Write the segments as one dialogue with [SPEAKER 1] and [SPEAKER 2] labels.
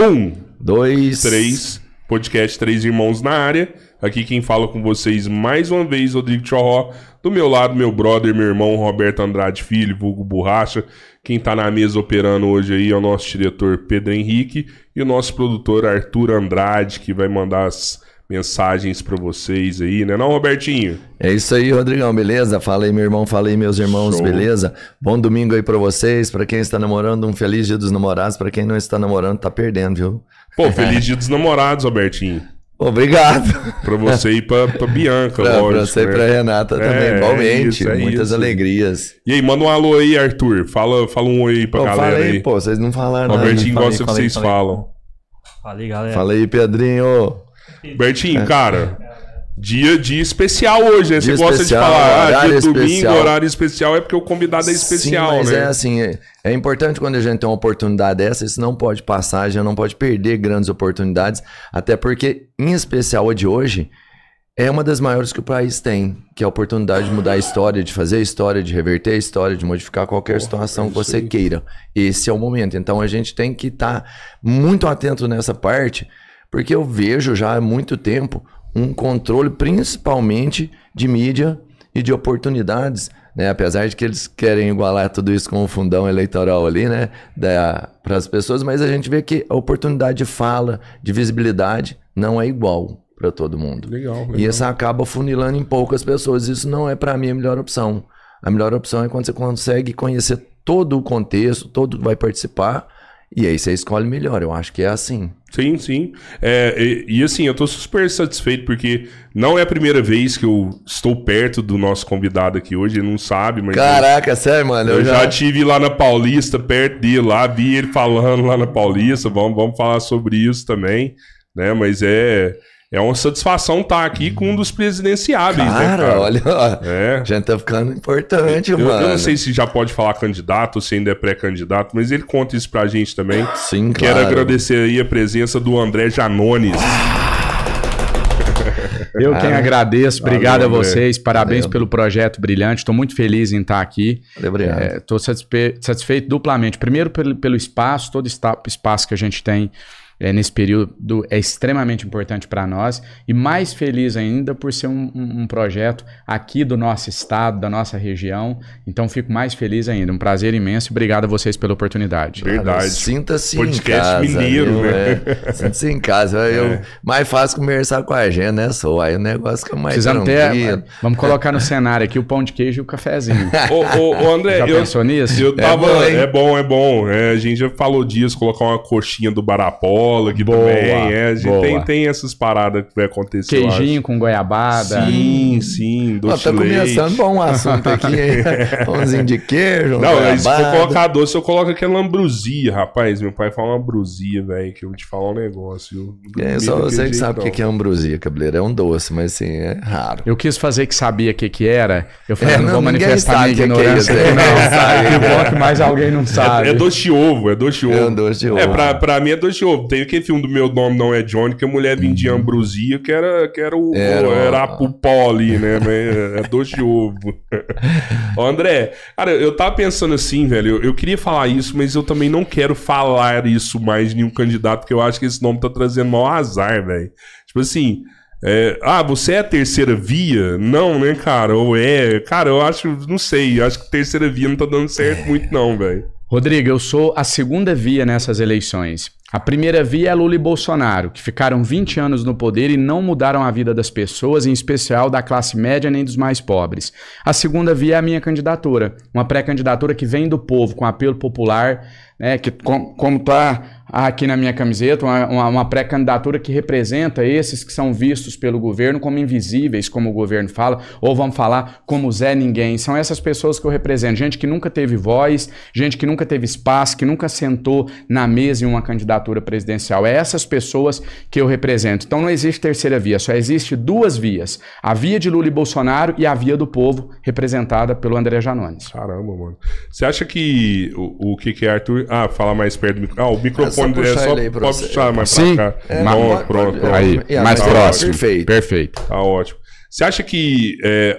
[SPEAKER 1] Um,
[SPEAKER 2] Dois.
[SPEAKER 1] três, podcast Três Irmãos na área. Aqui quem fala com vocês mais uma vez, Rodrigo Chorró. Do meu lado, meu brother, meu irmão, Roberto Andrade Filho, vulgo Borracha. Quem tá na mesa operando hoje aí é o nosso diretor Pedro Henrique e o nosso produtor Arthur Andrade, que vai mandar as mensagens pra vocês aí, né não, Robertinho?
[SPEAKER 2] É isso aí, Rodrigão, beleza? Fala aí, meu irmão, fala aí, meus irmãos,
[SPEAKER 1] Show.
[SPEAKER 2] beleza? Bom domingo aí pra vocês. Pra quem está namorando, um feliz dia dos namorados. Pra quem não está namorando, tá perdendo, viu?
[SPEAKER 1] Pô, feliz dia dos namorados, Robertinho.
[SPEAKER 2] Obrigado.
[SPEAKER 1] Pra você e pra, pra Bianca,
[SPEAKER 2] pra,
[SPEAKER 1] lógico.
[SPEAKER 2] pra você e
[SPEAKER 1] né?
[SPEAKER 2] pra Renata
[SPEAKER 1] É,
[SPEAKER 2] também,
[SPEAKER 1] é
[SPEAKER 2] igualmente.
[SPEAKER 1] isso, é
[SPEAKER 2] Muitas
[SPEAKER 1] isso.
[SPEAKER 2] alegrias.
[SPEAKER 1] E aí, manda um alô aí, Arthur. Fala, fala um oi aí pra
[SPEAKER 2] Pô,
[SPEAKER 1] galera
[SPEAKER 2] fala aí, pô, vocês não falaram nada.
[SPEAKER 1] Robertinho
[SPEAKER 3] falei,
[SPEAKER 1] gosta que
[SPEAKER 3] falei,
[SPEAKER 1] vocês
[SPEAKER 3] falei.
[SPEAKER 1] falam.
[SPEAKER 3] Falei, galera.
[SPEAKER 2] Fala aí, Pedrinho.
[SPEAKER 1] Bertinho, cara, dia, dia especial hoje, né? Você
[SPEAKER 2] Dia
[SPEAKER 1] gosta
[SPEAKER 2] especial,
[SPEAKER 1] de falar, ah, dia domingo,
[SPEAKER 2] especial.
[SPEAKER 1] horário especial, é porque o convidado é especial,
[SPEAKER 2] Sim, mas
[SPEAKER 1] né?
[SPEAKER 2] é assim, é, é importante quando a gente tem uma oportunidade dessa, isso não pode passar, a gente não pode perder grandes oportunidades, até porque, em especial a de hoje, é uma das maiores que o país tem, que é a oportunidade de mudar a história, de fazer a história, de reverter a história, de modificar qualquer
[SPEAKER 1] Porra,
[SPEAKER 2] situação
[SPEAKER 1] é
[SPEAKER 2] que você queira. Esse é o momento. Então a gente tem que estar muito atento nessa parte, porque eu vejo já há muito tempo um controle, principalmente de mídia e de oportunidades, né? Apesar de que eles querem igualar tudo isso com o fundão eleitoral ali, né? Para as pessoas, mas a gente vê que a oportunidade de fala, de visibilidade, não é igual para todo mundo.
[SPEAKER 1] Legal, legal.
[SPEAKER 2] E isso acaba funilando em poucas pessoas. Isso não é para mim a melhor opção. A melhor opção é quando você consegue conhecer todo o contexto, todo que vai participar, e aí você escolhe melhor. Eu acho que é assim.
[SPEAKER 1] Sim, sim. É, e, e assim, eu tô super satisfeito porque não é a primeira vez que eu estou perto do nosso convidado aqui hoje, ele não sabe, mas...
[SPEAKER 2] Caraca, sério, mano.
[SPEAKER 1] Eu já tive lá na Paulista, perto dele lá, vi ele falando lá na Paulista, vamos, vamos falar sobre isso também, né? Mas é, é uma satisfação estar aqui com um dos presidenciáveis, né,
[SPEAKER 2] Cara,
[SPEAKER 1] cara?
[SPEAKER 2] olha.
[SPEAKER 1] É.
[SPEAKER 2] A gente tá ficando importante,
[SPEAKER 1] Eu,
[SPEAKER 2] mano.
[SPEAKER 1] eu não sei se já pode falar candidato ou se ainda é pré-candidato, mas ele conta isso pra gente também.
[SPEAKER 2] Sim,
[SPEAKER 1] Quero
[SPEAKER 2] claro.
[SPEAKER 1] agradecer aí a presença do André Janones.
[SPEAKER 4] Eu quem agradeço,
[SPEAKER 1] Valeu,
[SPEAKER 4] obrigado a
[SPEAKER 1] André.
[SPEAKER 4] vocês, parabéns
[SPEAKER 2] Valeu.
[SPEAKER 4] pelo projeto brilhante, estou muito feliz em estar aqui.
[SPEAKER 2] Obrigado.
[SPEAKER 4] Estou satisfeito duplamente. Primeiro pelo, pelo espaço, todo esta- espaço que a gente tem é, nesse período é extremamente importante para nós e mais feliz ainda por ser um, um- um projeto aqui do nosso estado, da nossa região. Então fico mais feliz ainda. Um prazer imenso e obrigado a vocês pela oportunidade.
[SPEAKER 1] Verdade.
[SPEAKER 2] Sinta-se em
[SPEAKER 1] Podcast
[SPEAKER 2] casa.
[SPEAKER 1] mineiro,
[SPEAKER 2] viu?
[SPEAKER 1] né?
[SPEAKER 2] É. Sinta-se em casa. Eu,
[SPEAKER 1] É.
[SPEAKER 2] Mais fácil conversar com a gente, né, só? Aí o negócio fica mais
[SPEAKER 4] Precisamos ter. Vamos colocar no cenário aqui o pão de queijo e o cafezinho.
[SPEAKER 1] ô, ô, ô, André,
[SPEAKER 4] Já
[SPEAKER 1] eu,
[SPEAKER 4] pensou nisso?
[SPEAKER 1] eu tava.
[SPEAKER 2] bom?
[SPEAKER 1] É bom, é bom. É, a gente já falou disso, colocar uma coxinha do Barapola aqui
[SPEAKER 4] Boa,
[SPEAKER 1] também. É, a gente
[SPEAKER 4] boa.
[SPEAKER 1] tem, tem essas paradas que vai acontecer.
[SPEAKER 4] Queijinho com goiabada.
[SPEAKER 1] Sim, sim.
[SPEAKER 2] Ó,
[SPEAKER 1] Doce
[SPEAKER 2] tá
[SPEAKER 1] de leite.
[SPEAKER 2] começando bom o assunto aqui, hein? Pãozinho de queijo,
[SPEAKER 1] Não, se for colocar doce, eu coloco aquela ambrosia, rapaz. Meu pai fala uma ambrosia, velho, que eu vou te falar um negócio.
[SPEAKER 2] É, só você que sabe o que é ambrosia, cabeleiro. É um doce, mas assim, é raro.
[SPEAKER 4] Eu quis fazer que sabia o que, que era. Eu falei,
[SPEAKER 2] É,
[SPEAKER 4] não,
[SPEAKER 2] não,
[SPEAKER 4] vou manifestar minha
[SPEAKER 2] sabe o que que é
[SPEAKER 4] ignorância
[SPEAKER 2] isso, é.
[SPEAKER 4] não.
[SPEAKER 2] Sabe.
[SPEAKER 4] Que bom que mais alguém não sabe.
[SPEAKER 1] É, é doce de ovo, é doce de ovo.
[SPEAKER 2] É um doce de ovo.
[SPEAKER 1] É, pra, pra mim é doce de ovo. Tem aquele filme do Meu Nome Não É Johnny, que a mulher vendia ambrosia, que era, que era, o,
[SPEAKER 2] Era
[SPEAKER 1] era, a, pó ali, né? É, é doce de ovo. Ô, André, cara, eu tava pensando assim, velho, eu, eu queria falar isso, mas eu também não quero falar isso mais de nenhum candidato, porque eu acho que esse nome tá trazendo mau azar, velho. Tipo assim... é, ah, você é a terceira via? Não, né, cara? Ou é? Cara, eu acho, não sei, acho que terceira via não tá dando certo muito, não, velho.
[SPEAKER 4] Rodrigo, eu sou a segunda via nessas eleições. A primeira via é Lula e Bolsonaro, que ficaram 20 anos no poder e não mudaram a vida das pessoas, em especial da classe média nem dos mais pobres. A segunda via é a minha candidatura, uma pré-candidatura que vem do povo, com apelo popular, né, que com- como está aqui na minha camiseta, uma, uma- pré-candidatura que representa esses que são vistos pelo governo como invisíveis, como o governo fala, ou vamos falar como Zé Ninguém. São essas pessoas que eu represento, gente que nunca teve voz, gente que nunca teve espaço, que nunca sentou na mesa em uma candidatura presidencial. É essas pessoas que eu represento. Então não existe terceira via, só existe duas vias: a via de Lula e Bolsonaro e a via do povo, representada pelo André Janones.
[SPEAKER 1] Caramba, mano. Você acha que o, o que que é Arthur? Ah, fala mais perto do microfone. Ah, o microfone
[SPEAKER 2] É só
[SPEAKER 1] é
[SPEAKER 2] puxar
[SPEAKER 1] só,
[SPEAKER 2] ele
[SPEAKER 1] pode puxar mais
[SPEAKER 4] Sim.
[SPEAKER 1] pra cá.
[SPEAKER 2] É,
[SPEAKER 1] Pronto,
[SPEAKER 2] pode-
[SPEAKER 1] pronto,
[SPEAKER 2] pode-
[SPEAKER 1] pronto.
[SPEAKER 4] Aí,
[SPEAKER 2] E
[SPEAKER 4] mais
[SPEAKER 2] agora?
[SPEAKER 4] próximo.
[SPEAKER 2] Perfeito.
[SPEAKER 4] Perfeito.
[SPEAKER 1] Tá ótimo. Você acha que é,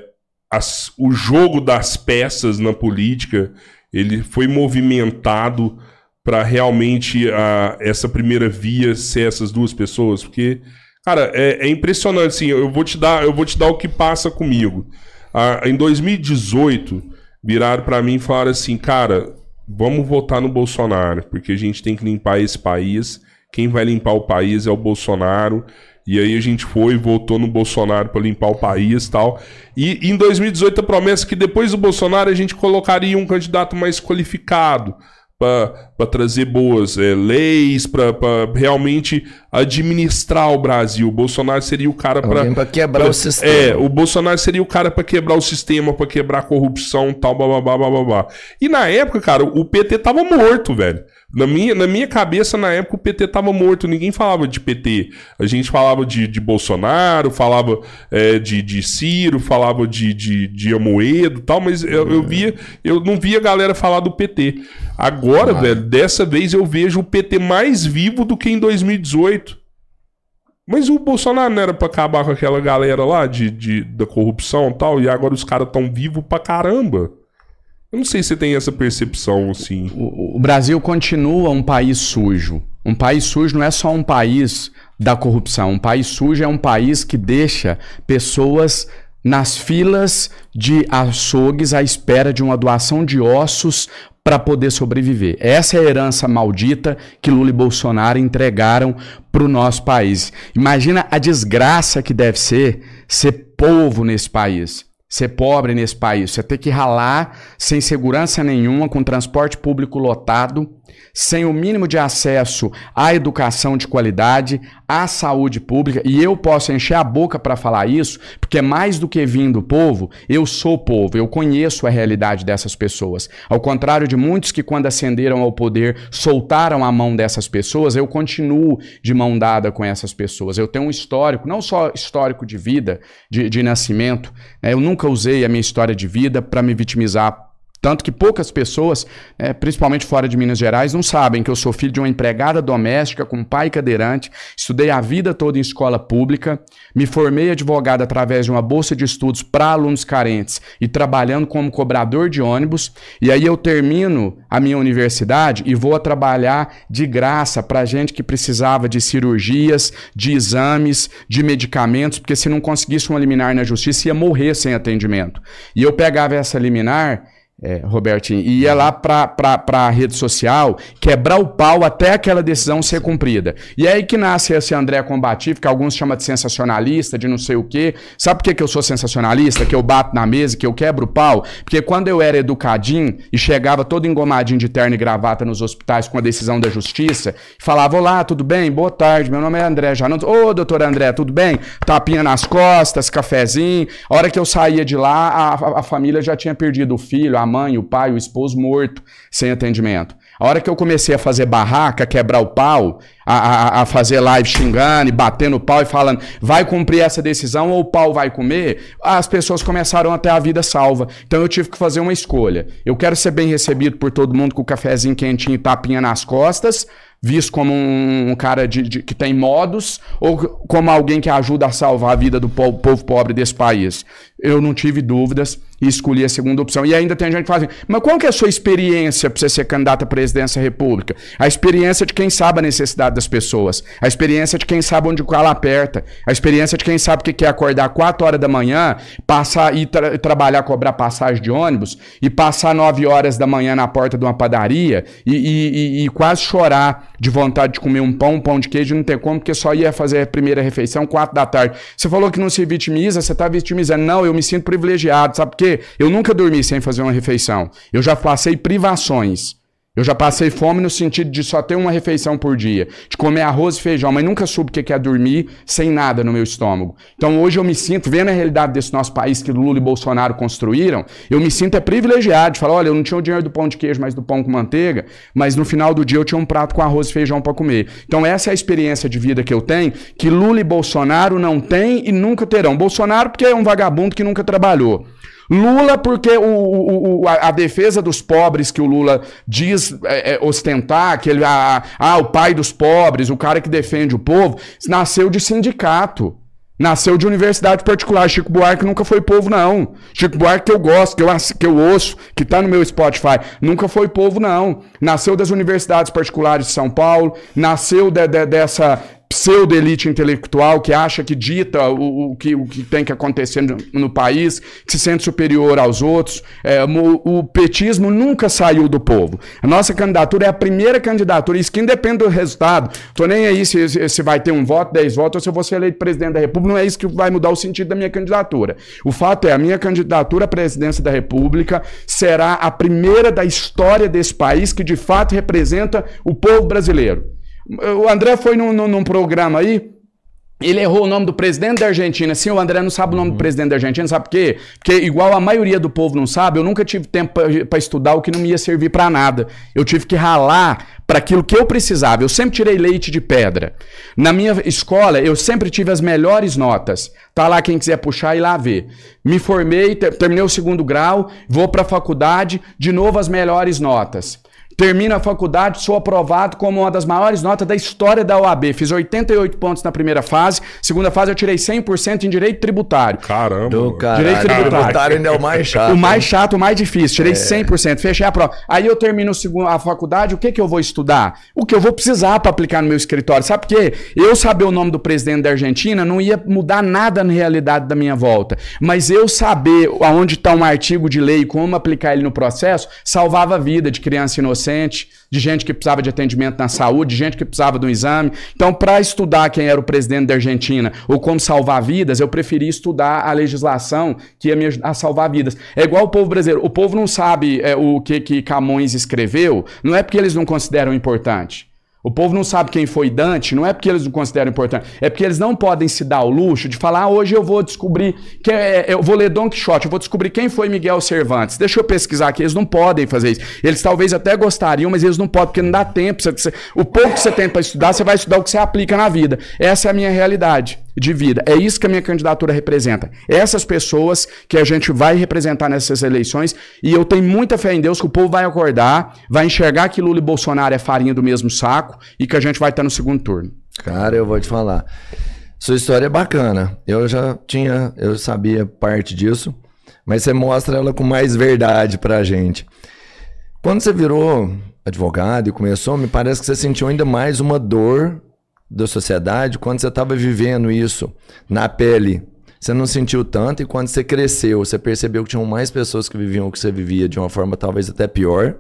[SPEAKER 1] as- o jogo das peças na política ele foi movimentado para realmente a, essa primeira via ser essas duas pessoas? Porque, cara, é, é impressionante, assim, eu vou te dar, eu vou te dar o que passa comigo. Ah, em 2018, viraram para mim e falaram assim, cara, vamos votar no Bolsonaro, porque a gente tem que limpar esse país. Quem vai limpar o país é o Bolsonaro. E aí a gente foi votou no Bolsonaro para limpar o país tal. E em 2018 a promessa que depois do Bolsonaro a gente colocaria um candidato mais qualificado para trazer boas é, leis, para realmente administrar o Brasil. O Bolsonaro seria o cara para
[SPEAKER 2] quebrar pra, o sistema.
[SPEAKER 1] É, o Bolsonaro seria o cara para quebrar o sistema, para quebrar a corrupção, tal, blá, blá, blá, blá, blá. E na época, cara, o PT tava morto, velho. Na minha, na minha cabeça, na época, o PT tava morto, ninguém falava de PT. A gente falava de, de Bolsonaro, falava é, de, de Ciro, falava de, de, de Amoedo tal, mas eu, eu via, eu não via a galera falar do PT. Agora, ah. velho, dessa vez eu vejo o PT mais vivo do que em 2018. Mas o Bolsonaro não era pra acabar com aquela galera lá de, de, da corrupção e tal, e agora os caras tão vivos pra caramba. Eu não sei se tem essa percepção, assim.
[SPEAKER 4] O, o, Brasil continua um país sujo. Um país sujo não é só um país da corrupção. Um país sujo é um país que deixa pessoas nas filas de açougues à espera de uma doação de ossos para poder sobreviver. Essa é a herança maldita que Lula e Bolsonaro entregaram para o nosso país. Imagina a desgraça que deve ser ser povo nesse país ser pobre nesse país. Você ter que ralar sem segurança nenhuma, com transporte público lotado, sem o mínimo de acesso à educação de qualidade, à saúde pública, e eu posso encher a boca para falar isso, porque mais do que vindo do povo, eu sou povo, eu conheço a realidade dessas pessoas. Ao contrário de muitos que, quando ascenderam ao poder, soltaram a mão dessas pessoas, eu continuo de mão dada com essas pessoas. Eu tenho um histórico, não só histórico de vida, de, de nascimento, né? eu nunca usei a minha história de vida para me vitimizar tanto que poucas pessoas, é, principalmente fora de Minas Gerais, não sabem que eu sou filho de uma empregada doméstica com pai cadeirante, estudei a vida toda em escola pública, me formei advogado através de uma bolsa de estudos para alunos carentes e trabalhando como cobrador de ônibus. E aí eu termino a minha universidade e vou trabalhar de graça para gente que precisava de cirurgias, de exames, de medicamentos, porque se não conseguisse uma liminar na justiça ia morrer sem atendimento. E eu pegava essa liminar é, Robertinho, e ia lá para a rede social quebrar o pau até aquela decisão ser cumprida. E é aí que nasce esse André combativo, que alguns chamam de sensacionalista, de não sei o quê. Sabe por que, que eu sou sensacionalista? Que eu bato na mesa, que eu quebro o pau? Porque quando eu era educadinho e chegava todo engomadinho de terno e gravata nos hospitais com a decisão da justiça, falava: Olá, tudo bem? Boa tarde, meu nome é André Janot. Ô, doutor André, tudo bem? Tapinha nas costas, cafezinho. A hora que eu saía de lá, a, a família já tinha perdido o filho, a mãe, o pai, o esposo morto, sem atendimento. A hora que eu comecei a fazer barraca, quebrar o pau, a, a, a, fazer live xingando e batendo o pau e falando, vai cumprir essa decisão ou o pau vai comer, as pessoas começaram a ter a vida salva. Então eu tive que fazer uma escolha. Eu quero ser bem recebido por todo mundo com o cafezinho quentinho e tapinha nas costas, visto como um, um cara de, de, que tem modos ou como alguém que ajuda a salvar a vida do povo, povo pobre desse país. Eu não tive dúvidas e escolhi a segunda opção. E ainda tem gente que fala assim, mas qual que é a sua experiência para você ser candidato à presidência da República? A experiência de quem sabe a necessidade das pessoas. A experiência de quem sabe onde o calo aperta. A experiência de quem sabe o que é acordar 4 horas da manhã, passar e tra trabalhar, cobrar passagem de ônibus e passar 9 horas da manhã na porta de uma padaria e, e, e, e quase chorar de vontade de comer um pão, um pão de queijo, não tem como, porque só ia fazer a primeira refeição 4 da tarde. Você falou que não se vitimiza, você está vitimizando. Não, eu me sinto privilegiado, sabe por quê? Eu nunca dormi sem fazer uma refeição. Eu já passei privações. Eu já passei fome no sentido de só ter uma refeição por dia, de comer arroz e feijão, mas nunca soube o que é dormir sem nada no meu estômago. Então hoje eu me sinto, vendo a realidade desse nosso país que Lula e Bolsonaro construíram, eu me sinto é privilegiado de falar: olha, eu não tinha o dinheiro do pão de queijo, mas do pão com manteiga, mas no final do dia eu tinha um prato com arroz e feijão para comer. Então essa é a experiência de vida que eu tenho, que Lula e Bolsonaro não têm e nunca terão. Bolsonaro porque é um vagabundo que nunca trabalhou. Lula, porque o, o, a, a, defesa dos pobres que o Lula diz é, é, ostentar, que ele, ah, o pai dos pobres, o cara que defende o povo, nasceu de sindicato. Nasceu de universidade particular. Chico Buarque nunca foi povo, não. Chico Buarque que eu gosto, que eu, que eu ouço, que tá no meu Spotify, nunca foi povo, não. Nasceu das universidades particulares de São Paulo, nasceu de, de, dessa pseudo-elite intelectual que acha que dita o, o, que, o que tem que acontecer no, no país, que se sente superior aos outros. É, o, o, petismo nunca saiu do povo. A nossa candidatura é a primeira candidatura, isso que independe do resultado. Tô nem aí se, se vai ter um voto, dez votos, ou se eu vou ser eleito presidente da República, não é isso que vai mudar o sentido da minha candidatura. O fato é, a minha candidatura à presidência da República será a primeira da história desse país que de fato representa o povo brasileiro. O André foi num, num, num programa aí, ele errou o nome do presidente da Argentina. Sim, o André não sabe o nome do uhum. presidente da Argentina, sabe por quê? Porque, igual a maioria do povo não sabe, eu nunca tive tempo para estudar o que não me ia servir para nada. Eu tive que ralar para aquilo que eu precisava. Eu sempre tirei leite de pedra. Na minha escola, eu sempre tive as melhores notas. Tá lá quem quiser puxar e lá ver. Me formei, terminei o segundo grau, vou para a faculdade, de novo as melhores notas. Termino a faculdade, sou aprovado como uma das maiores notas da história da OAB. Fiz 88 pontos na primeira fase. Segunda fase eu tirei 100% em direito tributário.
[SPEAKER 1] Caramba.
[SPEAKER 2] Do direito tributário. tributário ainda é o mais chato.
[SPEAKER 4] O mais chato, o mais difícil. Tirei é. 100%. Fechei a prova. Aí eu termino a faculdade, o que que eu vou estudar? O que eu vou precisar para aplicar no meu escritório. Sabe por quê? Eu saber o nome do presidente da Argentina não ia mudar nada na realidade da minha volta. Mas eu saber aonde está um artigo de lei e como aplicar ele no processo, salvava a vida de criança inocente de gente que precisava de atendimento na saúde, de gente que precisava de um exame. Então, para estudar quem era o presidente da Argentina ou como salvar vidas, eu preferi estudar a legislação que ia me ajudar a salvar vidas. É igual o povo brasileiro. O povo não sabe é, o que, que Camões escreveu, não é porque eles não consideram importante. O povo não sabe quem foi Dante, não é porque eles não consideram importante, é porque eles não podem se dar o luxo de falar, ah, hoje eu vou descobrir, que é, eu vou ler Don Quixote, eu vou descobrir quem foi Miguel Cervantes. Deixa eu pesquisar aqui, eles não podem fazer isso. Eles talvez até gostariam, mas eles não podem, porque não dá tempo. Você, o pouco que você tem para estudar, você vai estudar o que você aplica na vida. Essa é a minha realidade de vida. É isso que a minha candidatura representa. Essas pessoas que a gente vai representar nessas eleições, e eu tenho muita fé em Deus que o povo vai acordar, vai enxergar que Lula e Bolsonaro é farinha do mesmo saco e que a gente vai estar no segundo turno.
[SPEAKER 2] Cara, eu vou te falar. Sua história é bacana. Eu já tinha, eu sabia parte disso, mas você mostra ela com mais verdade pra gente. Quando você virou advogado e começou, me parece que você sentiu ainda mais uma dor da sociedade, quando você estava vivendo isso na pele, você não sentiu tanto, e quando você cresceu, você percebeu que tinham mais pessoas que viviam o que você vivia de uma forma talvez até pior.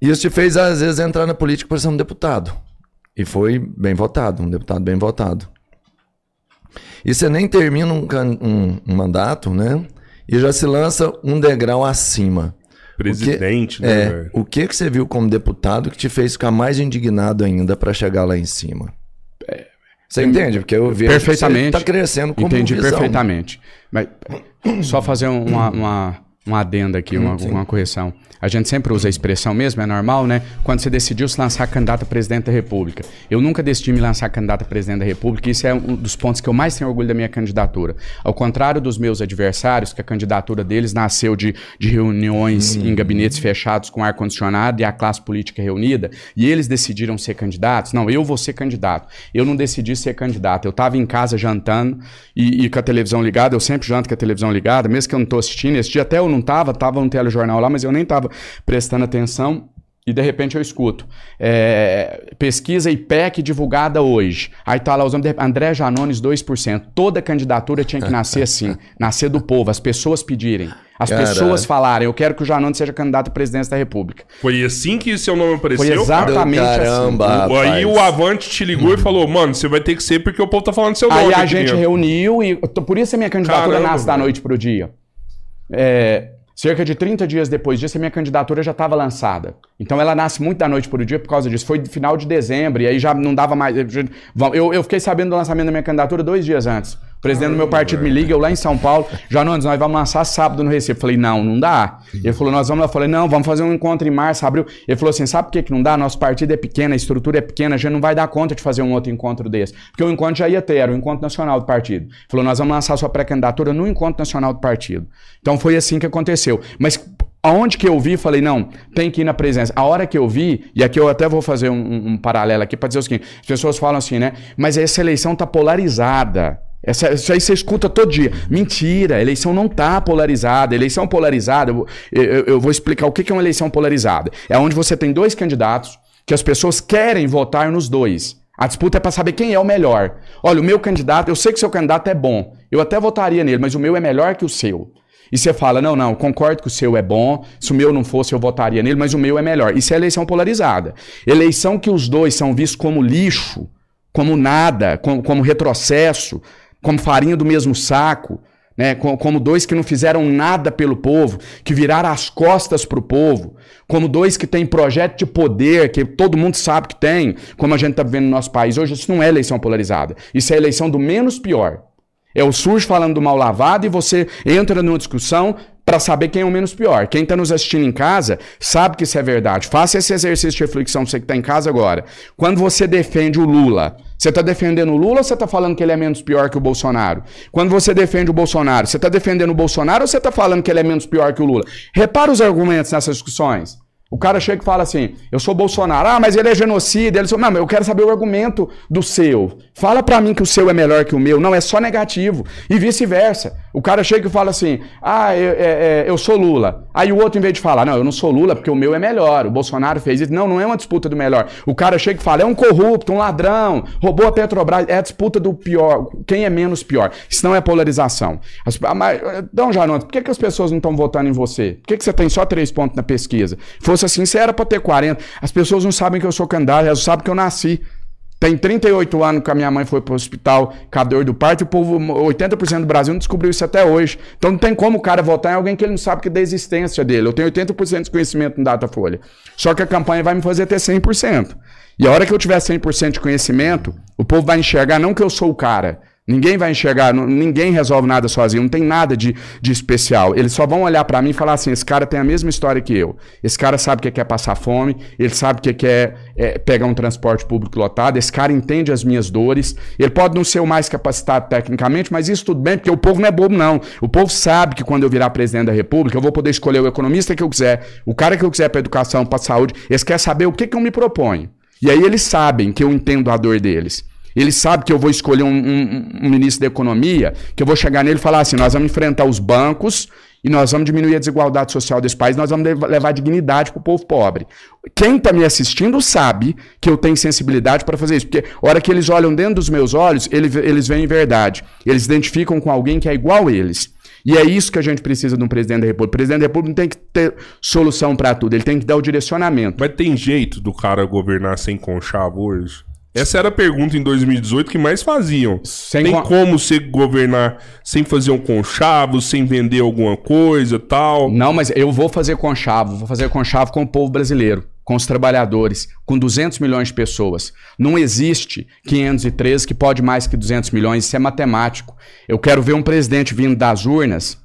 [SPEAKER 2] E isso te fez, às vezes, entrar na política para ser um deputado. E foi bem votado, um deputado bem votado. E você nem termina um, um, um mandato, né? E já se lança um degrau acima.
[SPEAKER 1] Presidente,
[SPEAKER 2] o que, né? É, o que que você viu como deputado que te fez ficar mais indignado ainda para chegar lá em cima? É, você entende? Porque eu
[SPEAKER 4] vejo perfeitamente,
[SPEAKER 2] que você tá crescendo como
[SPEAKER 4] Entendi visão. perfeitamente. Mas só fazer uma, uma, uma adenda aqui, uma, uma correção a gente sempre usa a expressão mesmo, é normal, né? Quando você decidiu se lançar candidato a presidente da República. Eu nunca decidi me lançar candidato a presidente da República, e isso é um dos pontos que eu mais tenho orgulho da minha candidatura. Ao contrário dos meus adversários, que a candidatura deles nasceu de, de reuniões em gabinetes fechados com ar-condicionado e a classe política reunida, e eles decidiram ser candidatos. Não, eu vou ser candidato. Eu não decidi ser candidato. Eu estava em casa jantando e, e, com a televisão ligada, eu sempre janto com a televisão ligada, mesmo que eu não estou assistindo. Esse dia até eu não estava, estava no telejornal lá, mas eu nem estava prestando atenção e de repente eu escuto. É, pesquisa IPEC divulgada hoje. Aí tá lá os nomes André Janones 2%. Toda candidatura tinha que nascer assim. nascer do povo, as pessoas pedirem. As Caralho. pessoas falarem, eu quero que o Janones seja candidato à presidência da República.
[SPEAKER 1] Foi assim que seu nome apareceu?
[SPEAKER 4] Foi exatamente
[SPEAKER 2] Caramba,
[SPEAKER 1] assim. Aí o Avante te ligou e falou, mano, você vai ter que ser porque o povo tá falando seu nome.
[SPEAKER 4] Aí a gente reuniu e... Por isso a minha candidatura Caramba, nasce da noite pro dia. É, Cerca de 30 dias depois disso, a minha candidatura já estava lançada. Então ela nasce muito da noite para o dia por causa disso. Foi final de dezembro, e aí já não dava mais. Eu, eu fiquei sabendo do lançamento da minha candidatura dois dias antes presidente do meu partido me liga, eu lá em São Paulo, Janones, nós vamos lançar sábado no Recife. Eu falei, não, não dá. Ele falou, nós vamos lá. Eu falei, não, vamos fazer um encontro em março, abril. Ele falou assim, sabe por que, que não dá? Nosso partido é pequeno, a estrutura é pequena, a gente não vai dar conta de fazer um outro encontro desse. Porque o encontro já ia ter, era o encontro nacional do partido. Ele falou, nós vamos lançar sua pré-candidatura no encontro nacional do partido. Então foi assim que aconteceu. Mas Aonde que eu vi, falei, não, tem que ir na presença. A hora que eu vi, e aqui eu até vou fazer um, um paralelo aqui para dizer o seguinte: as pessoas falam assim, né? Mas essa eleição tá polarizada. Essa, isso aí você escuta todo dia. Mentira, eleição não está polarizada. Eleição polarizada, eu, eu, eu vou explicar o que é uma eleição polarizada. É onde você tem dois candidatos que as pessoas querem votar nos dois. A disputa é para saber quem é o melhor. Olha, o meu candidato, eu sei que seu candidato é bom. Eu até votaria nele, mas o meu é melhor que o seu. E você fala: não, não, concordo que o seu é bom, se o meu não fosse, eu votaria nele, mas o meu é melhor. Isso é eleição polarizada. Eleição que os dois são vistos como lixo, como nada, como, como retrocesso, como farinha do mesmo saco. Né, como dois que não fizeram nada pelo povo, que viraram as costas para o povo, como dois que têm projeto de poder, que todo mundo sabe que tem, como a gente está vivendo no nosso país hoje, isso não é eleição polarizada. Isso é eleição do menos pior. É o SUS falando do mal lavado e você entra numa discussão para saber quem é o menos pior. Quem está nos assistindo em casa sabe que isso é verdade. Faça esse exercício de reflexão, você que está em casa agora. Quando você defende o Lula, você está defendendo o Lula ou você está falando que ele é menos pior que o Bolsonaro? Quando você defende o Bolsonaro, você está defendendo o Bolsonaro ou você está falando que ele é menos pior que o Lula? Repara os argumentos nessas discussões. O cara chega e fala assim: eu sou Bolsonaro, ah, mas ele é genocida. Ele sou... Não, eu quero saber o argumento do seu. Fala para mim que o seu é melhor que o meu. Não, é só negativo. E vice-versa. O cara chega e fala assim: ah, eu, é, é, eu, sou Lula. Aí o outro, em vez de falar, não, eu não sou Lula porque o meu é melhor. O Bolsonaro fez isso. Não, não é uma disputa do melhor. O cara chega e fala: é um corrupto, um ladrão, roubou a Petrobras. É a disputa do pior. Quem é menos pior? Isso não é polarização. As, mas, então, Janot, por que, que as pessoas não estão votando em você? Por que, que você tem só três pontos na pesquisa? Fosse assim, você era para ter 40. As pessoas não sabem que eu sou candidato, elas sabem que eu nasci. Tem 38 anos que a minha mãe foi para o hospital com a dor do parto e o povo, 80% do Brasil não descobriu isso até hoje. Então não tem como o cara votar em alguém que ele não sabe que da existência dele. Eu tenho 80% de conhecimento no Datafolha. Só que a campanha vai me fazer ter 100%. E a hora que eu tiver 100% de conhecimento, o povo vai enxergar não que eu sou o cara, Ninguém vai enxergar, ninguém resolve nada sozinho, não tem nada de, de especial. Eles só vão olhar para mim e falar assim: esse cara tem a mesma história que eu. Esse cara sabe que é passar fome, ele sabe que é, é pegar um transporte público lotado, esse cara entende as minhas dores. Ele pode não ser o mais capacitado tecnicamente, mas isso tudo bem, porque o povo não é bobo, não. O povo sabe que quando eu virar presidente da República, eu vou poder escolher o economista que eu quiser, o cara que eu quiser para educação, para saúde. Eles querem saber o que, que eu me proponho. E aí eles sabem que eu entendo a dor deles. Ele sabe que eu vou escolher um, um, um, ministro da economia, que eu vou chegar nele e falar assim: nós vamos enfrentar os bancos e nós vamos diminuir a desigualdade social desse país, nós vamos levar dignidade para o povo pobre. Quem está me assistindo sabe que eu tenho sensibilidade para fazer isso, porque a hora que eles olham dentro dos meus olhos, eles, eles veem verdade. Eles identificam com alguém que é igual a eles. E é isso que a gente precisa de um presidente da República. O presidente da República não tem que ter solução para tudo, ele tem que dar o direcionamento.
[SPEAKER 1] Mas tem jeito do cara governar sem conchavo hoje? Essa era a pergunta em 2018 que mais faziam. Sem Tem como você governar sem fazer um conchavo, sem vender alguma coisa tal?
[SPEAKER 4] Não, mas eu vou fazer conchavo. Vou fazer conchavo com o povo brasileiro, com os trabalhadores, com 200 milhões de pessoas. Não existe 513 que pode mais que 200 milhões. Isso é matemático. Eu quero ver um presidente vindo das urnas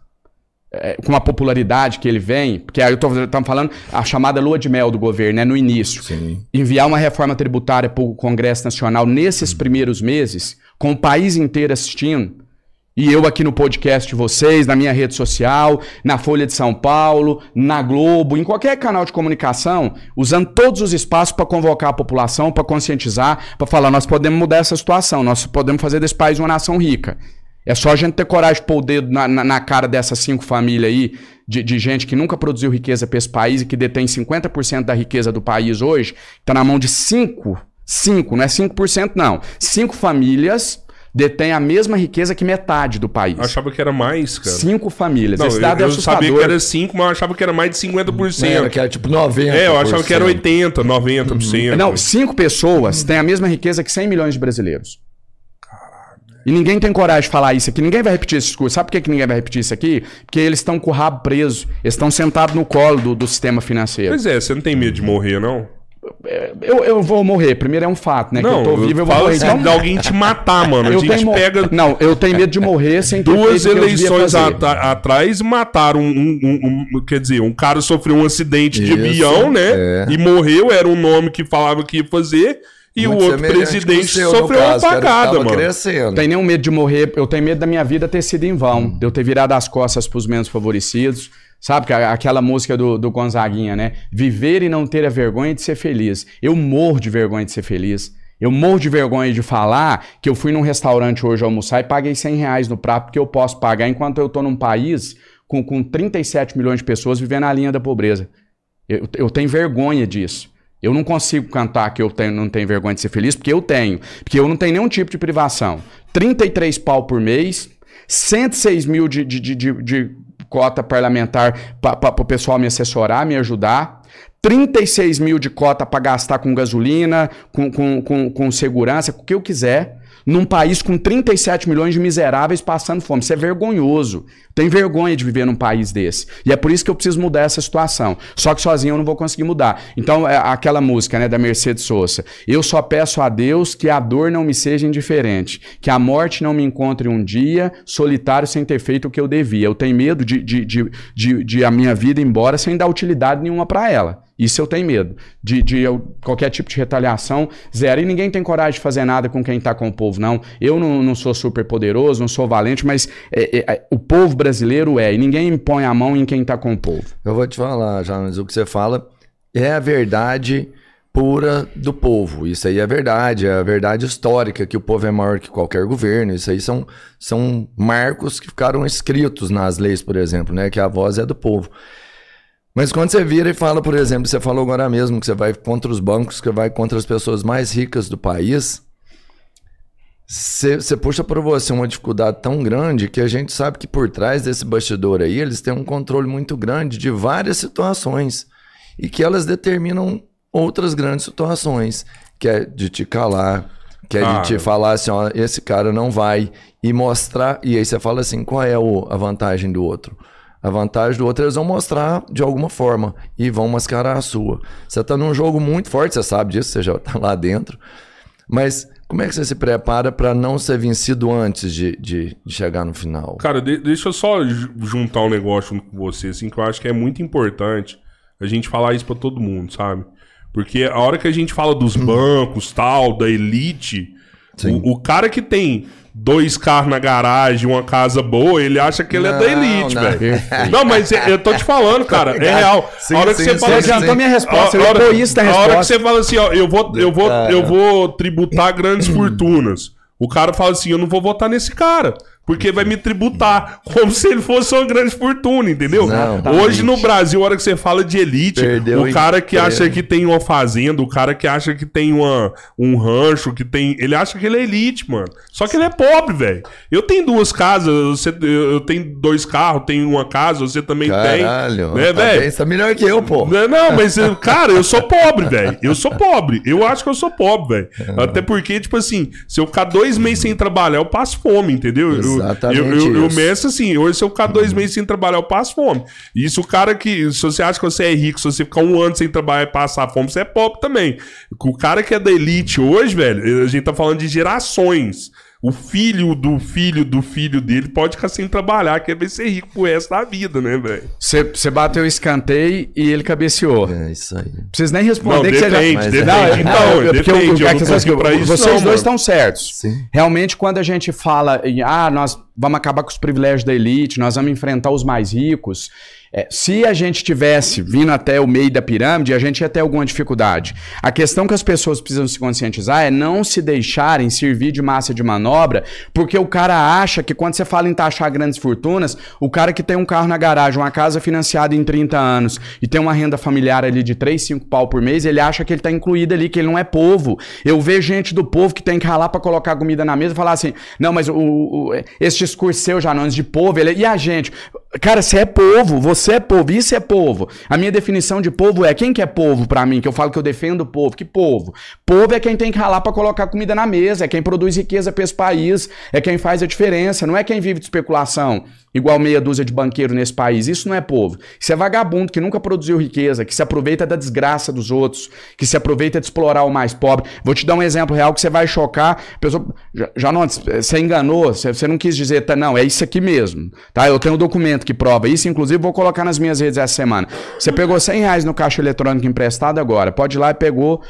[SPEAKER 4] é, com a popularidade que ele vem, porque aí eu estou falando a chamada lua de mel do governo, né, no início. Sim. Enviar uma reforma tributária para o Congresso Nacional nesses primeiros meses, com o país inteiro assistindo, e eu aqui no podcast de vocês, na minha rede social, na Folha de São Paulo, na Globo, em qualquer canal de comunicação, usando todos os espaços para convocar a população, para conscientizar, para falar: nós podemos mudar essa situação, nós podemos fazer desse país uma nação rica. É só a gente ter coragem de pôr o dedo na, na, na cara dessas cinco famílias aí, de, de, gente que nunca produziu riqueza para esse país e que detém 50% da riqueza do país hoje, está na mão de cinco, cinco, não é 5% não, cinco famílias detém a mesma riqueza que metade do país. Eu
[SPEAKER 1] achava que era mais, cara.
[SPEAKER 4] Cinco famílias.
[SPEAKER 1] Não, Esse dado eu, é assustador. sabia que era cinco, mas eu achava que era mais de 50%.
[SPEAKER 2] Era que era tipo 90%.
[SPEAKER 1] É, eu achava que era 80%, 90%.
[SPEAKER 4] Não, cinco pessoas têm a mesma riqueza que 100 milhões de brasileiros. E ninguém tem coragem de falar isso aqui. Ninguém vai repetir esse discurso. Sabe por que, que ninguém vai repetir isso aqui? Porque eles estão com o rabo preso. Eles estão sentados no colo do, do sistema financeiro.
[SPEAKER 1] Pois é, você não tem medo de morrer, não?
[SPEAKER 4] Eu, eu vou morrer. Primeiro é um fato, né?
[SPEAKER 1] Não, que eu tô vivo, eu, eu vou morrer. Então... de alguém te matar, mano.
[SPEAKER 4] Eu a gente pega. Não, eu tenho medo de morrer sem
[SPEAKER 1] ter Duas eleições at atrás mataram um, um, um, Quer dizer, um cara sofreu um acidente Isso, de avião, né? É. E morreu, era um nome que falava que ia fazer. E Muito o outro presidente seu, sofreu caso, uma facada, mano.
[SPEAKER 4] Crescendo. Tenho nenhum medo de morrer. Eu tenho medo da minha vida ter sido em vão. Hum. De eu ter virado as costas pros menos favorecidos. Sabe, aquela música do, do Gonzaguinha, né? Viver e não ter a vergonha de ser feliz. Eu morro de vergonha de ser feliz. Eu morro de vergonha de falar que eu fui num restaurante hoje almoçar e paguei 100 reais no prato, porque eu posso pagar enquanto eu tô num país com, com 37 milhões de pessoas vivendo na linha da pobreza. Eu, eu tenho vergonha disso. Eu não consigo cantar que eu tenho, não tenho vergonha de ser feliz, porque eu tenho. Porque eu não tenho nenhum tipo de privação. 33 pau por mês, 106 mil de, de, de, de, de cota parlamentar para o pessoal me assessorar, me ajudar. 36 mil de cota para gastar com gasolina, com, com, com, com segurança, com o que eu quiser num país com 37 milhões de miseráveis passando fome. Isso é vergonhoso. Tem vergonha de viver num país desse. E é por isso que eu preciso mudar essa situação. Só que sozinho eu não vou conseguir mudar. Então, é aquela música né, da Mercedes Sosa. Eu só peço a Deus que a dor não me seja indiferente. Que a morte não me encontre um dia solitário sem ter feito o que eu devia. Eu tenho medo de, de, de, de, de a minha vida ir embora sem dar utilidade nenhuma para ela. Isso eu tenho medo. De, de eu, qualquer tipo de retaliação, zero. E ninguém tem coragem de fazer nada com quem está com o povo, não. Eu não, não sou super poderoso, não sou valente, mas é, é, é, o povo brasileiro é. E ninguém põe a mão em quem está com o povo.
[SPEAKER 2] Eu vou te falar, Jonas, o que você fala é a verdade pura do povo. Isso aí é verdade, é a verdade histórica, que o povo é maior que qualquer governo. Isso aí são, são marcos que ficaram escritos nas leis, por exemplo, né? Que a voz é do povo. Mas quando você vira e fala, por exemplo, você falou agora mesmo que você vai contra os bancos, que vai contra as pessoas mais ricas do país, você, você puxa para você uma dificuldade tão grande que a gente sabe que por trás desse bastidor aí, eles têm um controle muito grande de várias situações e que elas determinam outras grandes situações, que é de te calar, que é ah, de te falar assim, ó, esse cara não vai e mostrar, e aí você fala assim, qual é o, a vantagem do outro? A vantagem do outro eles vão mostrar de alguma forma e vão mascarar a sua. Você está num jogo muito forte, você sabe disso, você já está lá dentro. Mas como é que você se prepara para não ser vencido antes de, de, de chegar no final?
[SPEAKER 1] Cara, de, deixa eu só juntar um negócio com você, assim, que eu acho que é muito importante a gente falar isso para todo mundo, sabe? Porque a hora que a gente fala dos bancos, tal, da elite, o, o, cara que tem dois carros na garagem, uma casa boa, ele acha que ele não, é da elite, velho. Não, mas eu tô te falando, cara, é real. Sim, a hora sim, que você sim, fala assim,
[SPEAKER 4] adiantou minha resposta,
[SPEAKER 1] a, hora, isso da resposta. A hora que você fala assim, ó, eu vou, eu vou, eu vou tributar grandes fortunas. O cara fala assim, eu não vou votar nesse cara porque vai me tributar como se ele fosse uma grande fortuna, entendeu? Não, Hoje no Brasil, a hora que você fala de elite, Perdeu o cara que acha que tem uma fazenda, o cara que acha que tem uma, um rancho, que tem. Ele acha que ele é elite, mano. Só que ele é pobre, velho. Eu tenho duas casas, você, eu tenho dois carros, tenho uma casa, você também
[SPEAKER 2] Caralho,
[SPEAKER 1] tem.
[SPEAKER 2] Caralho, né, velho? Você tá melhor que eu, pô.
[SPEAKER 1] Não, não mas, cara, eu sou pobre, velho. Eu sou pobre. Eu acho que eu sou pobre, velho. Até porque, tipo assim, se eu ficar dois meses sem trabalhar, eu passo fome, entendeu? Eu,
[SPEAKER 2] Exatamente.
[SPEAKER 1] Eu, eu, eu meço assim, hoje se eu ficar dois meses sem trabalhar, eu passo fome. E isso o cara que, se você acha que você é rico, se você ficar um ano sem trabalhar e passar fome, você é pobre também. O cara que é da elite hoje, velho, a gente tá falando de gerações. O filho do filho do filho dele pode ficar sem trabalhar, quer ver ser rico pro resto da vida, né, velho?
[SPEAKER 4] Você bateu o escanteio e ele cabeceou.
[SPEAKER 2] É isso aí.
[SPEAKER 4] Precisa nem responder não,
[SPEAKER 1] que
[SPEAKER 4] depende,
[SPEAKER 1] você já... depende. Não, é,
[SPEAKER 4] então, é porque depende, eu, eu, eu, eu, vocês dois estão certos. Sim. Realmente, quando a gente fala em, ah, nós vamos acabar com os privilégios da elite, nós vamos enfrentar os mais ricos, é, se a gente tivesse vindo até o meio da pirâmide, a gente ia ter alguma dificuldade. A questão que as pessoas precisam se conscientizar é não se deixarem servir de massa de manobra, porque o cara acha que quando você fala em taxar grandes fortunas, o cara que tem um carro na garagem, uma casa financiada em 30 anos e tem uma renda familiar ali de 3, 5 pau por mês, ele acha que ele está incluído ali, que ele não é povo. Eu vejo gente do povo que tem que ralar para colocar comida na mesa e falar assim: não, mas o, o, esse discurso seu, Janões, de povo, ele, e a gente? Cara, você é povo, você é povo, isso é povo. A minha definição de povo é quem que é povo para mim, que eu falo que eu defendo o povo. Que povo? Povo é quem tem que ralar para colocar comida na mesa, é quem produz riqueza para esse país, é quem faz a diferença, não é quem vive de especulação igual meia dúzia de banqueiro nesse país. Isso não é povo. Isso é vagabundo que nunca produziu riqueza, que se aproveita da desgraça dos outros, que se aproveita de explorar o mais pobre. Vou te dar um exemplo real que você vai chocar. Pessoa, já, já não, você enganou, você, não quis dizer, tá, não, é isso aqui mesmo. Tá? Eu tenho um documento que prova isso, inclusive vou colocar nas minhas redes essa semana. Você pegou 100 reais no caixa eletrônico emprestado agora, pode ir lá e pegou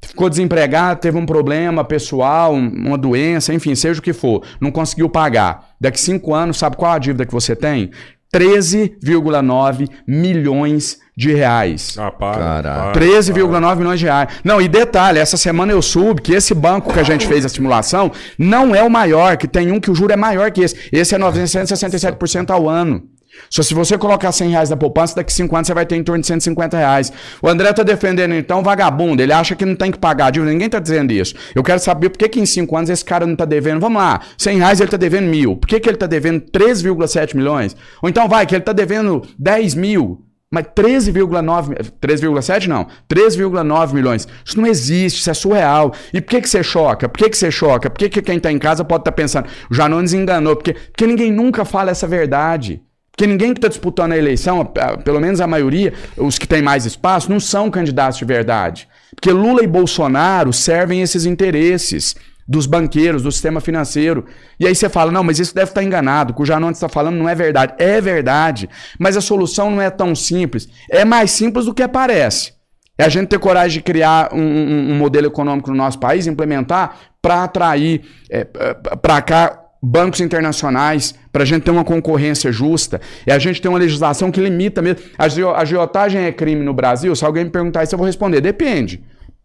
[SPEAKER 4] ficou desempregado, teve um problema pessoal, uma doença, enfim, seja o que for, não conseguiu pagar. Daqui cinco anos, sabe qual a dívida que você tem? 13,9 milhões de reais.
[SPEAKER 1] Ah, para.
[SPEAKER 2] Caraca.
[SPEAKER 4] 13,9 milhões de reais. Não, e detalhe, essa semana eu soube que esse banco que a gente fez a simulação não é o maior, que tem um que o juro é maior que esse. Esse é 967% ao ano. Só se você colocar 100 reais na poupança, daqui 5 anos você vai ter em torno de 150 reais. O André tá defendendo, então, vagabundo. Ele acha que não tem que pagar a dívida. Ninguém tá dizendo isso. Eu quero saber por que, que em 5 anos esse cara não tá devendo. Vamos lá, 100 reais ele tá devendo mil. Por que, que ele tá devendo 3,7 milhões? Ou então vai, que ele tá devendo 10 mil. Mas 13,9, 13,7 não, 3,9 milhões. Isso não existe, isso é surreal. E por que, que você choca? Por que, que você choca? Por que, que quem está em casa pode estar tá pensando, o Janones enganou? Porque, porque ninguém nunca fala essa verdade. Porque ninguém que está disputando a eleição, pelo menos a maioria, os que têm mais espaço, não são candidatos de verdade. Porque Lula e Bolsonaro servem esses interesses dos banqueiros, do sistema financeiro. E aí você fala, não, mas isso deve estar enganado, o que o Janones está falando não é verdade. É verdade, mas a solução não é tão simples. É mais simples do que parece. É a gente ter coragem de criar um, um, um modelo econômico no nosso país, implementar para atrair é, para cá bancos internacionais, para a gente ter uma concorrência justa. É a gente ter uma legislação que limita mesmo. A agiotagem é crime no Brasil? Se alguém me perguntar isso, eu vou responder: depende.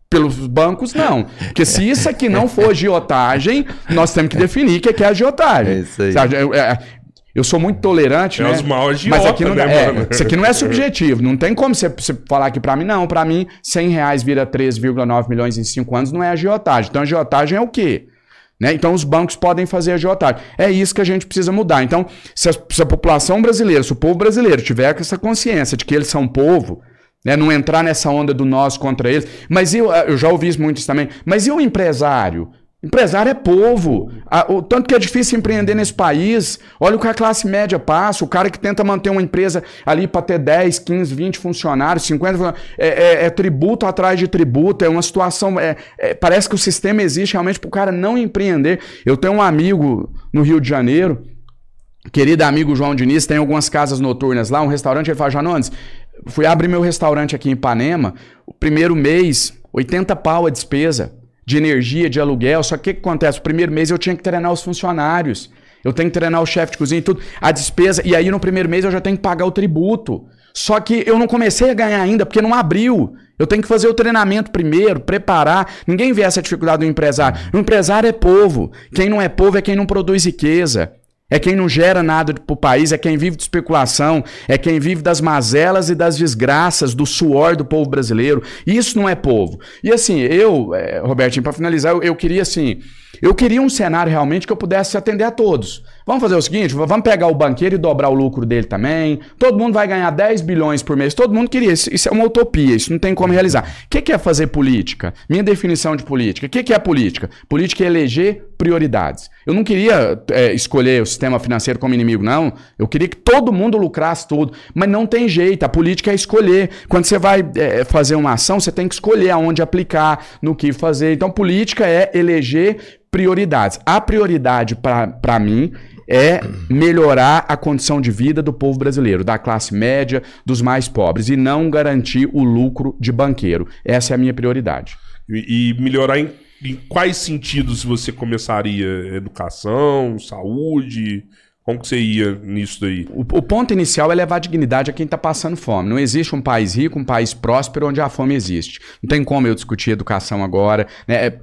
[SPEAKER 4] Pelos bancos, não. Porque se isso aqui não for agiotagem, nós temos que definir o que é, é agiotagem. É isso aí. Eu, é, eu sou muito tolerante, é né? Os
[SPEAKER 1] maiores
[SPEAKER 4] Mas aqui não, né, é, isso aqui não é subjetivo. Não tem como você, você falar aqui para mim, não. Para mim, 100 reais vira 3,9 milhões em 5 anos não é agiotagem. Então, agiotagem é o quê? Né? Então, os bancos podem fazer agiotagem. É isso que a gente precisa mudar. Então, se a, se a população brasileira, se o povo brasileiro tiver essa consciência de que eles são povo, né, não entrar nessa onda do nós contra eles. Mas eu, eu já ouvi isso muito também. Mas e o empresário? Empresário é povo. O tanto que é difícil empreender nesse país. Olha o que a classe média passa. O cara que tenta manter uma empresa ali para ter 10, 15, 20 funcionários, 50 é, é, é, tributo atrás de tributo. É uma situação. É, é parece que o sistema existe realmente para o cara não empreender. Eu tenho um amigo no Rio de Janeiro, querido amigo João Diniz, tem algumas casas noturnas lá, um restaurante. Ele fala: Janones, Fui abrir meu restaurante aqui em Ipanema, o primeiro mês, 80 pau a despesa de energia, de aluguel. Só que o que acontece? O primeiro mês eu tinha que treinar os funcionários. Eu tenho que treinar o chefe de cozinha e tudo. A despesa. E aí no primeiro mês eu já tenho que pagar o tributo. Só que eu não comecei a ganhar ainda, porque não abriu. Eu tenho que fazer o treinamento primeiro, preparar. Ninguém vê essa dificuldade do empresário. O empresário é povo. Quem não é povo é quem não produz riqueza. É quem não gera nada para o país, é quem vive de especulação, é quem vive das mazelas e das desgraças, do suor do povo brasileiro. Isso não é povo. E assim, eu, é, Robertinho, para finalizar, eu, eu queria assim, eu queria um cenário realmente que eu pudesse atender a todos. Vamos fazer o seguinte, vamos pegar o banqueiro e dobrar o lucro dele também. Todo mundo vai ganhar 10 bilhões por mês. Todo mundo queria isso. Isso é uma utopia, isso não tem como realizar. O que é fazer política? Minha definição de política. O que é política? Política é eleger prioridades. Eu não queria é, escolher o sistema financeiro como inimigo, não. Eu queria que todo mundo lucrasse tudo. Mas não tem jeito. A política é escolher. Quando você vai é, fazer uma ação, você tem que escolher aonde aplicar, no que fazer. Então, política é eleger prioridades. A prioridade para mim é melhorar a condição de vida do povo brasileiro, da classe média, dos mais pobres, e não garantir o lucro de banqueiro. Essa é a minha prioridade.
[SPEAKER 1] E, e melhorar em, em, quais sentidos você começaria? Educação, saúde? Como que você ia nisso daí?
[SPEAKER 4] O, o ponto inicial é levar dignidade a quem está passando fome. Não existe um país rico, um país próspero onde a fome existe. Não tem como eu discutir educação agora. Né?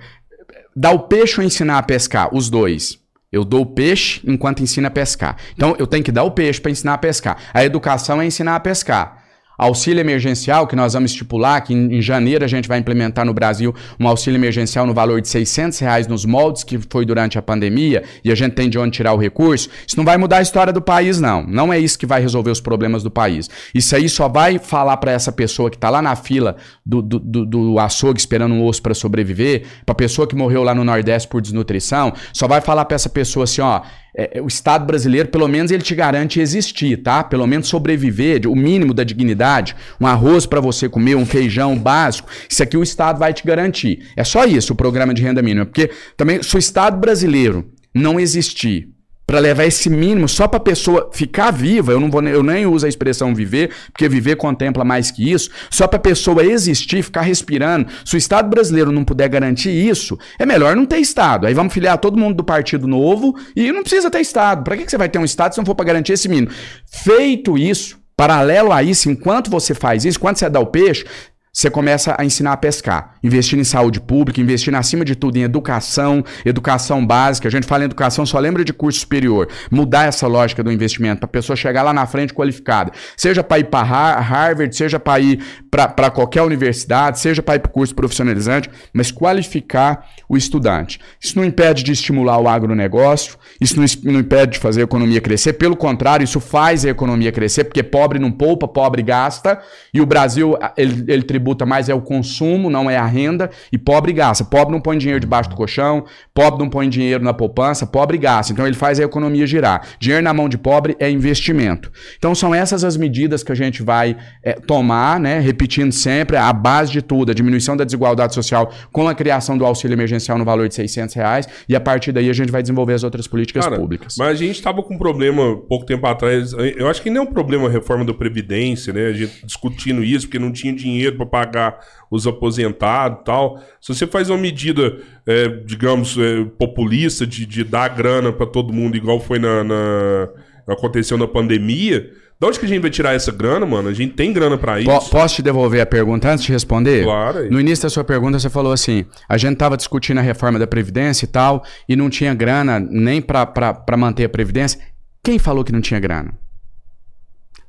[SPEAKER 4] Dar o peixe ou ensinar a pescar? Os dois. Eu dou o peixe enquanto ensino a pescar. Então, eu tenho que dar o peixe para ensinar a pescar. A educação é ensinar a pescar. Auxílio emergencial, que nós vamos estipular, que em, janeiro a gente vai implementar no Brasil um auxílio emergencial no valor de 600 reais nos moldes, que foi durante a pandemia, e a gente tem de onde tirar o recurso. Isso não vai mudar a história do país, não. Não é isso que vai resolver os problemas do país. Isso aí só vai falar para essa pessoa que está lá na fila do, do, do, do açougue esperando um osso para sobreviver, para a pessoa que morreu lá no Nordeste por desnutrição, só vai falar para essa pessoa assim, ó, é, é, o Estado brasileiro, pelo menos, ele te garante existir, tá? Pelo menos sobreviver, o mínimo da dignidade, um arroz para você comer, um feijão básico, isso aqui o Estado vai te garantir. É só isso o programa de renda mínima, porque também se o Estado brasileiro não existir para levar esse mínimo só para a pessoa ficar viva. Eu não vou, eu nem uso a expressão viver, porque viver contempla mais que isso. Só para a pessoa existir, ficar respirando. Se o Estado brasileiro não puder garantir isso, é melhor não ter Estado. Aí vamos filiar todo mundo do Partido Novo e não precisa ter Estado. Para que, você vai ter um Estado se não for para garantir esse mínimo? Feito isso, Paralelo a isso, enquanto você faz isso, enquanto você dá o peixe, você começa a ensinar a pescar, investir em saúde pública, investir acima de tudo em educação, educação básica. A gente fala em educação, só lembra de curso superior. Mudar essa lógica do investimento para a pessoa chegar lá na frente qualificada. Seja para ir para Harvard, seja para ir para qualquer universidade, seja para ir para curso profissionalizante, mas qualificar o estudante. Isso não impede de estimular o agronegócio, isso não, não impede de fazer a economia crescer, pelo contrário, isso faz a economia crescer, porque pobre não poupa, pobre gasta, e o Brasil, ele, ele tributa mais é o consumo, não é a renda, e pobre gasta. Pobre não põe dinheiro debaixo do colchão, pobre não põe dinheiro na poupança, pobre gasta. Então ele faz a economia girar. Dinheiro na mão de pobre é investimento. Então são essas as medidas que a gente vai é, tomar, né? Repetindo sempre, a base de tudo, a diminuição da desigualdade social com a criação do auxílio emergencial no valor de 600 reais, e a partir daí a gente vai desenvolver as outras políticas
[SPEAKER 1] Cara,
[SPEAKER 4] públicas.
[SPEAKER 1] Mas a gente estava com um problema pouco tempo atrás. Eu acho que nem é um problema a reforma da Previdência, né? A gente discutindo isso, porque não tinha dinheiro para pagar os aposentados e tal. Se você faz uma medida, é, digamos, é, populista de, de dar grana para todo mundo, igual foi na, na, aconteceu na pandemia. De onde que a gente vai tirar essa grana, mano? A gente tem grana para isso.
[SPEAKER 4] Po posso te devolver a pergunta antes de responder?
[SPEAKER 1] Claro. Aí.
[SPEAKER 4] No início da sua pergunta, você falou assim: a gente tava discutindo a reforma da Previdência e tal, e não tinha grana nem para manter a Previdência. Quem falou que não tinha grana?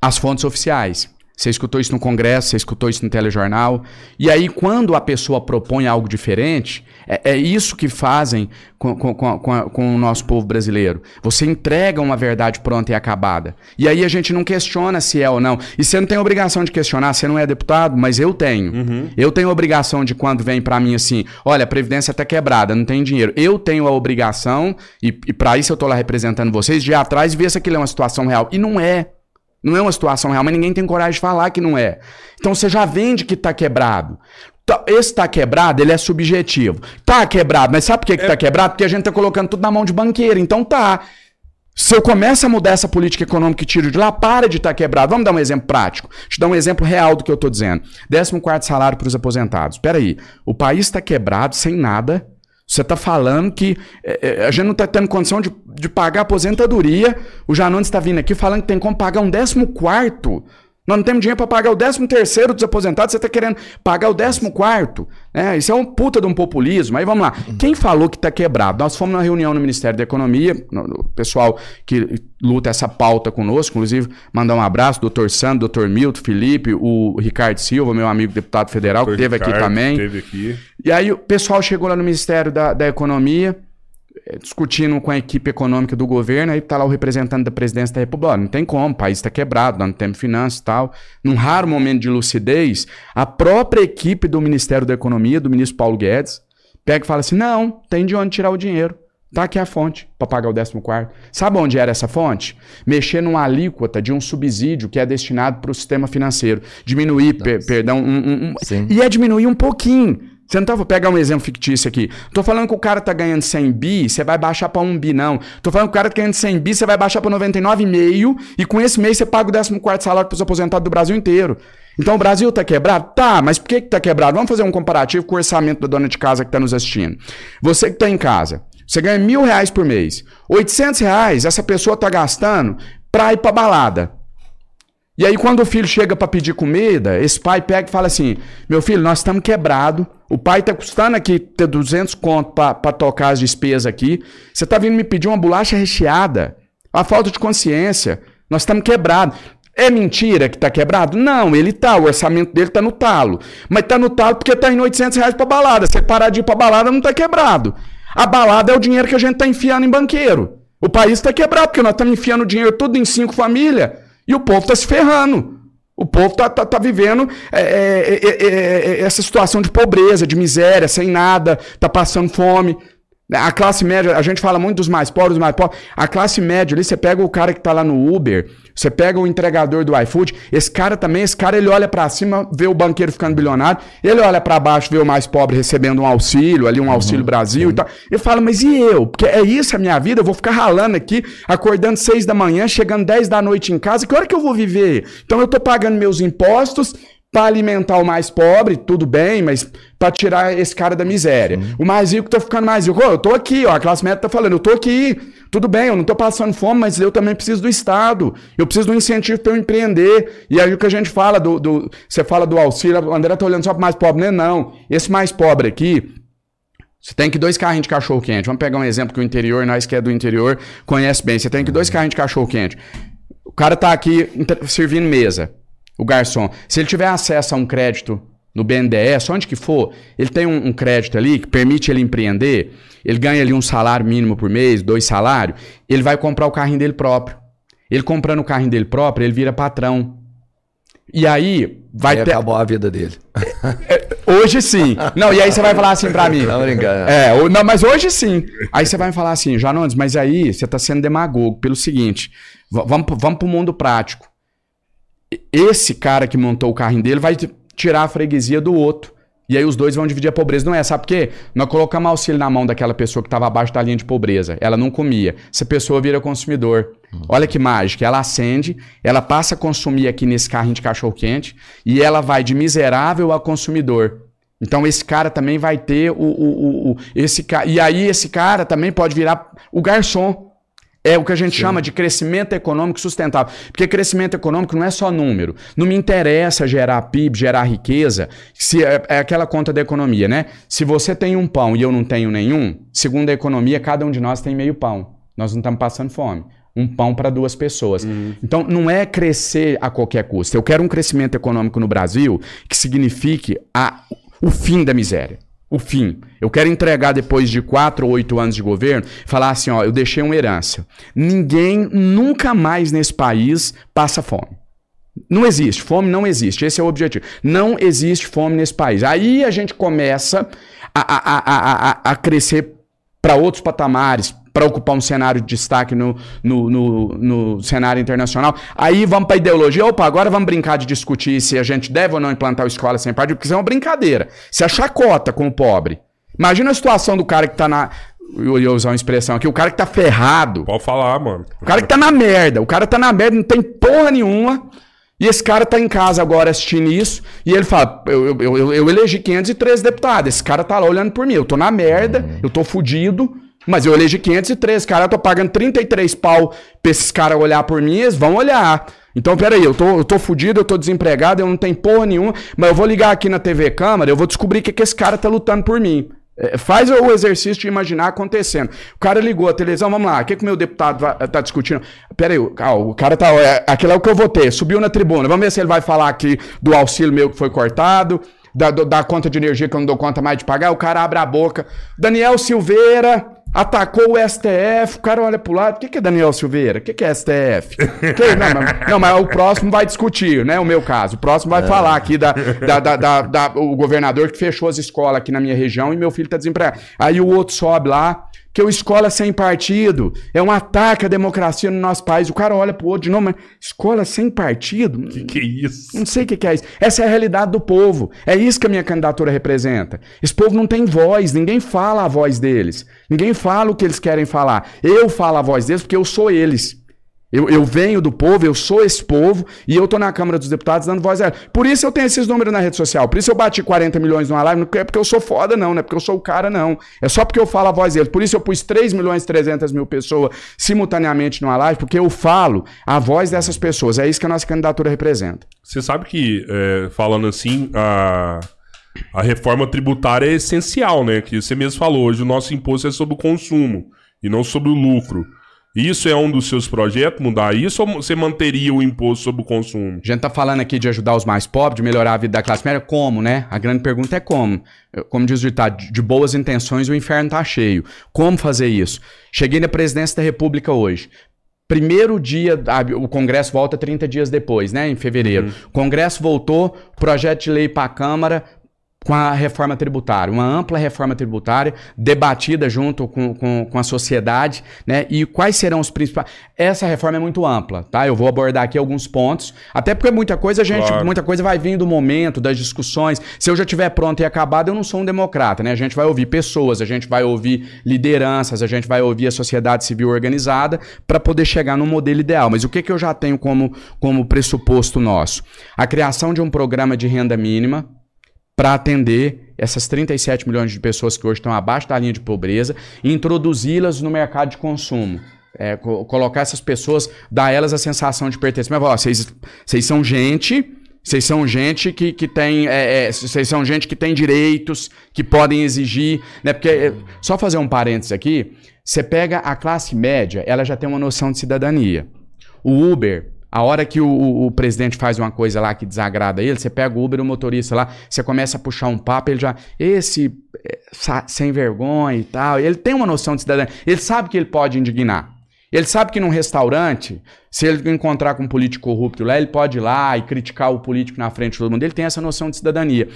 [SPEAKER 4] As fontes oficiais. Você escutou isso no Congresso, você escutou isso no telejornal. E aí, quando a pessoa propõe algo diferente, é, é isso que fazem com, com, com, com, o nosso povo brasileiro. Você entrega uma verdade pronta e acabada. E aí a gente não questiona se é ou não. E você não tem obrigação de questionar, você não é deputado, mas eu tenho. Uhum. Eu tenho obrigação de quando vem para mim assim: olha, a Previdência tá quebrada, não tem dinheiro. Eu tenho a obrigação, e, e para isso eu tô lá representando vocês, de ir atrás e ver se aquilo é uma situação real. E não é. Não é uma situação real, mas ninguém tem coragem de falar que não é. Então você já vende que está quebrado. Tá, esse está quebrado, ele é subjetivo. Tá quebrado, mas sabe por que, que tá é... quebrado? Porque a gente tá colocando tudo na mão de banqueiro. Então tá. Se eu começo a mudar essa política econômica e tiro de lá, para de estar tá quebrado. Vamos dar um exemplo prático. Deixa eu dar um exemplo real do que eu estou dizendo. 14 salário para os aposentados. Espera aí. O país está quebrado, sem nada. Você está falando que é, a gente não está tendo condição de, de pagar aposentadoria. O Janones está vindo aqui falando que tem como pagar um décimo quarto nós não temos dinheiro para pagar o 13 terceiro dos aposentados, você está querendo pagar o 14 quarto. Né? Isso é um puta de um populismo. Aí vamos lá. Quem falou que está quebrado? Nós fomos na reunião no Ministério da Economia, o pessoal que luta essa pauta conosco, inclusive mandar um abraço, doutor Sandro, doutor Milton, Felipe, o Ricardo Silva, meu amigo deputado federal, que esteve aqui também.
[SPEAKER 1] Esteve aqui.
[SPEAKER 4] E aí o pessoal chegou lá no Ministério da, da Economia, discutindo com a equipe econômica do governo, aí está lá o representante da presidência da República. Não tem como, o país está quebrado, não temos finanças e tal. Num raro momento de lucidez, a própria equipe do Ministério da Economia, do ministro Paulo Guedes, pega e fala assim: não, tem de onde tirar o dinheiro. Tá aqui a fonte para pagar o 14. Sabe onde era essa fonte? Mexer numa alíquota de um subsídio que é destinado para o sistema financeiro. Diminuir, per, perdão, um, um, um, e é diminuir um pouquinho. Você não tá, vou pegar um exemplo fictício aqui. Tô falando que o cara tá ganhando 100 bi, você vai baixar para 1 bi, não. Tô falando que o cara tá ganhando 100 bi, você vai baixar para 99,5 e com esse mês você paga o 14 salário pros aposentados do Brasil inteiro. Então o Brasil tá quebrado? Tá, mas por que que tá quebrado? Vamos fazer um comparativo com o orçamento da dona de casa que tá nos assistindo. Você que tá em casa, você ganha mil reais por mês. 800 reais essa pessoa tá gastando pra ir pra balada. E aí, quando o filho chega para pedir comida, esse pai pega e fala assim: Meu filho, nós estamos quebrados. O pai tá custando aqui ter 200 conto para tocar as despesas aqui. Você tá vindo me pedir uma bolacha recheada. A falta de consciência. Nós estamos quebrados. É mentira que tá quebrado? Não, ele tá. O orçamento dele tá no talo. Mas tá no talo porque tá em 800 reais pra balada. Se parar de ir pra balada, não tá quebrado. A balada é o dinheiro que a gente tá enfiando em banqueiro. O país tá quebrado porque nós estamos enfiando dinheiro tudo em cinco famílias. E o povo está se ferrando. O povo está tá, tá vivendo é é, é, é, é, essa situação de pobreza, de miséria, sem nada, está passando fome. A classe média, a gente fala muito dos mais pobres, dos mais pobres. A classe média ali, você pega o cara que tá lá no Uber, você pega o entregador do iFood, esse cara também, esse cara ele olha para cima, vê o banqueiro ficando bilionário, ele olha para baixo, vê o mais pobre recebendo um auxílio, ali um auxílio Brasil sim. e tal. Ele fala, mas e eu? Porque é isso a minha vida, eu vou ficar ralando aqui, acordando seis da manhã, chegando dez da noite em casa, que hora que eu vou viver? Então eu tô pagando meus impostos, para alimentar o mais pobre, tudo bem, mas para tirar esse cara da miséria. Sim. O mais rico tá ficando mais rico. Oh, eu tô aqui, ó, a classe média tá falando, eu tô aqui. Tudo bem, eu não tô passando fome, mas eu também preciso do Estado. Eu preciso do incentivo para eu empreender. E aí o que a gente fala do, do você fala do auxílio, o André tá olhando só para mais pobre, né? Não. Esse mais pobre aqui, você tem que dois carrinhos de cachorro quente. Vamos pegar um exemplo que o interior, nós que é do interior, conhece bem. Você tem que dois carrinhos de cachorro quente. O cara tá aqui servindo mesa o garçom, se ele tiver acesso a um crédito no BNDES, onde que for, ele tem um, um, crédito ali que permite ele empreender, ele ganha ali um salário mínimo por mês, dois salários, ele vai comprar o carrinho dele próprio. Ele comprando o carrinho dele próprio, ele vira patrão. E aí vai
[SPEAKER 2] aí ter... acabou a vida dele.
[SPEAKER 4] É, hoje sim. Não, e aí você vai falar assim pra mim. Não, brincando. É, não, mas hoje sim. Aí você vai me falar assim, Janones, mas aí você tá sendo demagogo pelo seguinte, vamos, vamos pro mundo prático esse cara que montou o carrinho dele vai tirar a freguesia do outro. E aí os dois vão dividir a pobreza. Não é, sabe por quê? Nós colocamos auxílio na mão daquela pessoa que estava abaixo da linha de pobreza. Ela não comia. Essa pessoa vira consumidor. Olha que mágica. Ela acende, ela passa a consumir aqui nesse carrinho de cachorro-quente e ela vai de miserável a consumidor. Então esse cara também vai ter o, o, o, o esse E aí esse cara também pode virar o garçom. É o que a gente Sim. chama de crescimento econômico sustentável. Porque crescimento econômico não é só número. Não me interessa gerar PIB, gerar riqueza. Se é, é, aquela conta da economia, né? Se você tem um pão e eu não tenho nenhum, segundo a economia, cada um de nós tem meio pão. Nós não estamos passando fome. Um pão para duas pessoas. Uhum. Então, não é crescer a qualquer custo. Eu quero um crescimento econômico no Brasil que signifique a, o fim da miséria o fim. Eu quero entregar depois de quatro ou oito anos de governo, falar assim, ó, eu deixei uma herança. Ninguém nunca mais nesse país passa fome. Não existe, fome não existe. Esse é o objetivo. Não existe fome nesse país. Aí a gente começa a, a, a, a, a crescer para outros patamares, para ocupar um cenário de destaque no, no, no, no cenário internacional. Aí vamos para ideologia. Opa, agora vamos brincar de discutir se a gente deve ou não implantar o escola sem partido, porque isso é uma brincadeira. Se a chacota com o pobre. Imagina a situação do cara que está na. Eu ia usar uma expressão aqui, o cara que tá ferrado.
[SPEAKER 1] Pode falar, mano.
[SPEAKER 4] O cara que tá na merda. O cara tá na merda, não tem porra nenhuma. E esse cara tá em casa agora assistindo isso, e ele fala: eu, eu, eu, eu elegi 513 deputados, esse cara tá lá olhando por mim, eu tô na merda, eu tô fudido, mas eu elegi 503, cara, eu tô pagando 33 pau pra esses caras olhar por mim, eles vão olhar. Então, peraí, eu tô, eu tô fudido, eu tô desempregado, eu não tenho porra nenhuma, mas eu vou ligar aqui na TV Câmara, eu vou descobrir que, que esse cara tá lutando por mim. É, faz o exercício de imaginar acontecendo. O cara ligou a televisão, vamos lá, o que, que o meu deputado tá discutindo? Peraí, o cara tá. É, aquele é o que eu votei, subiu na tribuna, vamos ver se ele vai falar aqui do auxílio meu que foi cortado. Da, da conta de energia que eu não dou conta mais de pagar, o cara abre a boca. Daniel Silveira, Atacou o STF, o cara olha pro lado, o que, que é Daniel Silveira? O que, que é STF? Que, não, mas, não, mas o próximo vai discutir, né? O meu caso. O próximo vai é. falar aqui da, da, da, da, da, o governador que fechou as escolas aqui na minha região e meu filho tá desempregado. Aí o outro sobe lá, que o escola sem partido é um ataque à democracia no nosso país. O cara olha pro outro de novo, mas escola sem partido?
[SPEAKER 1] Que que é isso?
[SPEAKER 4] Não sei o que, que é isso. Essa é a realidade do povo. É isso que a minha candidatura representa. Esse povo não tem voz, ninguém fala a voz deles. Ninguém fala o que eles querem falar. Eu falo a voz deles porque eu sou eles. Eu, eu, venho do povo, eu sou esse povo e eu tô na Câmara dos Deputados dando voz a ela. Por isso eu tenho esses números na rede social. Por isso eu bati 40 milhões numa live. Não é porque eu sou foda, não. Não é porque eu sou o cara, não. É só porque eu falo a voz deles. Por isso eu pus 3 milhões e 300 mil pessoas simultaneamente numa live, porque eu falo a voz dessas pessoas. É isso que a nossa candidatura representa.
[SPEAKER 1] Você sabe que, é, falando assim, a, a reforma tributária é essencial, né? Que você mesmo falou. Hoje o nosso imposto é sobre o consumo e não sobre o lucro. Isso é um dos seus projetos, mudar isso, ou você manteria o imposto sobre o consumo?
[SPEAKER 4] A gente tá falando aqui de ajudar os mais pobres, de melhorar a vida da classe média. Como, né? A grande pergunta é como. Como diz o ditado, de boas intenções o inferno tá cheio. Como fazer isso? Cheguei na presidência da República hoje. Primeiro dia, o Congresso volta 30 dias depois, né? Em fevereiro. Uhum. O Congresso voltou, projeto de lei para a Câmara, com a reforma tributária, uma ampla reforma tributária debatida junto com, com, com, a sociedade, né? E quais serão os principais. Essa reforma é muito ampla, tá? Eu vou abordar aqui alguns pontos, até porque muita coisa, gente, claro. muita coisa vai vir do momento, das discussões. Se eu já tiver pronto e acabado, eu não sou um democrata, né? A gente vai ouvir pessoas, a gente vai ouvir lideranças, a gente vai ouvir a sociedade civil organizada para poder chegar no modelo ideal. Mas o que, que eu já tenho como, como pressuposto nosso? A criação de um programa de renda mínima para atender essas 37 milhões de pessoas que hoje estão abaixo da linha de pobreza e introduzi-las no mercado de consumo. É, co colocar essas pessoas, dar elas a sensação de pertencimento. Vocês, vocês são gente, vocês são gente que, que tem. É, é, vocês são gente que tem direitos, que podem exigir. Né? Porque, é, só fazer um parênteses aqui, você pega a classe média, ela já tem uma noção de cidadania. O Uber, a hora que o, o, presidente faz uma coisa lá que desagrada ele, você pega o Uber, o motorista lá, você começa a puxar um papo, ele já. Esse é, sem vergonha e tal. Ele tem uma noção de cidadania. Ele sabe que ele pode indignar. Ele sabe que num restaurante, se ele encontrar com um político corrupto lá, ele pode ir lá e criticar o político na frente de todo mundo. Ele tem essa noção de cidadania.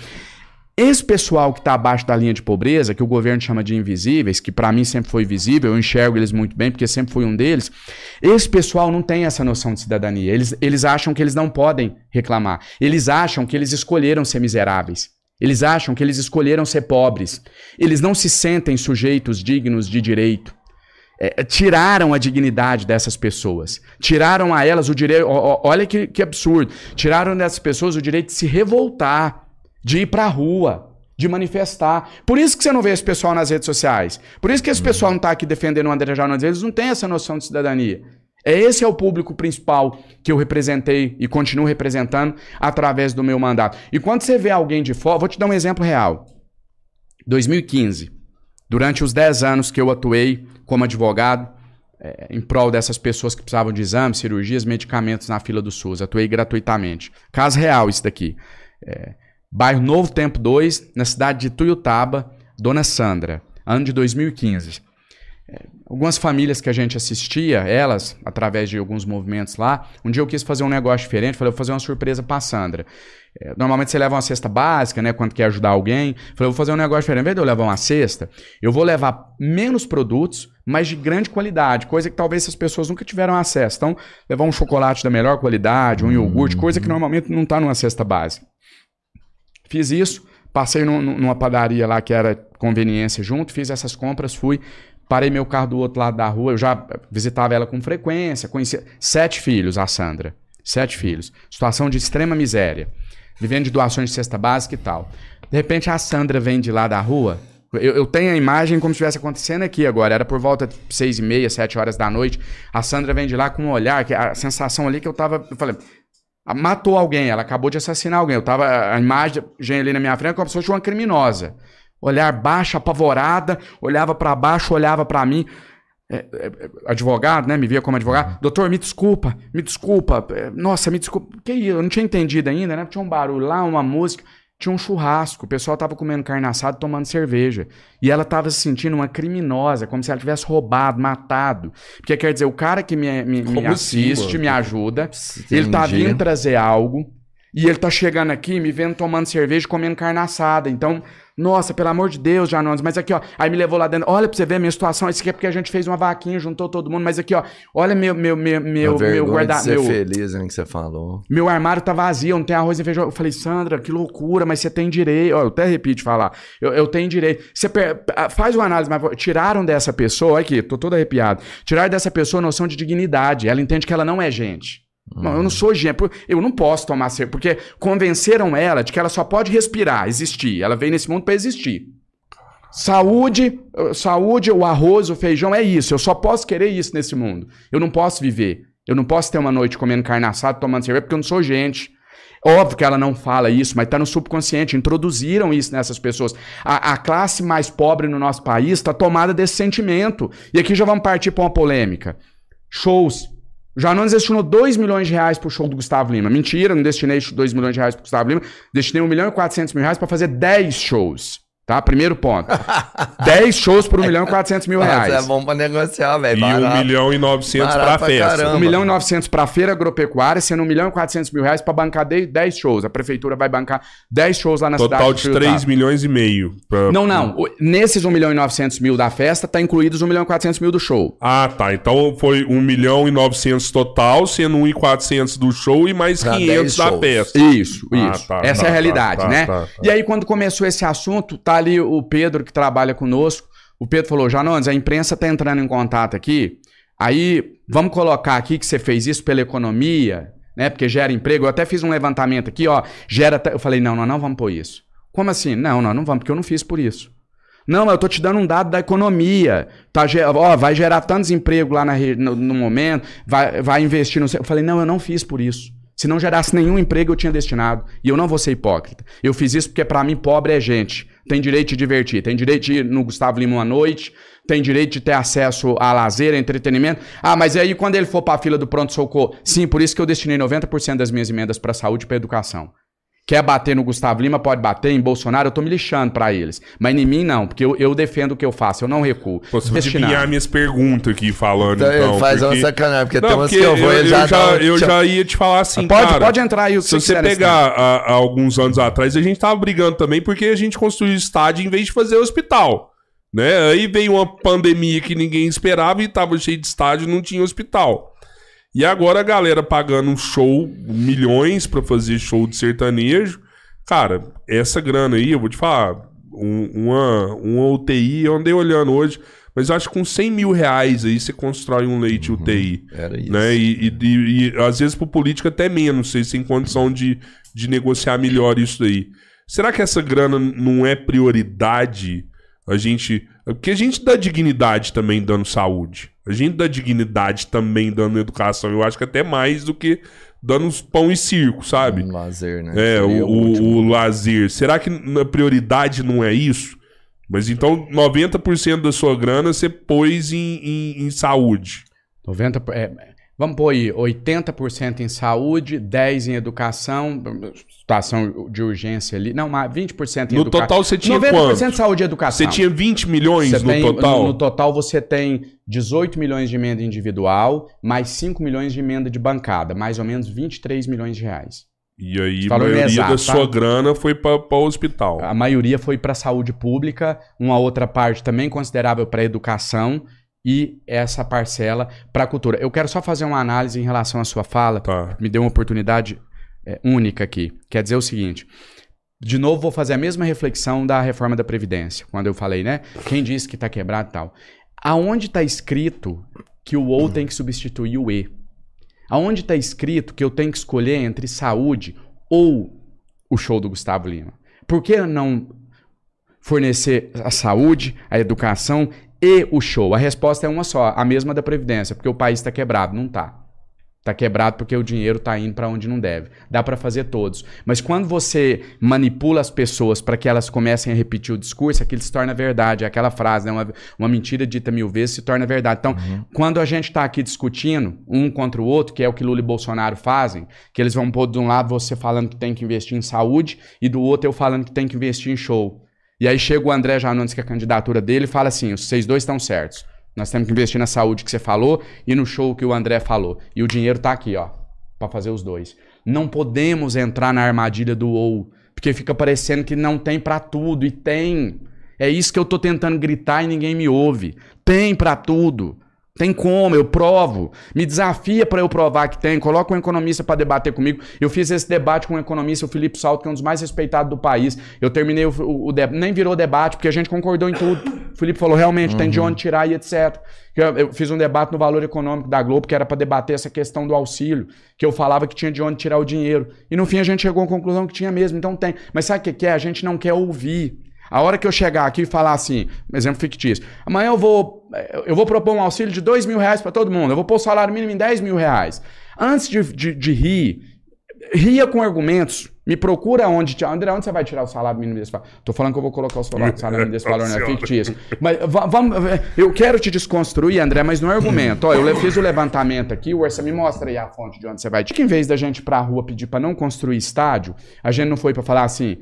[SPEAKER 4] Esse pessoal que está abaixo da linha de pobreza, que o governo chama de invisíveis, que para mim sempre foi visível, eu enxergo eles muito bem, porque sempre fui um deles, esse pessoal não tem essa noção de cidadania. Eles, eles acham que eles não podem reclamar. Eles acham que eles escolheram ser miseráveis. Eles acham que eles escolheram ser pobres. Eles não se sentem sujeitos dignos de direito. É, tiraram a dignidade dessas pessoas. Tiraram a elas o direito. Olha que, que absurdo. Tiraram dessas pessoas o direito de se revoltar de ir pra rua, de manifestar. Por isso que você não vê esse pessoal nas redes sociais. Por isso que esse pessoal não está aqui defendendo o André Janones. Eles não têm essa noção de cidadania. É esse é o público principal que eu representei e continuo representando através do meu mandato. E quando você vê alguém de fora, vou te dar um exemplo real. 2015, durante os 10 anos que eu atuei como advogado, é, em prol dessas pessoas que precisavam de exames, cirurgias, medicamentos na fila do SUS. Atuei gratuitamente. Caso real, isso daqui. É, Bairro Novo Tempo 2, na cidade de Tuiutaba, Dona Sandra, ano de 2015. É, algumas famílias que a gente assistia, elas, através de alguns movimentos lá, um dia eu quis fazer um negócio diferente, falei, vou fazer uma surpresa pra Sandra. É, normalmente você leva uma cesta básica, né, quando quer ajudar alguém. Falei, vou fazer um negócio diferente. Em vez de eu levar uma cesta, eu vou levar menos produtos, mas de grande qualidade, coisa que talvez essas pessoas nunca tiveram acesso. Então, levar um chocolate da melhor qualidade, um iogurte, coisa que normalmente não está numa cesta básica. Fiz isso, passei numa padaria lá que era conveniência junto, fiz essas compras, fui, parei meu carro do outro lado da rua, eu já visitava ela com frequência, conhecia sete filhos, a Sandra, sete filhos, situação de extrema miséria, vivendo de doações de cesta básica e tal. De repente a Sandra vem de lá da rua, eu, eu, tenho a imagem como se estivesse acontecendo aqui agora. Era por volta de seis e meia, sete horas da noite. A Sandra vem de lá com um olhar, que a sensação ali que eu tava. Eu falei, matou alguém, ela acabou de assassinar alguém. Eu tava a imagem ali na minha frente como se fosse uma criminosa. Olhar baixo, apavorada, olhava para baixo, olhava para mim. É, é, advogado, né? Me via como advogado. Doutor, me desculpa, me desculpa. É, nossa, me desculpa. Que? Eu não tinha entendido ainda, né? Tinha um barulho lá, uma música tinha um churrasco, o pessoal tava comendo carne assada, tomando cerveja. E ela tava se sentindo uma criminosa, como se ela tivesse roubado, matado. Porque quer dizer, o cara que me, me, me assim, assiste, me ajuda, Entendi. ele tá vindo trazer algo, e ele tá chegando aqui, me vendo tomando cerveja, comendo carne assada. Então, nossa, pelo amor de Deus, Janones, mas aqui, ó. Aí me levou lá dentro. Olha pra você ver a minha situação. Isso aqui é porque a gente fez uma vaquinha, juntou todo mundo. Mas aqui, ó. Olha meu, meu, meu, meu, meu guarda
[SPEAKER 2] meu feliz em que você falou.
[SPEAKER 4] Meu armário tá vazio, não tem arroz e feijão. Eu falei, Sandra, que loucura, mas você tem direito. Ó, eu até repito falar. Eu, eu tenho direito. Você per... faz uma análise, mas tiraram dessa pessoa, aqui, tô todo arrepiado. Tiraram dessa pessoa a noção de dignidade. Ela entende que ela não é gente. Não, eu não sou gênio. Eu não posso tomar cerveja. Porque convenceram ela de que ela só pode respirar, existir. Ela veio nesse mundo para existir. Saúde, saúde, o arroz, o feijão é isso. Eu só posso querer isso nesse mundo. Eu não posso viver. Eu não posso ter uma noite comendo carne assada, tomando cerveja, porque eu não sou gente. Óbvio que ela não fala isso, mas está no subconsciente. Introduziram isso nessas pessoas. A, a classe mais pobre no nosso país está tomada desse sentimento. E aqui já vamos partir para uma polêmica. Shows Janones destinou 2 milhões de reais pro show do Gustavo Lima. Mentira, não destinei 2 milhões de reais pro Gustavo Lima. Destinei 1 milhão e 400 mil reais pra fazer 10 shows. Tá? Primeiro ponto. 10 shows por 1 milhão e 400 mil reais.
[SPEAKER 2] Nossa, é bom pra negociar, velho.
[SPEAKER 1] E 1
[SPEAKER 2] barato.
[SPEAKER 1] milhão e 900
[SPEAKER 2] Barato
[SPEAKER 1] pra
[SPEAKER 2] pra
[SPEAKER 1] festa.
[SPEAKER 2] caramba.
[SPEAKER 4] 1 milhão e 900 para feira agropecuária, sendo 1 milhão e 400 mil reais para bancar de- 10 shows. A prefeitura vai bancar 10 shows lá na
[SPEAKER 1] Total
[SPEAKER 4] cidade.
[SPEAKER 1] de 3 milhões e meio. pra-
[SPEAKER 4] Não, não. Nesses 1 milhão e 900 mil da festa, tá incluídos 1 milhão e 400 mil do show.
[SPEAKER 1] Ah, tá. Então foi 1 milhão e 900 total, sendo 1 e 400 do show e mais
[SPEAKER 2] Pra
[SPEAKER 1] 500
[SPEAKER 2] 10
[SPEAKER 1] da
[SPEAKER 2] shows.
[SPEAKER 1] festa.
[SPEAKER 4] Isso,
[SPEAKER 1] Ah,
[SPEAKER 4] isso.
[SPEAKER 1] tá,
[SPEAKER 4] Essa
[SPEAKER 1] tá,
[SPEAKER 4] é a realidade,
[SPEAKER 1] tá,
[SPEAKER 4] né?
[SPEAKER 1] tá, tá.
[SPEAKER 4] E aí, quando começou esse assunto, tá ali o Pedro, que trabalha conosco. O Pedro falou: Janones, a imprensa tá entrando em contato aqui. Aí, vamos colocar aqui que você fez isso pela economia, né? Porque gera emprego. Eu até fiz um levantamento aqui, ó. Gera. Eu falei: não, não, não vamos pôr isso. Como assim? Não, não, não vamos, porque eu não fiz por isso. Não, eu tô te dando um dado da economia. Tá, ó, vai gerar tantos empregos lá na no, no momento, vai, vai investir no. Eu falei, não, eu não fiz por isso. Se não gerasse nenhum emprego, eu tinha destinado. E eu não vou ser hipócrita. Eu fiz isso porque, pra mim, pobre é gente. Tem direito de divertir, tem direito de ir no Gustavo Lima uma noite, tem direito de ter acesso a lazer, a entretenimento. Ah, mas aí quando ele for pra fila do pronto-socorro? Sim, por isso que eu destinei 90% das minhas emendas pra saúde e pra educação. Quer bater no Gustavo Lima, pode bater. Em Bolsonaro, eu tô me lixando pra eles. Mas em mim, não, porque eu, eu defendo o que eu faço, eu não recuo.
[SPEAKER 1] Pô, Você vai
[SPEAKER 4] Destinado.
[SPEAKER 1] minhas perguntas aqui falando,
[SPEAKER 2] Então,
[SPEAKER 1] então.
[SPEAKER 2] faz
[SPEAKER 1] porque...
[SPEAKER 2] uma sacanagem, porque
[SPEAKER 1] Não,
[SPEAKER 2] tem umas
[SPEAKER 1] porque
[SPEAKER 2] que eu vou,
[SPEAKER 1] eu, eu
[SPEAKER 2] já,
[SPEAKER 1] eu
[SPEAKER 2] já-
[SPEAKER 1] ia te falar assim,
[SPEAKER 4] Pode,
[SPEAKER 1] cara,
[SPEAKER 4] pode entrar aí o que
[SPEAKER 1] Se você pegar há, há alguns anos atrás, a gente tava brigando também porque a gente construiu estádio em vez de fazer hospital. Né? Aí veio uma pandemia que ninguém esperava e tava cheio de estádio e não tinha hospital. E agora a galera pagando um show, milhões pra fazer show de sertanejo. Cara, essa grana aí, eu vou te falar, um- uma, uma UTI, eu andei olhando hoje, mas acho que com 100 mil reais aí você constrói um leite UTI
[SPEAKER 2] Era isso.
[SPEAKER 1] né? E, e- e- e, às vezes pro político até menos, vocês têm condição de, de negociar melhor isso daí. Será que essa grana não é prioridade? A gente. Porque a gente dá dignidade também dando saúde. A gente dá dignidade também dando educação. Eu acho que até mais do que dando uns pão e circo, sabe?
[SPEAKER 2] Um lazer, né?
[SPEAKER 1] É,
[SPEAKER 2] Seria
[SPEAKER 1] o, o, o lazer. Será que a prioridade não é isso? Mas então 90% da sua grana você pôs em, em, em saúde.
[SPEAKER 4] 90, por- é, vamos pôr aí 80% em saúde, 10% em educação, situação de urgência ali. Não, mas 20% em
[SPEAKER 1] No
[SPEAKER 4] educação.
[SPEAKER 1] total você tinha
[SPEAKER 4] 90%
[SPEAKER 1] quanto?
[SPEAKER 4] saúde e educação.
[SPEAKER 1] Você tinha 20 milhões
[SPEAKER 4] Você
[SPEAKER 1] no
[SPEAKER 4] tem-
[SPEAKER 1] total?
[SPEAKER 4] No, no total você tem 18 milhões de emenda individual, mais 5 milhões de emenda de bancada, mais ou menos 23 milhões de reais.
[SPEAKER 1] E aí, a
[SPEAKER 4] Falando
[SPEAKER 1] maioria
[SPEAKER 4] exato,
[SPEAKER 1] da
[SPEAKER 4] tá?
[SPEAKER 1] sua grana foi para o hospital.
[SPEAKER 4] A maioria foi para a saúde pública, uma outra parte também considerável para a educação e essa parcela para a cultura. Eu quero só fazer uma análise em relação à sua fala.
[SPEAKER 1] Tá.
[SPEAKER 4] Me deu uma oportunidade é, única aqui. Quer dizer o seguinte. De novo, vou fazer a mesma reflexão da reforma da Previdência. Quando eu falei, né? Quem disse que está quebrado e tal. Aonde está escrito que o ou tem que substituir o e? Aonde está escrito que eu tenho que escolher entre saúde ou o show do Gustavo Lima? Por que não fornecer a saúde, a educação e o show? A resposta é uma só, a mesma da Previdência, porque o país está quebrado. Não está. Está quebrado porque o dinheiro está indo para onde não deve. Dá para fazer todos. Mas quando você manipula as pessoas para que elas comecem a repetir o discurso, aquilo se torna verdade. Aquela frase, né? uma, uma mentira dita mil vezes se torna verdade. Então, quando a gente está aqui discutindo um contra o outro, que é o que Lula e Bolsonaro fazem, que eles vão pôr de um lado você falando que tem que investir em saúde e do outro eu falando que tem que investir em show. E aí chega o André Janones, que é a candidatura dele, e fala assim: vocês dois estão certos. Nós temos que investir na saúde que você falou e no show que o André falou. E o dinheiro tá aqui, ó, para fazer os dois. Não podemos entrar na armadilha do ou, porque fica parecendo que não tem para tudo e tem. É isso que eu tô tentando gritar e ninguém me ouve. Tem para tudo. Tem como, eu provo. Me desafia para eu provar que tem. Coloca um economista para debater comigo. Eu fiz esse debate com o economista, o Felipe Salto, que é um dos mais respeitados do país. Eu terminei o, o, o debate, nem virou debate, porque a gente concordou em tudo. O Felipe falou, realmente, tem de onde tirar e etc. Eu, eu fiz um debate no valor econômico da Globo, que era para debater essa questão do auxílio, que eu falava que tinha de onde tirar o dinheiro. E no fim a gente chegou à conclusão que tinha mesmo. Então tem. Mas sabe o que é? A gente não quer ouvir. A hora que eu chegar aqui e falar assim, um exemplo fictício, amanhã eu vou, eu vou propor um auxílio de dois mil reais para todo mundo, eu vou pôr o salário mínimo em 10 mil reais. Antes de, de, de rir, ria com argumentos. Me procura onde. André, onde você vai tirar o salário mínimo desse valor? Tô falando que eu vou colocar o salário, mínimo desse valor, não é fictício. Mas va- vamos. Eu quero te desconstruir, André, mas não é argumento. Ó, eu fiz o levantamento aqui, o Orça me mostra aí a fonte de onde você vai. Que em vez da gente ir pra rua pedir pra não construir estádio, a gente não foi pra falar assim: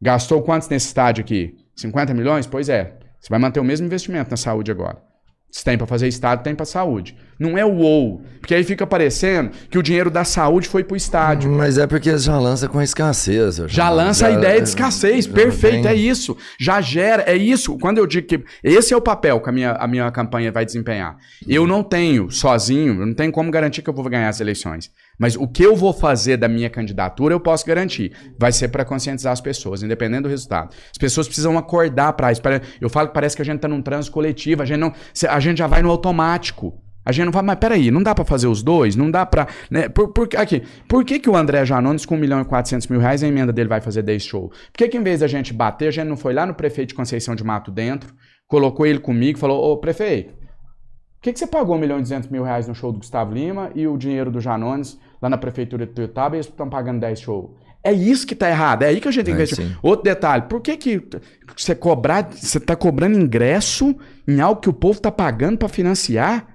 [SPEAKER 4] gastou quantos nesse estádio aqui? 50 milhões? Pois é. Você vai manter o mesmo investimento na saúde agora. Se tem para fazer Estado, tem para saúde. Não é o ou. Porque aí fica parecendo que o dinheiro da saúde foi pro estádio.
[SPEAKER 2] Mas é porque já lança com escassez. Já,
[SPEAKER 4] já lança já, a ideia de escassez. Perfeito, tem... é isso. Já gera, é isso. Quando eu digo que esse é o papel que a minha, a minha campanha vai desempenhar. Eu não tenho sozinho, eu não tenho como garantir que eu vou ganhar as eleições. Mas o que eu vou fazer da minha candidatura, eu posso garantir. Vai ser para conscientizar as pessoas, independente do resultado. As pessoas precisam acordar para isso. Eu falo que parece que a gente está num trânsito coletivo, a gente, não, a gente já vai no automático. A gente não vai, mas peraí, não dá para fazer os dois? Não dá para. Né? Por, por, aqui, por que, que o André Janones, com 1 milhão e 400 mil reais, a emenda dele vai fazer 10 show? Por que, que em vez da gente bater, a gente não foi lá no prefeito de Conceição de Mato dentro, colocou ele comigo e falou: Ô prefeito, por que, que você pagou 1 milhão e 200 mil reais no show do Gustavo Lima e o dinheiro do Janones lá na prefeitura de Tuiutaba e eles estão pagando 10 show. É isso que tá errado, é aí que a gente tem que investir. Outro detalhe, por que que você cobrar, você tá cobrando ingresso em algo que o povo tá pagando para financiar?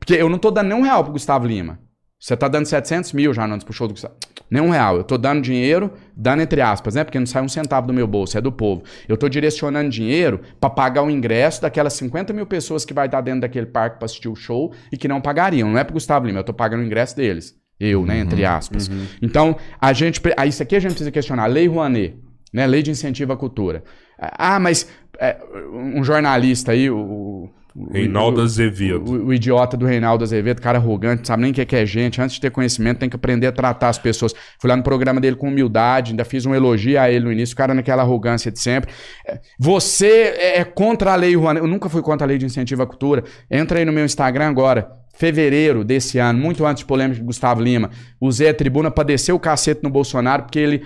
[SPEAKER 4] Porque eu não tô dando nenhum real pro Gustavo Lima. Você tá dando 700 mil já antes pro show do Gustavo. Nenhum real. Eu tô dando dinheiro, dando entre aspas, né? Porque não sai um centavo do meu bolso, é do povo. Eu tô direcionando dinheiro para pagar o ingresso daquelas 50 mil pessoas que vai estar dentro daquele parque pra assistir o show e que não pagariam. Não é pro Gustavo Lima, eu tô pagando o ingresso deles. Eu, né? Entre uhum. aspas. Uhum. Então, a gente. Isso aqui a gente precisa questionar. Lei Rouanet, né? Lei de incentivo à cultura. Ah, mas é, um jornalista aí, o.
[SPEAKER 1] Reinaldo Azevedo.
[SPEAKER 4] O, o, o, idiota do Reinaldo Azevedo, cara arrogante, sabe nem o que é, que é gente. Antes de ter conhecimento, tem que aprender a tratar as pessoas. Fui lá no programa dele com humildade, ainda fiz um elogio a ele no início, o cara naquela arrogância de sempre. É, você é, é contra a lei Rouanet. Eu nunca fui contra a lei de incentivo à cultura. Entra aí no meu Instagram agora fevereiro desse ano, muito antes de polêmica de Gustavo Lima, usei a tribuna para descer o cacete no Bolsonaro porque ele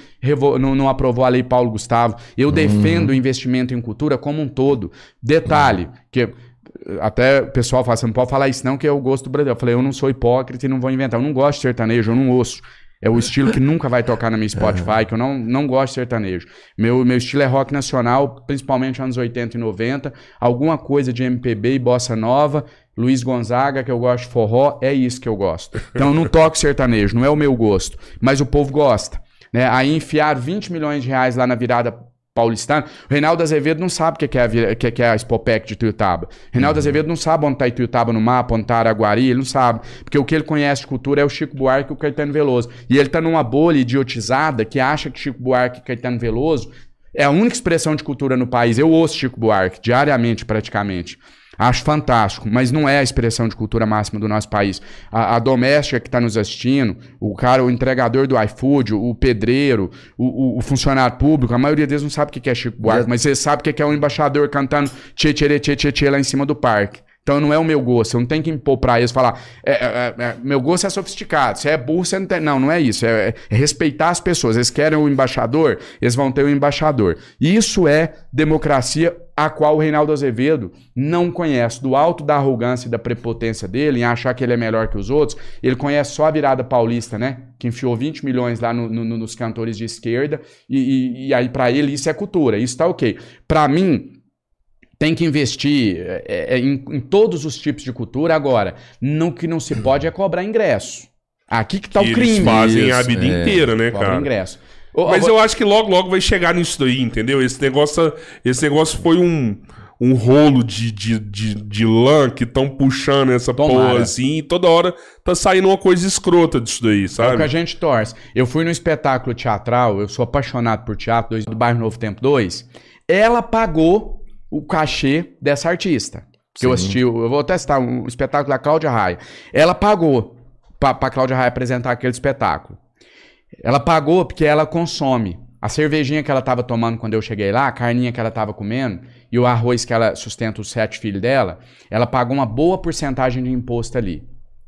[SPEAKER 4] não, não, aprovou a lei Paulo Gustavo. Eu uhum. defendo o investimento em cultura como um todo. Detalhe, que até o pessoal fala, você não pode falar isso não, que é o gosto do Brasil. Eu falei, eu não sou hipócrita e não vou inventar. Eu não gosto de sertanejo, eu não ouço. É o estilo que nunca vai tocar na minha Spotify, que eu não, não gosto de sertanejo. Meu, meu estilo é rock nacional, principalmente anos 80 e 90. Alguma coisa de MPB e bossa nova. Luiz Gonzaga, que eu gosto de forró, é isso que eu gosto. Então eu não toco sertanejo, não é o meu gosto. Mas o povo gosta. Né? Aí enfiar 20 milhões de reais lá na virada paulistana. O Reinaldo Azevedo não sabe o que é a, que é a Expopec de Tuiutaba. Reinaldo uhum. Azevedo não sabe onde está Tuiutaba no mapa, onde está Araguari, ele não sabe. Porque o que ele conhece de cultura é o Chico Buarque e o Caetano Veloso. E ele está numa bolha idiotizada que acha que Chico Buarque e Caetano Veloso é a única expressão de cultura no país. Eu ouço Chico Buarque diariamente, praticamente. Acho fantástico, mas não é a expressão de cultura máxima do nosso país. A, a doméstica que está nos assistindo, o cara, o entregador do iFood, o, pedreiro, o, o, o, funcionário público, a maioria deles não sabe o que é Chico Buarque, é. mas você sabe o que é um embaixador cantando tchê tchê tchê tchê tchê lá em cima do parque. Então não é o meu gosto, eu não tenho que impor para eles falar, é, é, é, é, meu gosto é sofisticado, se é burro, você não tem. Não, não é isso. É, é, respeitar as pessoas. Eles querem o embaixador, eles vão ter o embaixador. Isso é democracia a qual o Reinaldo Azevedo não conhece. Do alto da arrogância e da prepotência dele, em achar que ele é melhor que os outros, ele conhece só a virada paulista, né? Que enfiou 20 milhões lá no, no, nos cantores de esquerda, e, e, e aí para ele isso é cultura, isso tá ok. Para mim, tem que investir é, é, em, em, todos os tipos de cultura. Agora, no que não se pode é cobrar ingresso. Aqui que tá que o crime. Eles
[SPEAKER 1] fazem Isso, a vida é, inteira, né, cara?
[SPEAKER 4] ingresso.
[SPEAKER 1] Mas eu acho que logo, logo vai chegar nisso daí, entendeu? Esse negócio, esse negócio foi um, um rolo de, de, de, de lã que estão puxando essa Tomara. porra assim, e toda hora tá saindo uma coisa escrota disso daí, sabe? É o
[SPEAKER 4] que a gente torce. Eu fui no espetáculo teatral, eu sou apaixonado por teatro, do Bairro Novo Tempo 2. Ela pagou o cachê dessa artista. Que Sim. eu assisti, eu vou testar um espetáculo da Cláudia Raia. Ela pagou pra Cláudia Raia apresentar aquele espetáculo. Ela pagou porque ela consome. A cervejinha que ela estava tomando quando eu cheguei lá, a carninha que ela estava comendo e o arroz que ela sustenta os sete filhos dela, ela pagou uma boa porcentagem de imposto ali.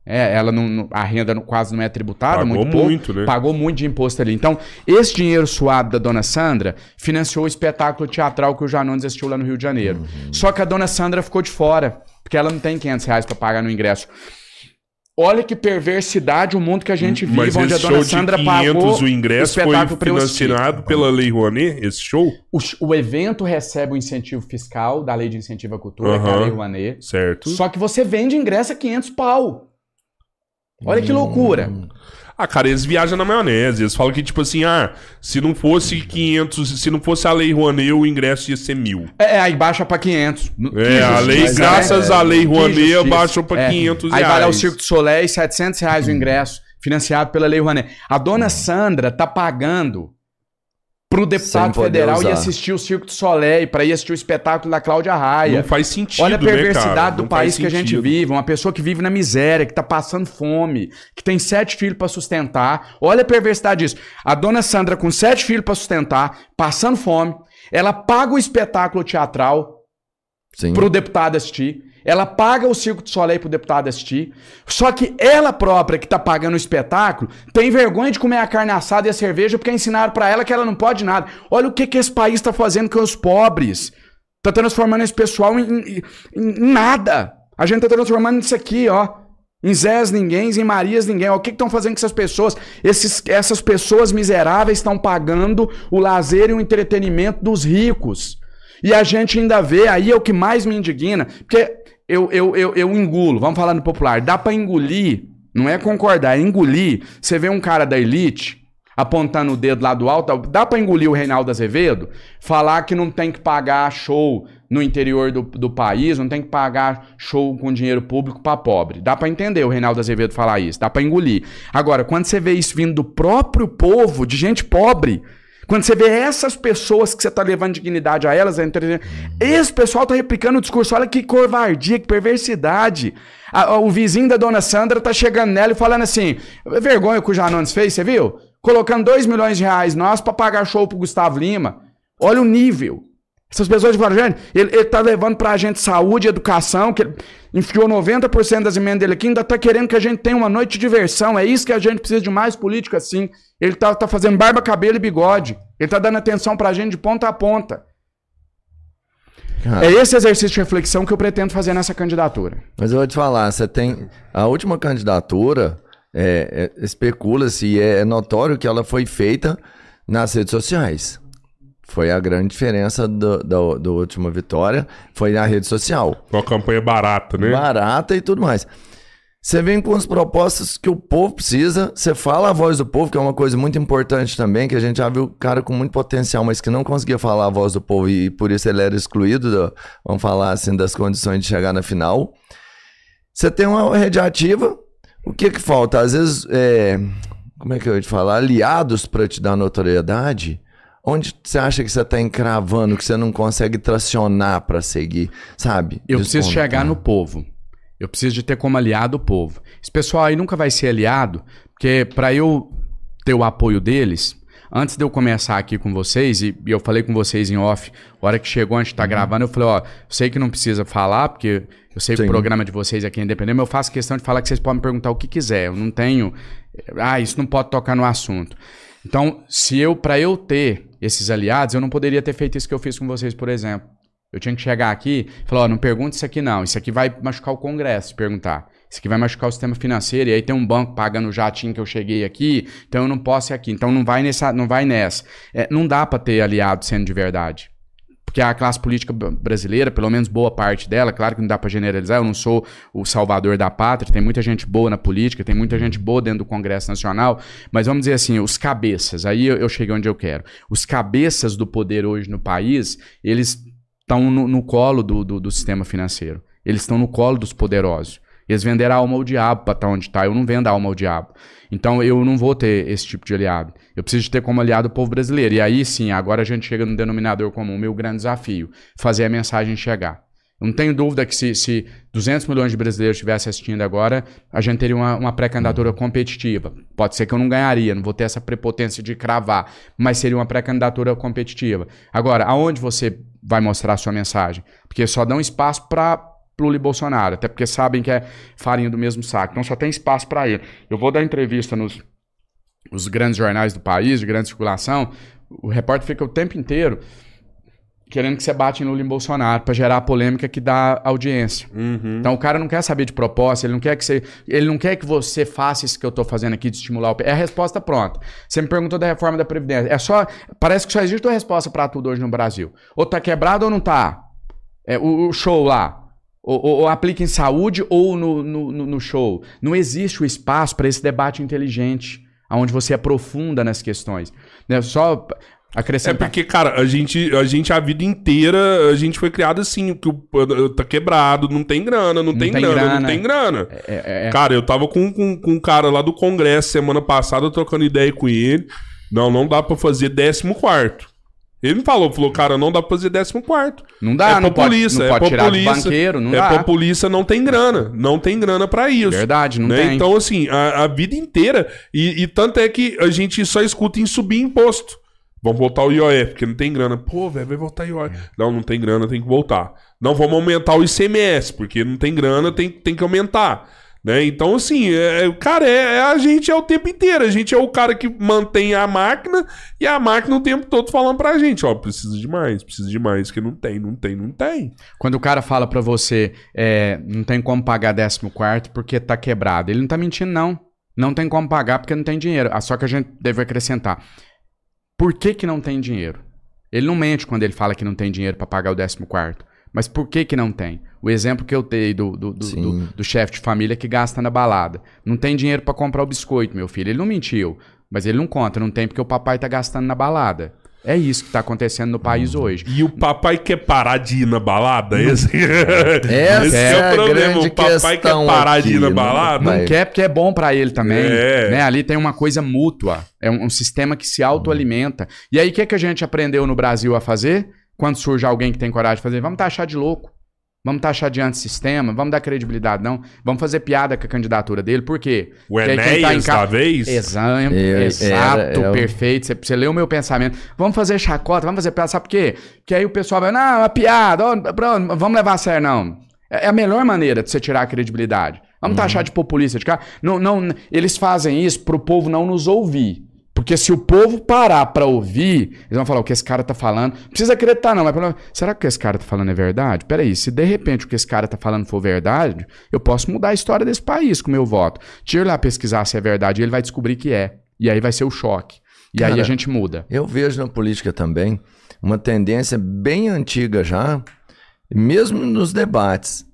[SPEAKER 4] É, ela não, a renda quase não é tributada, pagou muito, muito pouco, né? Pagou muito de imposto ali. Então, esse dinheiro suado da dona Sandra financiou o espetáculo teatral que o Janones assistiu lá no Rio de Janeiro. Uhum. Só que a dona Sandra ficou de fora, porque ela não tem 500 reais para pagar no ingresso. Olha que perversidade o mundo que a gente vive,
[SPEAKER 1] Mas onde a dona Sandra 500, pagou o ingresso o foi financiado pela Lei Rouanet, esse show?
[SPEAKER 4] O, o, evento recebe o incentivo fiscal da Lei de Incentivo à Cultura, uhum, que é a Lei Rouanet.
[SPEAKER 1] Certo.
[SPEAKER 4] Só que você vende ingresso a 500 pau. Olha que loucura. Hum.
[SPEAKER 1] Ah, cara, eles viajam na maionese. Eles falam que, tipo assim, ah, se não fosse 500, se não fosse a Lei Rouanet, o ingresso ia ser mil.
[SPEAKER 4] É, aí baixa pra 500.
[SPEAKER 1] É, a lei,
[SPEAKER 2] mas
[SPEAKER 1] graças
[SPEAKER 2] é-
[SPEAKER 1] à Lei
[SPEAKER 4] Que
[SPEAKER 1] Rouanet, baixou pra
[SPEAKER 4] É.
[SPEAKER 1] 500
[SPEAKER 4] Aí
[SPEAKER 1] reais.
[SPEAKER 4] vai lá o Circo do Soleil, 700 reais o ingresso, financiado pela Lei Rouanet. A dona Sandra tá pagando pro deputado federal ir
[SPEAKER 2] usar.
[SPEAKER 4] assistir o Circo do Soleil, pra ir assistir o espetáculo da Cláudia Raia.
[SPEAKER 1] Não faz sentido,
[SPEAKER 4] Olha a
[SPEAKER 1] né,
[SPEAKER 4] perversidade do
[SPEAKER 1] Não faz
[SPEAKER 4] país que a gente vive. Uma pessoa que vive na miséria, que tá passando fome, que tem sete filhos pra sustentar. Olha a perversidade disso. A dona Sandra, com sete filhos pra sustentar, passando fome, ela paga o espetáculo teatral
[SPEAKER 2] Sim.
[SPEAKER 4] pro deputado assistir. Ela paga o Circo de Soleil pro deputado assistir. Só que ela própria, que tá pagando o espetáculo, tem vergonha de comer a carne assada e a cerveja porque ensinaram pra ela que ela não pode nada. Olha o que, que esse país tá fazendo com os pobres. Tá transformando esse pessoal em, em- em- nada. A gente tá transformando isso aqui, ó. Em Zés ninguém, em Marias ninguém. O que estão fazendo com essas pessoas? Esses, essas pessoas miseráveis estão pagando o lazer e o entretenimento dos ricos. E a gente ainda vê, aí é o que mais me indigna, porque eu, eu, eu, eu engulo, vamos falar no popular, dá pra engolir, não é concordar, é engolir. Você vê um cara da elite apontando o dedo lá do alto, dá pra engolir o Reinaldo Azevedo, falar que não tem que pagar show no interior do, do país, não tem que pagar show com dinheiro público pra pobre. Dá pra entender o Reinaldo Azevedo falar isso, dá pra engolir. Agora, quando você vê isso vindo do próprio povo, de gente pobre, quando você vê essas pessoas que você tá levando dignidade a elas, entre- esse pessoal tá replicando o discurso. Olha que covardia, que perversidade. A- a- o vizinho da dona Sandra tá chegando nela e falando assim: vergonha que o Janones fez, você viu? Colocando 2 milhões de reais nós pra pagar show pro Gustavo Lima. Olha o nível. Essas pessoas falam, gente, ele, ele tá levando pra gente saúde, educação, que ele enfiou 90% das emendas dele aqui, ainda tá querendo que a gente tenha uma noite de diversão. É isso que a gente precisa de mais política assim. Ele tá, tá fazendo barba, cabelo e bigode. Ele tá dando atenção pra gente de ponta a ponta. É esse exercício de reflexão que eu pretendo fazer nessa candidatura.
[SPEAKER 2] Mas eu vou te falar, você tem. A última candidatura é, é, especula-se e é, notório que ela foi feita nas redes sociais. Foi a grande diferença do, do, do última vitória, foi na rede social.
[SPEAKER 1] Uma campanha barata, né?
[SPEAKER 2] Barata e tudo mais. Você vem com as propostas que o povo precisa, você fala a voz do povo, que é uma coisa muito importante também, que a gente já viu cara com muito potencial, mas que não conseguia falar a voz do povo e por isso ele era excluído, do- vamos falar assim, das condições de chegar na final. Você tem uma rede ativa, o que que falta? Às vezes, é, como é que eu ia te falar? Aliados para te dar notoriedade. Onde você acha que você está encravando, que você não consegue tracionar para seguir, sabe?
[SPEAKER 4] Eu preciso
[SPEAKER 2] Despontar.
[SPEAKER 4] chegar no povo. Eu preciso de ter como aliado o povo. Esse pessoal aí nunca vai ser aliado, porque para eu ter o apoio deles, antes de eu começar aqui com vocês, e, eu falei com vocês em off, a hora que chegou, antes de estar
[SPEAKER 2] Uhum.
[SPEAKER 4] gravando, eu falei, ó, sei que não precisa falar, porque eu sei que
[SPEAKER 2] Sim.
[SPEAKER 4] o programa de vocês aqui é independente, mas eu faço questão de falar que vocês podem me perguntar o que quiser. Eu não tenho. Ah, isso não pode tocar no assunto. Então, se eu, para eu ter esses aliados, eu não poderia ter feito isso que eu fiz com vocês, por exemplo. Eu tinha que chegar aqui e falar, não pergunte isso aqui não, isso aqui vai machucar o Congresso, se perguntar. Isso aqui vai machucar o sistema financeiro, e aí tem um banco pagando o jatinho que eu cheguei aqui, então eu não posso ir aqui. Então não vai nessa. Não, vai nessa. É, não dá pra ter aliado sendo de verdade. Porque a classe política brasileira, pelo menos boa parte dela, claro que não dá pra generalizar, eu não sou o salvador da pátria, tem muita gente boa na política, tem muita gente boa dentro do Congresso Nacional, mas vamos dizer assim, os cabeças, aí eu, eu cheguei onde eu quero. Os cabeças do poder hoje no país, eles estão no, no colo do, do, do sistema financeiro. Eles estão no colo dos poderosos. Eles venderam a alma ao diabo para estar onde está. Eu não vendo a alma ao diabo. Então eu não vou ter esse tipo de aliado. Eu preciso ter como aliado o povo brasileiro. E aí sim, agora a gente chega no denominador comum. Meu grande desafio: fazer a mensagem chegar. Eu não tenho dúvida que se, se 200 milhões de brasileiros estivessem assistindo agora, a gente teria uma, uma pré-candidatura competitiva. Pode ser que eu não ganharia, não vou ter essa prepotência de cravar, mas seria uma pré-candidatura competitiva. Agora, aonde você vai mostrar a sua mensagem? Porque só dão espaço para Lula e Bolsonaro, até porque sabem que é farinha do mesmo saco. Então só tem espaço para ele. Eu vou dar entrevista nos, nos grandes jornais do país, de grande circulação, o repórter fica o tempo inteiro querendo que você bate em Lula e em Bolsonaro para gerar a polêmica que dá audiência. Então o cara não quer saber de proposta, ele não quer que você, ele não quer que você faça isso que eu tô fazendo aqui de estimular o é a resposta pronta. Você me perguntou da reforma da previdência. É só, parece que só existe uma resposta para tudo hoje no Brasil. Ou tá quebrado ou não tá. É, o, o show lá. Ou, ou, ou aplica em saúde ou no, no, no- no show. Não existe o espaço para esse debate inteligente. Onde você aprofunda nas questões. Né? Só
[SPEAKER 1] É
[SPEAKER 4] acrescentar.
[SPEAKER 1] porque, cara, a gente, a gente a vida inteira, a gente foi criado assim, que o, tá quebrado, não tem grana, não, tem,
[SPEAKER 4] tem
[SPEAKER 1] grana,
[SPEAKER 4] grana.
[SPEAKER 1] não tem grana.
[SPEAKER 4] É, é,
[SPEAKER 1] Cara, eu tava com, com, com um cara lá do Congresso semana passada, trocando ideia com ele. Não, não dá pra fazer décimo quarto. Ele me falou, falou, cara, não dá pra fazer décimo quarto.
[SPEAKER 4] Não dá,
[SPEAKER 1] é
[SPEAKER 4] não pode,
[SPEAKER 1] populista,
[SPEAKER 4] não
[SPEAKER 1] é
[SPEAKER 4] pode tirar do banqueiro, não
[SPEAKER 1] é
[SPEAKER 4] dá.
[SPEAKER 1] populista, não tem grana. Não tem grana pra isso.
[SPEAKER 4] Verdade, não
[SPEAKER 1] né?
[SPEAKER 4] tem.
[SPEAKER 1] Então, assim, a, a vida inteira. E, e tanto é que a gente só escuta em subir imposto. Vamos voltar o IOF, porque não tem grana. Pô, velho, vai voltar o IOF. Não, não tem grana, tem que voltar. Não, vamos aumentar o ICMS, porque não tem grana, tem, tem que aumentar. Né? Então, assim, é, é- cara, é, é a gente é o tempo inteiro. A gente é o cara que mantém a máquina e a máquina o tempo todo falando pra gente, ó, precisa de mais, precisa de mais, que não tem, não tem, não tem.
[SPEAKER 4] Quando o cara fala pra você, é, não tem como pagar 14 quarto porque tá quebrado, ele não tá mentindo, não. Não tem como pagar porque não tem dinheiro. Ah, Só que a gente deve acrescentar. Por que que não tem dinheiro? Ele não mente quando ele fala que não tem dinheiro pra pagar o 14 quarto. Mas por que que não tem? O exemplo que eu dei do, do, do, do- do chefe de família que gasta na balada. Não tem dinheiro pra comprar o biscoito, meu filho. Ele não mentiu. Mas ele não conta, não tem porque o papai tá gastando na balada. É isso que tá acontecendo no país hoje.
[SPEAKER 1] E o papai quer parar de ir na balada? Esse,
[SPEAKER 2] Essa
[SPEAKER 1] esse
[SPEAKER 2] é a grande
[SPEAKER 1] O papai quer parar de ir na
[SPEAKER 2] aqui, né?
[SPEAKER 1] balada?
[SPEAKER 4] Não quer porque é bom pra ele também.
[SPEAKER 1] É.
[SPEAKER 4] Né? Ali tem uma coisa mútua. É um, um sistema que se autoalimenta. E aí, o que, é que a gente aprendeu no Brasil a fazer? Quando surge alguém que tem coragem de fazer, vamos taxar de louco. Vamos taxar de antissistema, vamos dar credibilidade, não. Vamos fazer piada com a candidatura dele. Por quê?
[SPEAKER 1] O
[SPEAKER 4] Porque quem tá em
[SPEAKER 1] Enéas,
[SPEAKER 4] ca-
[SPEAKER 1] da vez?
[SPEAKER 4] Exato,
[SPEAKER 2] É,
[SPEAKER 4] exato,
[SPEAKER 2] era- é o-
[SPEAKER 4] perfeito. Você, você leu o meu pensamento. Vamos fazer chacota, vamos fazer piada. Sabe por quê? Porque aí o pessoal vai, não, é uma piada, ó, pronto, vamos levar a sério, não. É é a melhor maneira de você tirar a credibilidade. Vamos taxar de populista de cá. Não, não, eles fazem isso pro povo não nos ouvir. Porque se o povo parar pra ouvir, eles vão falar o que esse cara tá falando. Não precisa acreditar, não. Mas pelo- será que o que esse cara tá falando é verdade? Peraí, se de repente o que esse cara tá falando for verdade, eu posso mudar a história desse país com o meu voto. Tira lá pesquisar se é verdade e ele vai descobrir que é. E aí vai ser o choque. E aí
[SPEAKER 2] Cara,
[SPEAKER 4] a gente muda.
[SPEAKER 2] Eu vejo na política também uma tendência bem antiga já, mesmo nos debates,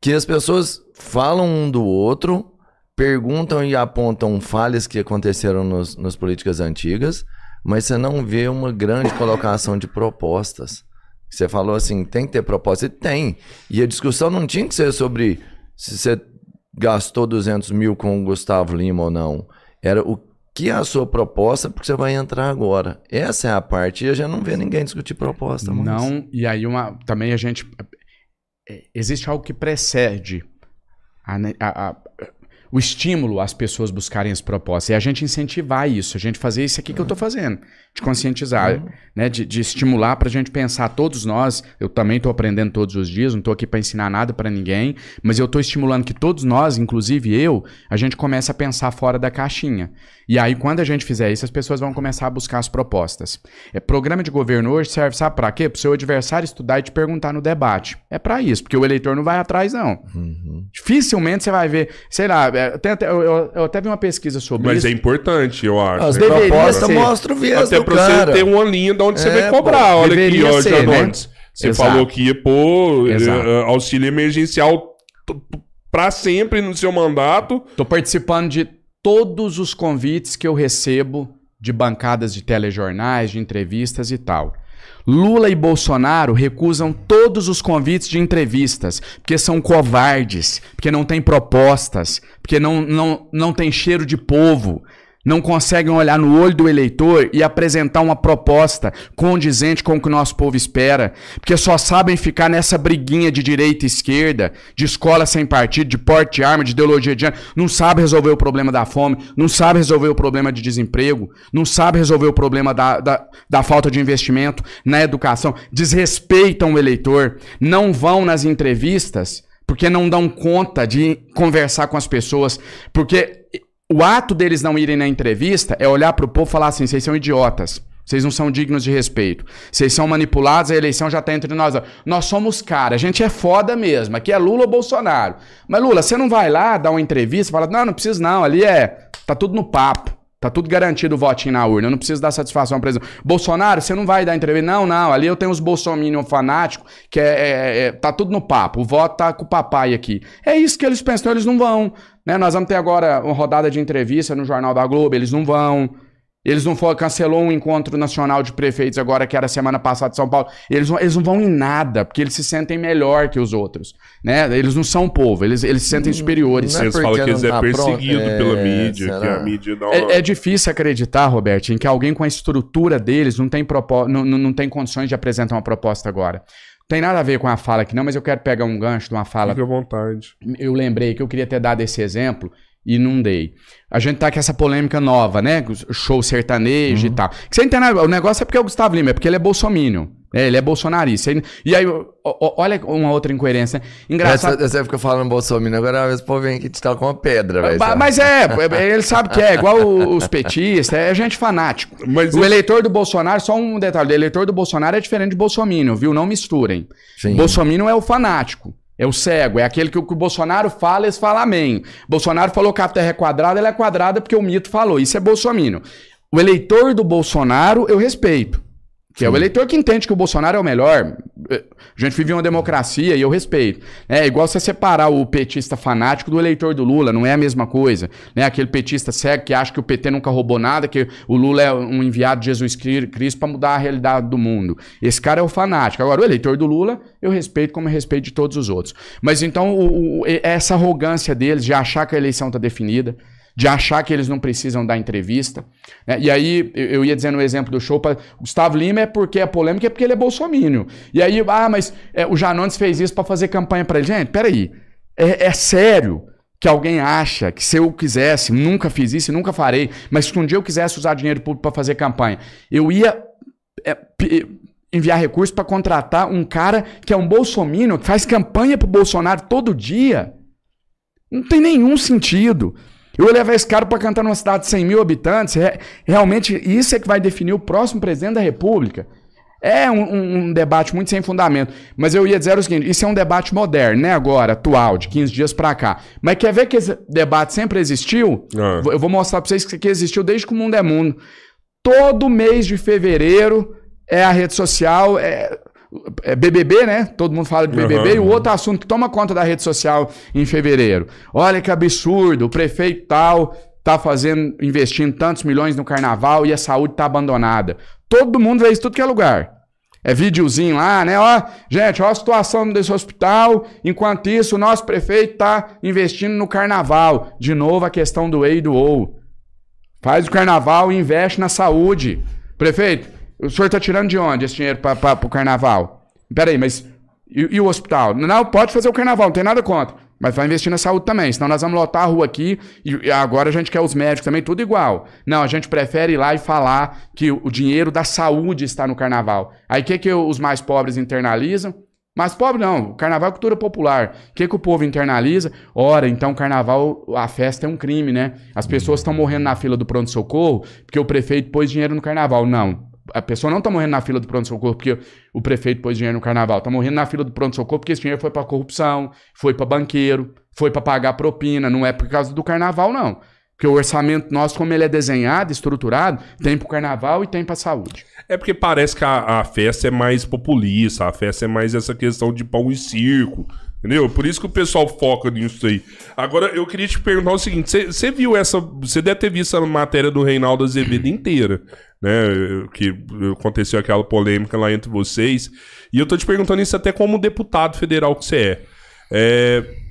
[SPEAKER 2] que as pessoas falam um do outro, perguntam e apontam falhas que aconteceram nos, nas políticas antigas, mas você não vê uma grande colocação de propostas. Você falou assim, tem que ter proposta. E tem. E a discussão não tinha que ser sobre se você gastou 200 mil com o Gustavo Lima ou não. Era o que é a sua proposta, porque você vai entrar agora. Essa é a parte. E eu já não vê ninguém discutir proposta. mais.
[SPEAKER 4] Não, e aí uma, também a gente. é, Existe algo que precede a a- a- o estímulo às pessoas buscarem as propostas. E a gente incentivar isso, a gente fazer isso aqui que eu estou fazendo, de conscientizar, né, de, de estimular para a gente pensar, todos nós, eu também estou aprendendo todos os dias, não estou aqui para ensinar nada para ninguém, mas eu estou estimulando que todos nós, inclusive eu, a gente comece a pensar fora da caixinha. E aí, quando a gente fizer isso, as pessoas vão começar a buscar as propostas. É, programa de governo hoje serve, sabe para quê? Para o seu adversário estudar e te perguntar no debate. É para isso, porque o eleitor não vai atrás, não. Dificilmente você vai ver, sei lá, é, tem até- eu, eu- até vi uma pesquisa sobre
[SPEAKER 1] Mas
[SPEAKER 4] isso.
[SPEAKER 1] é importante, eu acho.
[SPEAKER 2] As
[SPEAKER 1] né?
[SPEAKER 2] propostas mostram o viés
[SPEAKER 1] Até pra
[SPEAKER 2] cara.
[SPEAKER 1] você ter uma linha de onde você
[SPEAKER 2] É,
[SPEAKER 1] vai cobrar.
[SPEAKER 2] pô,
[SPEAKER 1] Olha aqui, ó,
[SPEAKER 4] ser,
[SPEAKER 1] Janones.
[SPEAKER 4] né?
[SPEAKER 1] Você
[SPEAKER 4] Exato.
[SPEAKER 1] falou que ia pôr eh, eh, auxílio emergencial t- p- pra sempre no seu mandato.
[SPEAKER 4] Tô participando de todos os convites que eu recebo de bancadas de telejornais, de entrevistas e tal. Lula e Bolsonaro recusam todos os convites de entrevistas, porque são covardes, porque não têm propostas, porque não, não, não tem cheiro de povo, não conseguem olhar no olho do eleitor e apresentar uma proposta condizente com o que o nosso povo espera, porque só sabem ficar nessa briguinha de direita e esquerda, de escola sem partido, de porte de arma, de ideologia de não sabe resolver o problema da fome, não sabe resolver o problema de desemprego, não sabe resolver o problema da, da, da falta de investimento na educação, desrespeitam o eleitor, não vão nas entrevistas porque não dão conta de conversar com as pessoas, porque o ato deles não irem na entrevista é olhar pro povo e falar assim: vocês são idiotas. Vocês não são dignos de respeito. Vocês são manipulados, a eleição já tá entre nós. Nós somos cara, a gente é foda mesmo. Aqui é Lula ou Bolsonaro. Mas Lula, você não vai lá dar uma entrevista e fala: não, não preciso não, ali é. Tá tudo no papo. Tá tudo garantido o votinho na urna. Eu não preciso dar satisfação, por exemplo. Bolsonaro, você não vai dar entrevista. Não, não. Ali eu tenho os bolsominion fanáticos, que é, é, é, Tá tudo no papo. O voto tá com o papai aqui. É isso que eles pensam. Então eles não vão. Né? Nós vamos ter agora uma rodada de entrevista no Jornal da Globo. Eles não vão. Eles não foram, cancelou um encontro nacional de prefeitos agora, que era semana passada em São Paulo. Eles não, eles não vão em nada, porque eles se sentem melhor que os outros. Né? Eles não são povo, eles, eles se sentem superiores.
[SPEAKER 1] Não é eles falam que eles é tá perseguido é... pela mídia, Será? que a mídia não...
[SPEAKER 4] É, é, difícil acreditar, Roberto, em que alguém com a estrutura deles não tem, propó não, não, não tem condições de apresentar uma proposta agora. Tem nada a ver com a fala aqui, não, mas eu quero pegar um gancho de uma fala.
[SPEAKER 1] Fique à vontade.
[SPEAKER 4] Eu lembrei que eu queria ter dado esse exemplo e não dei. A gente tá com essa polêmica nova, né? Show sertanejo uhum. e tal. Que você entende? O negócio é porque é o Gustavo Lima, é porque ele é bolsomínio. É, ele é bolsonarista. E aí, olha uma outra incoerência. Né?
[SPEAKER 2] Engraçado. Essa, você fica falando bolsominion, agora esse povo vem aqui te tal com uma pedra, velho.
[SPEAKER 4] Mas é, é, ele sabe que é, igual os petistas, é gente fanático. Mas o eleitor do Bolsonaro, só um detalhe, o eleitor do Bolsonaro é diferente de bolsominion, viu? Não misturem. Sim. Bolsominion é o fanático. É o cego, é aquele que o, que o Bolsonaro fala, eles falam amém. Bolsonaro falou que a terra é quadrada, ela é quadrada porque o mito falou. Isso é bolsominion. O eleitor do Bolsonaro eu respeito. Que é o eleitor que entende que o Bolsonaro é o melhor. A gente vive uma democracia e eu respeito. É igual você separar o petista fanático do eleitor do Lula, não é a mesma coisa. Né? Aquele petista cego que acha que o PT nunca roubou nada, que o Lula é um enviado de Jesus Cristo para mudar a realidade do mundo. Esse cara é o fanático. Agora, o eleitor do Lula, eu respeito como eu respeito de todos os outros. Mas então, o, o, essa arrogância deles de achar que a eleição está definida, de achar que eles não precisam dar entrevista. Né? E aí, eu ia dizendo o exemplo do show para Gustavo Lima é porque é polêmica, é porque ele é bolsomínio. E aí, ah, mas é, o Janones fez isso para fazer campanha para ele. Gente, peraí, é, é sério que alguém acha que se eu quisesse, nunca fiz isso nunca farei, mas se um dia eu quisesse usar dinheiro público para fazer campanha, eu ia é, enviar recursos para contratar um cara que é um bolsomínio, que faz campanha pro Bolsonaro todo dia. Não tem nenhum sentido. Eu vou levar esse cara para cantar numa cidade de 100 mil habitantes. É, realmente, isso é que vai definir o próximo presidente da República. É um, um, debate muito sem fundamento. Mas eu ia dizer o seguinte: isso é um debate moderno, né? Agora, atual, de 15 dias para cá. Mas quer ver que esse debate sempre existiu? Ah. Eu vou mostrar para vocês que existiu desde que o mundo é mundo. Todo mês de fevereiro é a rede social. É, é BBB, né? Todo mundo fala de BBB. Uhum. E o outro assunto que toma conta da rede social em fevereiro. Olha que absurdo, o prefeito tal tá fazendo, investindo tantos milhões no carnaval e a saúde tá abandonada. Todo mundo vê isso tudo que é lugar. É videozinho lá, né? Ó, gente, ó a situação desse hospital. Enquanto isso, o nosso prefeito tá investindo no carnaval. De novo, a questão do E e do OU. Faz o carnaval e investe na saúde. Prefeito, o senhor está tirando de onde esse dinheiro para o carnaval? Peraí, mas e, e, o hospital? Não, pode fazer o carnaval, não tem nada contra. Mas vai investir na saúde também, senão nós vamos lotar a rua aqui e agora a gente quer os médicos também, tudo igual. Não, a gente prefere ir lá e falar que o dinheiro da saúde está no carnaval. Aí o que, que os mais pobres internalizam? Mas pobre não, o carnaval é cultura popular. O que, que o povo internaliza? Ora, então o carnaval, a festa é um crime, né? As pessoas estão morrendo na fila do pronto-socorro porque o prefeito pôs dinheiro no carnaval. Não a pessoa não está morrendo na fila do pronto-socorro porque o prefeito pôs dinheiro no carnaval. Está morrendo na fila do pronto-socorro porque esse dinheiro foi para corrupção, foi para banqueiro, foi para pagar propina. Não é por causa do carnaval, não. Porque o orçamento nosso, como ele é desenhado, estruturado, tem para o carnaval e tem para a saúde.
[SPEAKER 1] É porque parece que a, a, festa é mais populista, a festa é mais essa questão de pão e circo. Entendeu? Por isso que o pessoal foca nisso aí. Agora, eu queria te perguntar o seguinte: você viu essa. Você deve ter visto a matéria do Reinaldo Azevedo inteira né? Que aconteceu aquela polêmica lá entre vocês. E eu tô te perguntando isso até como deputado federal que você é. é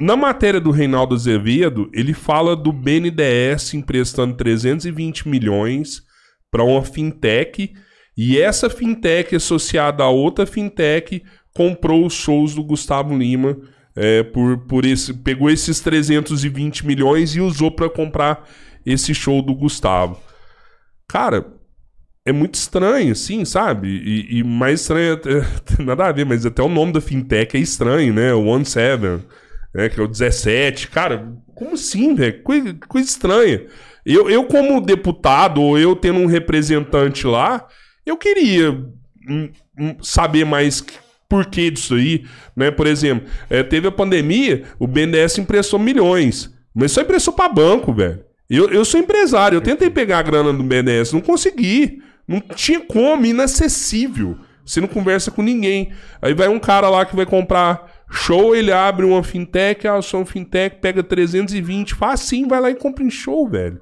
[SPEAKER 1] na matéria do Reinaldo Azevedo, ele fala do BNDES emprestando 320 milhões para uma fintech. E essa fintech, associada a outra fintech, comprou os shows do Gustavo Lima. É, por, por esse, pegou esses 320 milhões e usou para comprar esse show do Gustavo. Cara, é muito estranho, assim, sabe? E, e mais estranho, até, nada a ver, mas até o nome da fintech é estranho, né? O One Seven, né? Que é o 17. Cara, como assim, velho? Coisa, coisa estranha. Eu, eu, como deputado, ou eu tendo um representante lá, eu queria hum, hum, saber mais por que disso aí, né? Por exemplo, é, teve a pandemia, o BNDES emprestou milhões, mas só emprestou para banco, velho. Eu, eu sou empresário, eu tentei pegar a grana do BNDES, não consegui. Não tinha como, inacessível. Você não conversa com ninguém. Aí vai um cara lá que vai comprar show, ele abre uma fintech, ah, eu sou um fintech, pega 320, faz assim, vai lá e compra em show, velho.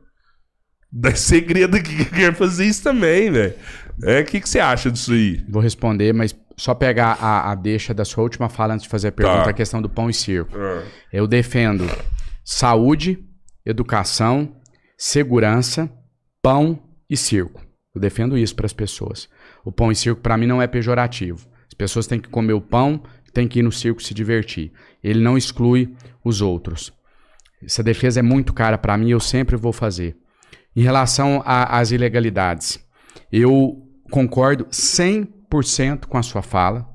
[SPEAKER 1] Dá segredo que quer fazer isso também, velho. É, o que, que você acha disso aí?
[SPEAKER 4] Vou responder, mas só pegar a, a deixa da sua última fala antes de fazer a pergunta,
[SPEAKER 1] Tá.
[SPEAKER 4] a questão do pão e circo.
[SPEAKER 1] Ah.
[SPEAKER 4] Eu defendo saúde, educação, segurança, pão e circo. Eu defendo isso para as pessoas. O pão e circo para mim não é pejorativo. As pessoas têm que comer o pão, têm que ir no circo se divertir. Ele não exclui os outros. Essa defesa é muito cara para mim, eu sempre vou fazer. Em relação às ilegalidades, eu concordo 100% com a sua fala.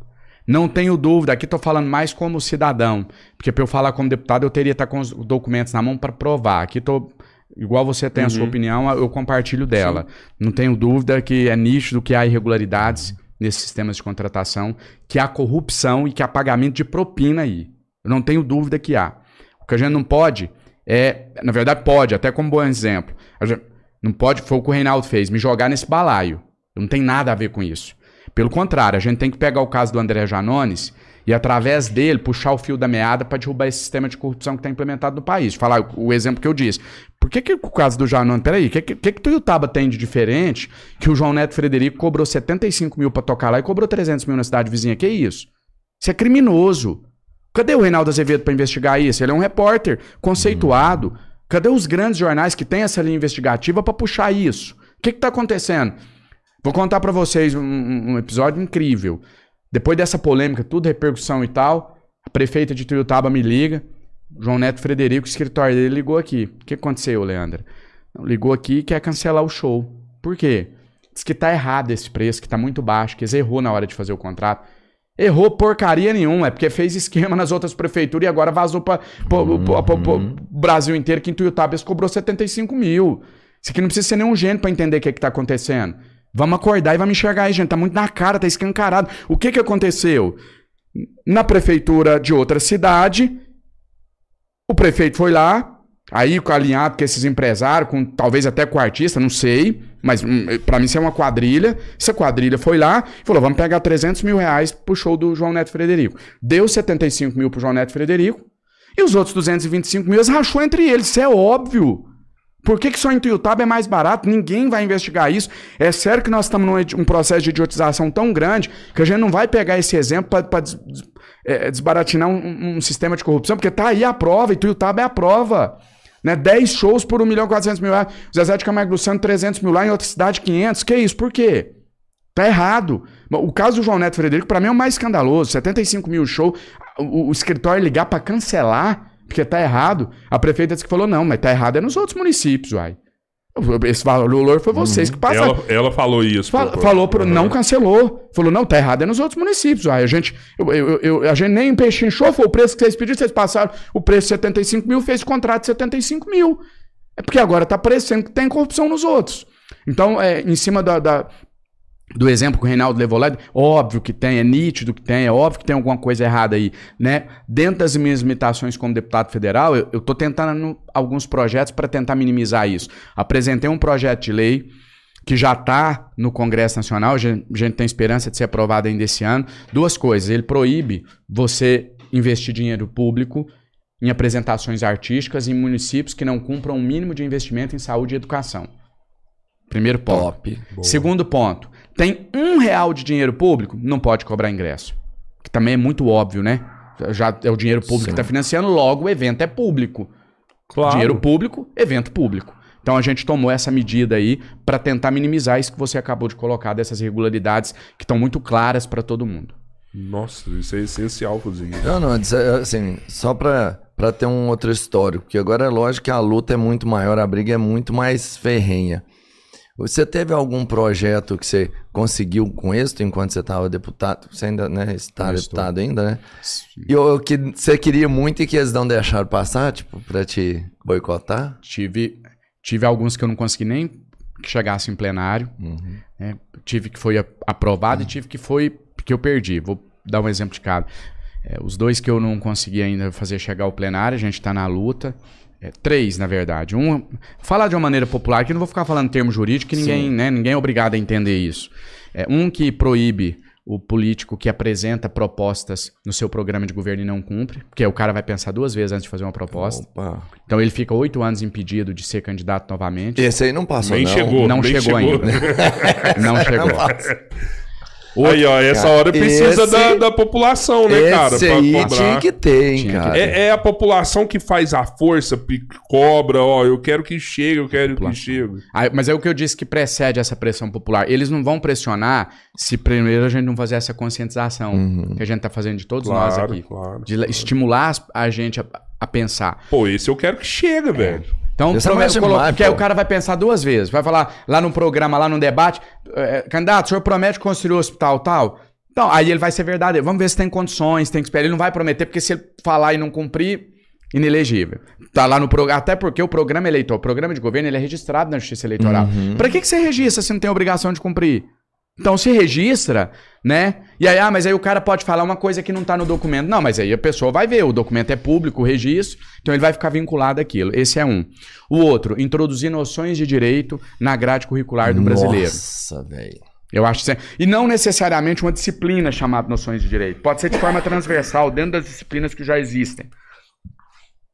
[SPEAKER 4] Não tenho dúvida, aqui estou falando mais como cidadão, porque para eu falar como deputado eu teria que estar com os documentos na mão para provar. Aqui estou, igual você tem a sua opinião, eu compartilho dela. Não tenho dúvida que é nítido que há irregularidades nesses sistemas de contratação, que há corrupção e que há pagamento de propina aí. Eu não tenho dúvida que há. O que a gente não pode é, na verdade pode, até como bom exemplo. A gente não pode, foi o que o Reinaldo fez, me jogar nesse balaio. Não tem nada a ver com isso. Pelo contrário, a gente tem que pegar o caso do André Janones e, através dele, puxar o fio da meada para derrubar esse sistema de corrupção que está implementado no país. Falar o exemplo que eu disse. Por que, que o caso do Janones. Peraí, o que, que, que, que Tuiutaba tem de diferente que o João Neto Frederico cobrou 75 mil para tocar lá e cobrou 300 mil na cidade vizinha? Que isso? Isso é criminoso. Cadê o Reinaldo Azevedo para investigar isso? Ele é um repórter conceituado. Cadê os grandes jornais que têm essa linha investigativa para puxar isso? O que está acontecendo? Vou contar para vocês um, um episódio incrível. Depois dessa polêmica, tudo repercussão e tal, a prefeita de Tuiutaba me liga. João Neto Frederico, o escritório dele, ligou aqui. O que aconteceu, Leandro? Ligou aqui e quer cancelar o show. Por quê? Diz que tá errado esse preço, que tá muito baixo, que eles errou na hora de fazer o contrato. Errou porcaria nenhuma, é porque fez esquema nas outras prefeituras e agora vazou para o Brasil inteiro que em Tuiutaba eles cobrou 75 mil. Isso aqui não precisa ser nenhum gênio para entender o que, que tá acontecendo. Vamos acordar e vamos enxergar aí, gente. Tá muito na cara, tá escancarado. O que que aconteceu? Na prefeitura de outra cidade, o prefeito foi lá, aí alinhado com esses empresários, com, talvez até com o artista, não sei, mas hum, pra mim isso é uma quadrilha. Essa quadrilha foi lá e falou: vamos pegar 300 mil reais pro show do João Neto Frederico. Deu 75 mil pro João Neto Frederico e os outros 225 mil rachou entre eles, isso é óbvio. Por que, que só em Tuiutaba é mais barato? Ninguém vai investigar isso. É sério que nós estamos num um processo de idiotização tão grande que a gente não vai pegar esse exemplo para des, é, desbaratinar um, um sistema de corrupção, porque tá aí a prova, e Tuiutaba é a prova. Né? 10 shows por 1 milhão e 400 mil reais. Zezé de Camargo Santo, 300 mil lá, em outra cidade, 500. Que isso? Por quê? Tá errado. O caso do João Neto Frederico, para mim, é o mais escandaloso. 75 mil show, o, o escritório ligar para cancelar, porque tá errado. A prefeita disse que falou, não, mas tá errado é nos outros municípios, uai. Esse valor foi vocês que passaram.
[SPEAKER 1] Ela, ela falou isso. Pô.
[SPEAKER 4] falou, pro,
[SPEAKER 1] Uhum.
[SPEAKER 4] não cancelou. Falou, não, tá errado é nos outros municípios. Uai. A gente, eu, eu- eu- a gente nem pechinchou, foi o preço que vocês pediram, vocês passaram o preço de 75 mil, fez contrato de 75 mil. É porque agora tá parecendo que tem corrupção nos outros. Então, é, em cima da, da- do exemplo que o Reinaldo levou lá, óbvio que tem, é nítido que tem, é óbvio que tem alguma coisa errada aí, né? Dentro das minhas limitações como deputado federal, eu, tô tentando alguns projetos para tentar minimizar isso. Apresentei um projeto de lei que já está no Congresso Nacional, a gente, a gente tem esperança de ser aprovado ainda esse ano. Duas coisas, ele proíbe você investir dinheiro público em apresentações artísticas em municípios que não cumpram o mínimo de investimento em saúde e educação. Primeiro ponto.
[SPEAKER 2] Top.
[SPEAKER 4] Segundo ponto, tem um real de dinheiro público, não pode cobrar ingresso. Que também é muito óbvio, né? Já é o dinheiro público que está financiando, logo o evento é público.
[SPEAKER 1] Claro.
[SPEAKER 4] Dinheiro público, evento público. Então a gente tomou essa medida aí para tentar minimizar isso que você acabou de colocar dessas irregularidades que estão muito claras para todo mundo.
[SPEAKER 1] Nossa, isso é essencial isso.
[SPEAKER 2] Não, não, diz- assim, só pra, pra ter um outro histórico, porque agora é lógico que a luta é muito maior, a briga é muito mais ferrenha. Você teve algum projeto que você conseguiu com êxito enquanto você estava deputado? Você ainda né, está
[SPEAKER 4] Eu estou.
[SPEAKER 2] deputado ainda, né? E o que você queria muito e que eles não deixaram passar, tipo, pra te boicotar?
[SPEAKER 4] Tive, tive alguns que eu não consegui nem que chegasse em plenário. né? Tive que foi aprovado e tive que foi que eu perdi. Vou dar um exemplo de cada. É, os dois que eu não consegui ainda fazer chegar ao plenário, a gente está na luta. É, três, na verdade. Um, falar de uma maneira popular, que eu não vou ficar falando termo jurídico, que ninguém, né, ninguém é obrigado a entender isso. É, um que proíbe o político que apresenta propostas no seu programa de governo e não cumpre, porque o cara vai pensar duas vezes antes de fazer uma proposta.
[SPEAKER 2] Opa.
[SPEAKER 4] Então ele fica oito anos impedido de ser candidato novamente.
[SPEAKER 2] Esse aí não passou,
[SPEAKER 1] Nem
[SPEAKER 2] não.
[SPEAKER 1] chegou.
[SPEAKER 4] não chegou,
[SPEAKER 1] chegou.
[SPEAKER 4] ainda. não chegou.
[SPEAKER 2] Não passa.
[SPEAKER 1] Aí, ó, essa
[SPEAKER 2] Cara,
[SPEAKER 1] hora precisa
[SPEAKER 2] esse-
[SPEAKER 1] da, da população, né, cara?
[SPEAKER 2] Esse
[SPEAKER 1] pra
[SPEAKER 2] aí
[SPEAKER 1] cobrar.
[SPEAKER 2] tinha que ter, hein,
[SPEAKER 4] Tinha que
[SPEAKER 2] cara.
[SPEAKER 1] É, é a população que faz a força, que cobra, ó, eu quero que chegue, eu quero que chegue.
[SPEAKER 4] Aí, mas é o que eu disse que precede essa pressão popular. Eles não vão pressionar se primeiro a gente não fazer essa conscientização
[SPEAKER 2] Uhum.
[SPEAKER 4] que a gente tá fazendo de todos nós
[SPEAKER 1] Claro,
[SPEAKER 4] aqui.
[SPEAKER 1] claro.
[SPEAKER 4] De la- estimular a gente a, a pensar.
[SPEAKER 1] Pô, esse eu quero que chegue, velho.
[SPEAKER 4] Então,
[SPEAKER 2] é
[SPEAKER 4] promete-
[SPEAKER 2] mais
[SPEAKER 4] colo-
[SPEAKER 2] demais,
[SPEAKER 4] porque aí o cara vai pensar duas vezes. Vai falar lá no programa, lá no debate, eh, candidato, o senhor promete construir o hospital tal? Então, aí ele vai ser verdadeiro. Vamos ver se tem condições, tem que esperar. Ele não vai prometer, porque se ele falar e não cumprir, inelegível. Tá lá no programa. Até porque o programa eleitoral, o programa de governo, ele é registrado na Justiça Eleitoral.
[SPEAKER 2] Uhum.
[SPEAKER 4] Pra que, que você registra se não tem obrigação de cumprir? Então se registra, né? E aí, ah, mas aí o cara pode falar uma coisa que não tá no documento. Não, mas aí a pessoa vai ver, o documento é público, o registro, então ele vai ficar vinculado àquilo. Esse é um. O outro, introduzir noções de direito na grade curricular do brasileiro.
[SPEAKER 2] Nossa, velho.
[SPEAKER 4] Eu acho que é- E não necessariamente uma disciplina chamada noções de direito. Pode ser de forma transversal, dentro das disciplinas que já existem.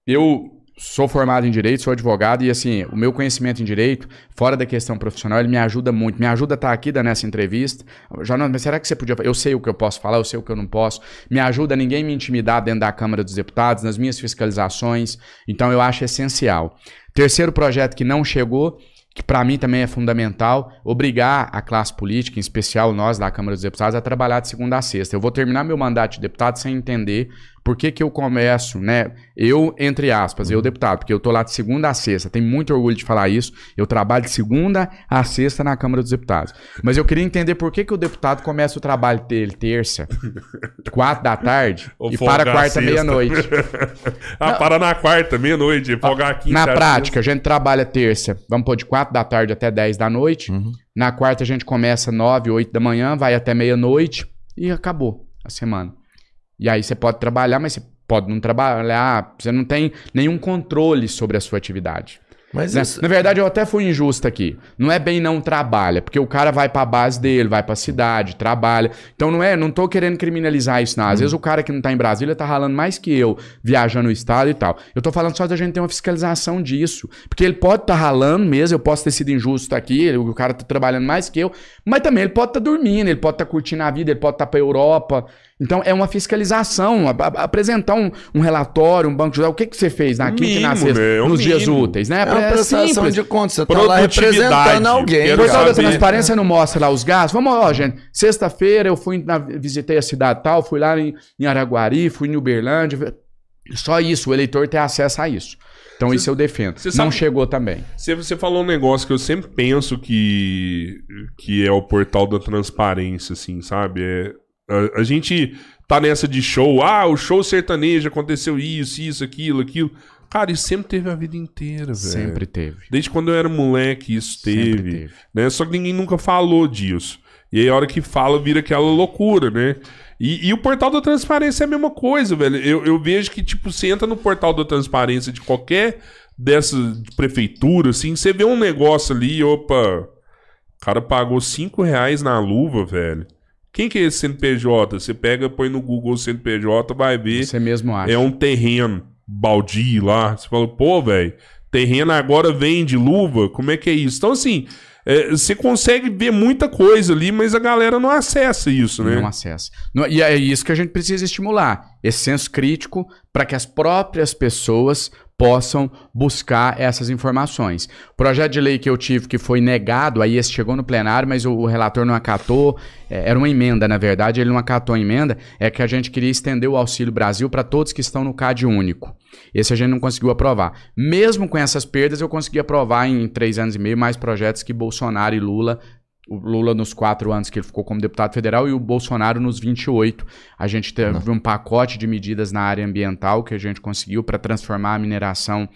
[SPEAKER 4] Eu sou formado em direito, sou advogado e assim, o meu conhecimento em direito, fora da questão profissional, ele me ajuda muito. Me ajuda a estar aqui dando essa entrevista. Já não, mas será que você podia, eu sei o que eu posso falar, eu sei o que eu não posso. Me ajuda a ninguém me intimidar dentro da Câmara dos Deputados, nas minhas fiscalizações. Então eu acho essencial. Terceiro projeto que não chegou, que para mim também é fundamental, obrigar a classe política, em especial nós da Câmara dos Deputados, a trabalhar de segunda a sexta. Eu vou terminar meu mandato de deputado sem entender por que, que eu começo, né? Eu, entre aspas, eu deputado, porque eu tô lá de segunda a sexta, tenho muito orgulho de falar isso. Eu trabalho de segunda a sexta na Câmara dos Deputados. Mas eu queria entender por que, que o deputado começa o trabalho dele terça, quatro da tarde,
[SPEAKER 1] Ou
[SPEAKER 4] e para quarta, meia-noite.
[SPEAKER 1] ah, para na quarta, meia-noite, folgar quinta.
[SPEAKER 4] Na prática, a gente trabalha terça, vamos pôr de 4 da tarde até 10 da noite.
[SPEAKER 2] Uhum.
[SPEAKER 4] Na quarta, a gente começa 9, 8 da manhã, vai até meia-noite e acabou a semana. E aí você pode trabalhar, mas você pode não trabalhar, você não tem nenhum controle sobre a sua atividade.
[SPEAKER 2] Mas
[SPEAKER 4] Né?
[SPEAKER 2] isso...
[SPEAKER 4] Na verdade, eu até fui injusto aqui. Não é bem não trabalha, porque o cara vai pra base dele, vai pra cidade, trabalha. Então não é, não tô querendo criminalizar isso, não. Às vezes o cara que não tá em Brasília tá ralando mais que eu, viajando o estado e tal. Eu tô falando só da gente ter uma fiscalização disso. Porque ele pode estar tá ralando mesmo, eu posso ter sido injusto aqui, o cara tá trabalhando mais que eu, mas também ele pode estar dormindo, ele pode estar curtindo a vida, ele pode estar pra Europa. Então é uma fiscalização, a- a- apresentar um, um relatório, um banco de dados. O que, que você fez na quinta e na
[SPEAKER 1] Mínimo,
[SPEAKER 4] sexta,
[SPEAKER 1] né? É o
[SPEAKER 4] nos dias
[SPEAKER 1] mínimo.
[SPEAKER 4] úteis, né?
[SPEAKER 2] É uma
[SPEAKER 4] É
[SPEAKER 2] prestação
[SPEAKER 4] simples.
[SPEAKER 2] de contas. Você tá lá representando alguém,
[SPEAKER 4] O portal da transparência não mostra lá os gastos? Vamos, ó, gente. Sexta-feira eu fui na- visitei a cidade tal, fui lá em, em Araguari, fui em Uberlândia. Só isso, o eleitor ter acesso a isso. Então isso eu defendo.
[SPEAKER 1] você
[SPEAKER 4] Não
[SPEAKER 1] sabe-
[SPEAKER 4] chegou também.
[SPEAKER 1] Você, você falou um negócio que eu sempre penso que, que é o portal da transparência, assim, sabe? É, a, a gente tá nessa de show, ah, o show sertanejo aconteceu isso, isso, aquilo, aquilo. Cara, isso sempre teve a vida inteira, velho.
[SPEAKER 4] Sempre teve.
[SPEAKER 1] Desde quando eu era moleque, isso teve,
[SPEAKER 4] teve.
[SPEAKER 1] né? Só que ninguém nunca falou disso. E aí, a hora que fala, vira aquela loucura, né? E, e o portal da transparência é a mesma coisa, velho. Eu, eu vejo que, tipo, você entra no portal da transparência de qualquer dessa de prefeitura, assim, você vê um negócio ali, opa, o cara pagou 5 reais na luva, velho. Quem que é esse CNPJ? Você pega, põe no Google CNPJ, vai ver.
[SPEAKER 4] Você mesmo acha.
[SPEAKER 1] É um terreno baldio lá. Você fala, pô, velho, terreno agora vende luva? Como é que é isso? Então, assim, é, você consegue ver muita coisa ali, mas a galera não acessa isso, né?
[SPEAKER 4] Não acessa. Não- E é isso que a gente precisa estimular. Esse senso crítico para que as próprias pessoas possam buscar essas informações. O projeto de lei que eu tive que foi negado, aí esse chegou no plenário, mas o, o relator não acatou, é, era uma emenda, na verdade, ele não acatou a emenda, é que a gente queria estender o Auxílio Brasil para todos que estão no CAD único. Esse a gente não conseguiu aprovar. Mesmo com essas perdas, eu consegui aprovar em três anos e meio mais projetos que Bolsonaro e Lula o Lula nos quatro anos que ele ficou como deputado federal e o Bolsonaro nos 28. A gente teve um pacote de medidas na área ambiental que a gente conseguiu para transformar a mineração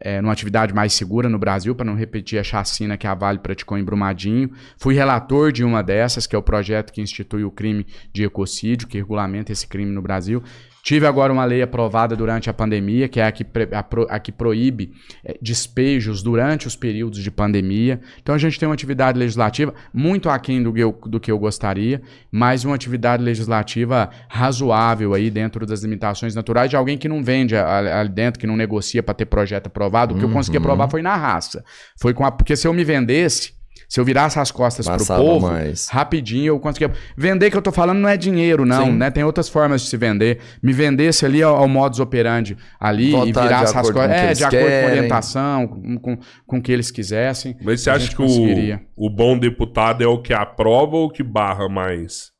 [SPEAKER 4] é, numa atividade mais segura no Brasil, para não repetir a chacina que a Vale praticou em Brumadinho. Fui relator de uma dessas, que é o projeto que institui o crime de ecocídio, que regulamenta esse crime no Brasil. Tive agora uma lei aprovada durante a pandemia, que é a que, a, a que proíbe é, despejos durante os períodos de pandemia. Então a gente tem uma atividade legislativa muito aquém do que eu, do que eu gostaria, mas uma atividade legislativa razoável aí dentro das limitações naturais de alguém que não vende ali dentro, que não negocia para ter projeto aprovado. O que eu consegui uhum. aprovar foi na raça. Foi com a, porque se eu me vendesse, se eu virasse as costas Passava pro povo, mais. rapidinho eu conseguia. Vender que eu tô falando não é dinheiro, não, Sim. né? Tem outras formas de se vender. Me vendesse ali ao, ao modus operandi ali Votar e virasse as costas. É, de acordo querem. com orientação, com, com, com o que eles quisessem.
[SPEAKER 1] Mas você acha que o, o bom deputado é o que aprova ou o que barra mais?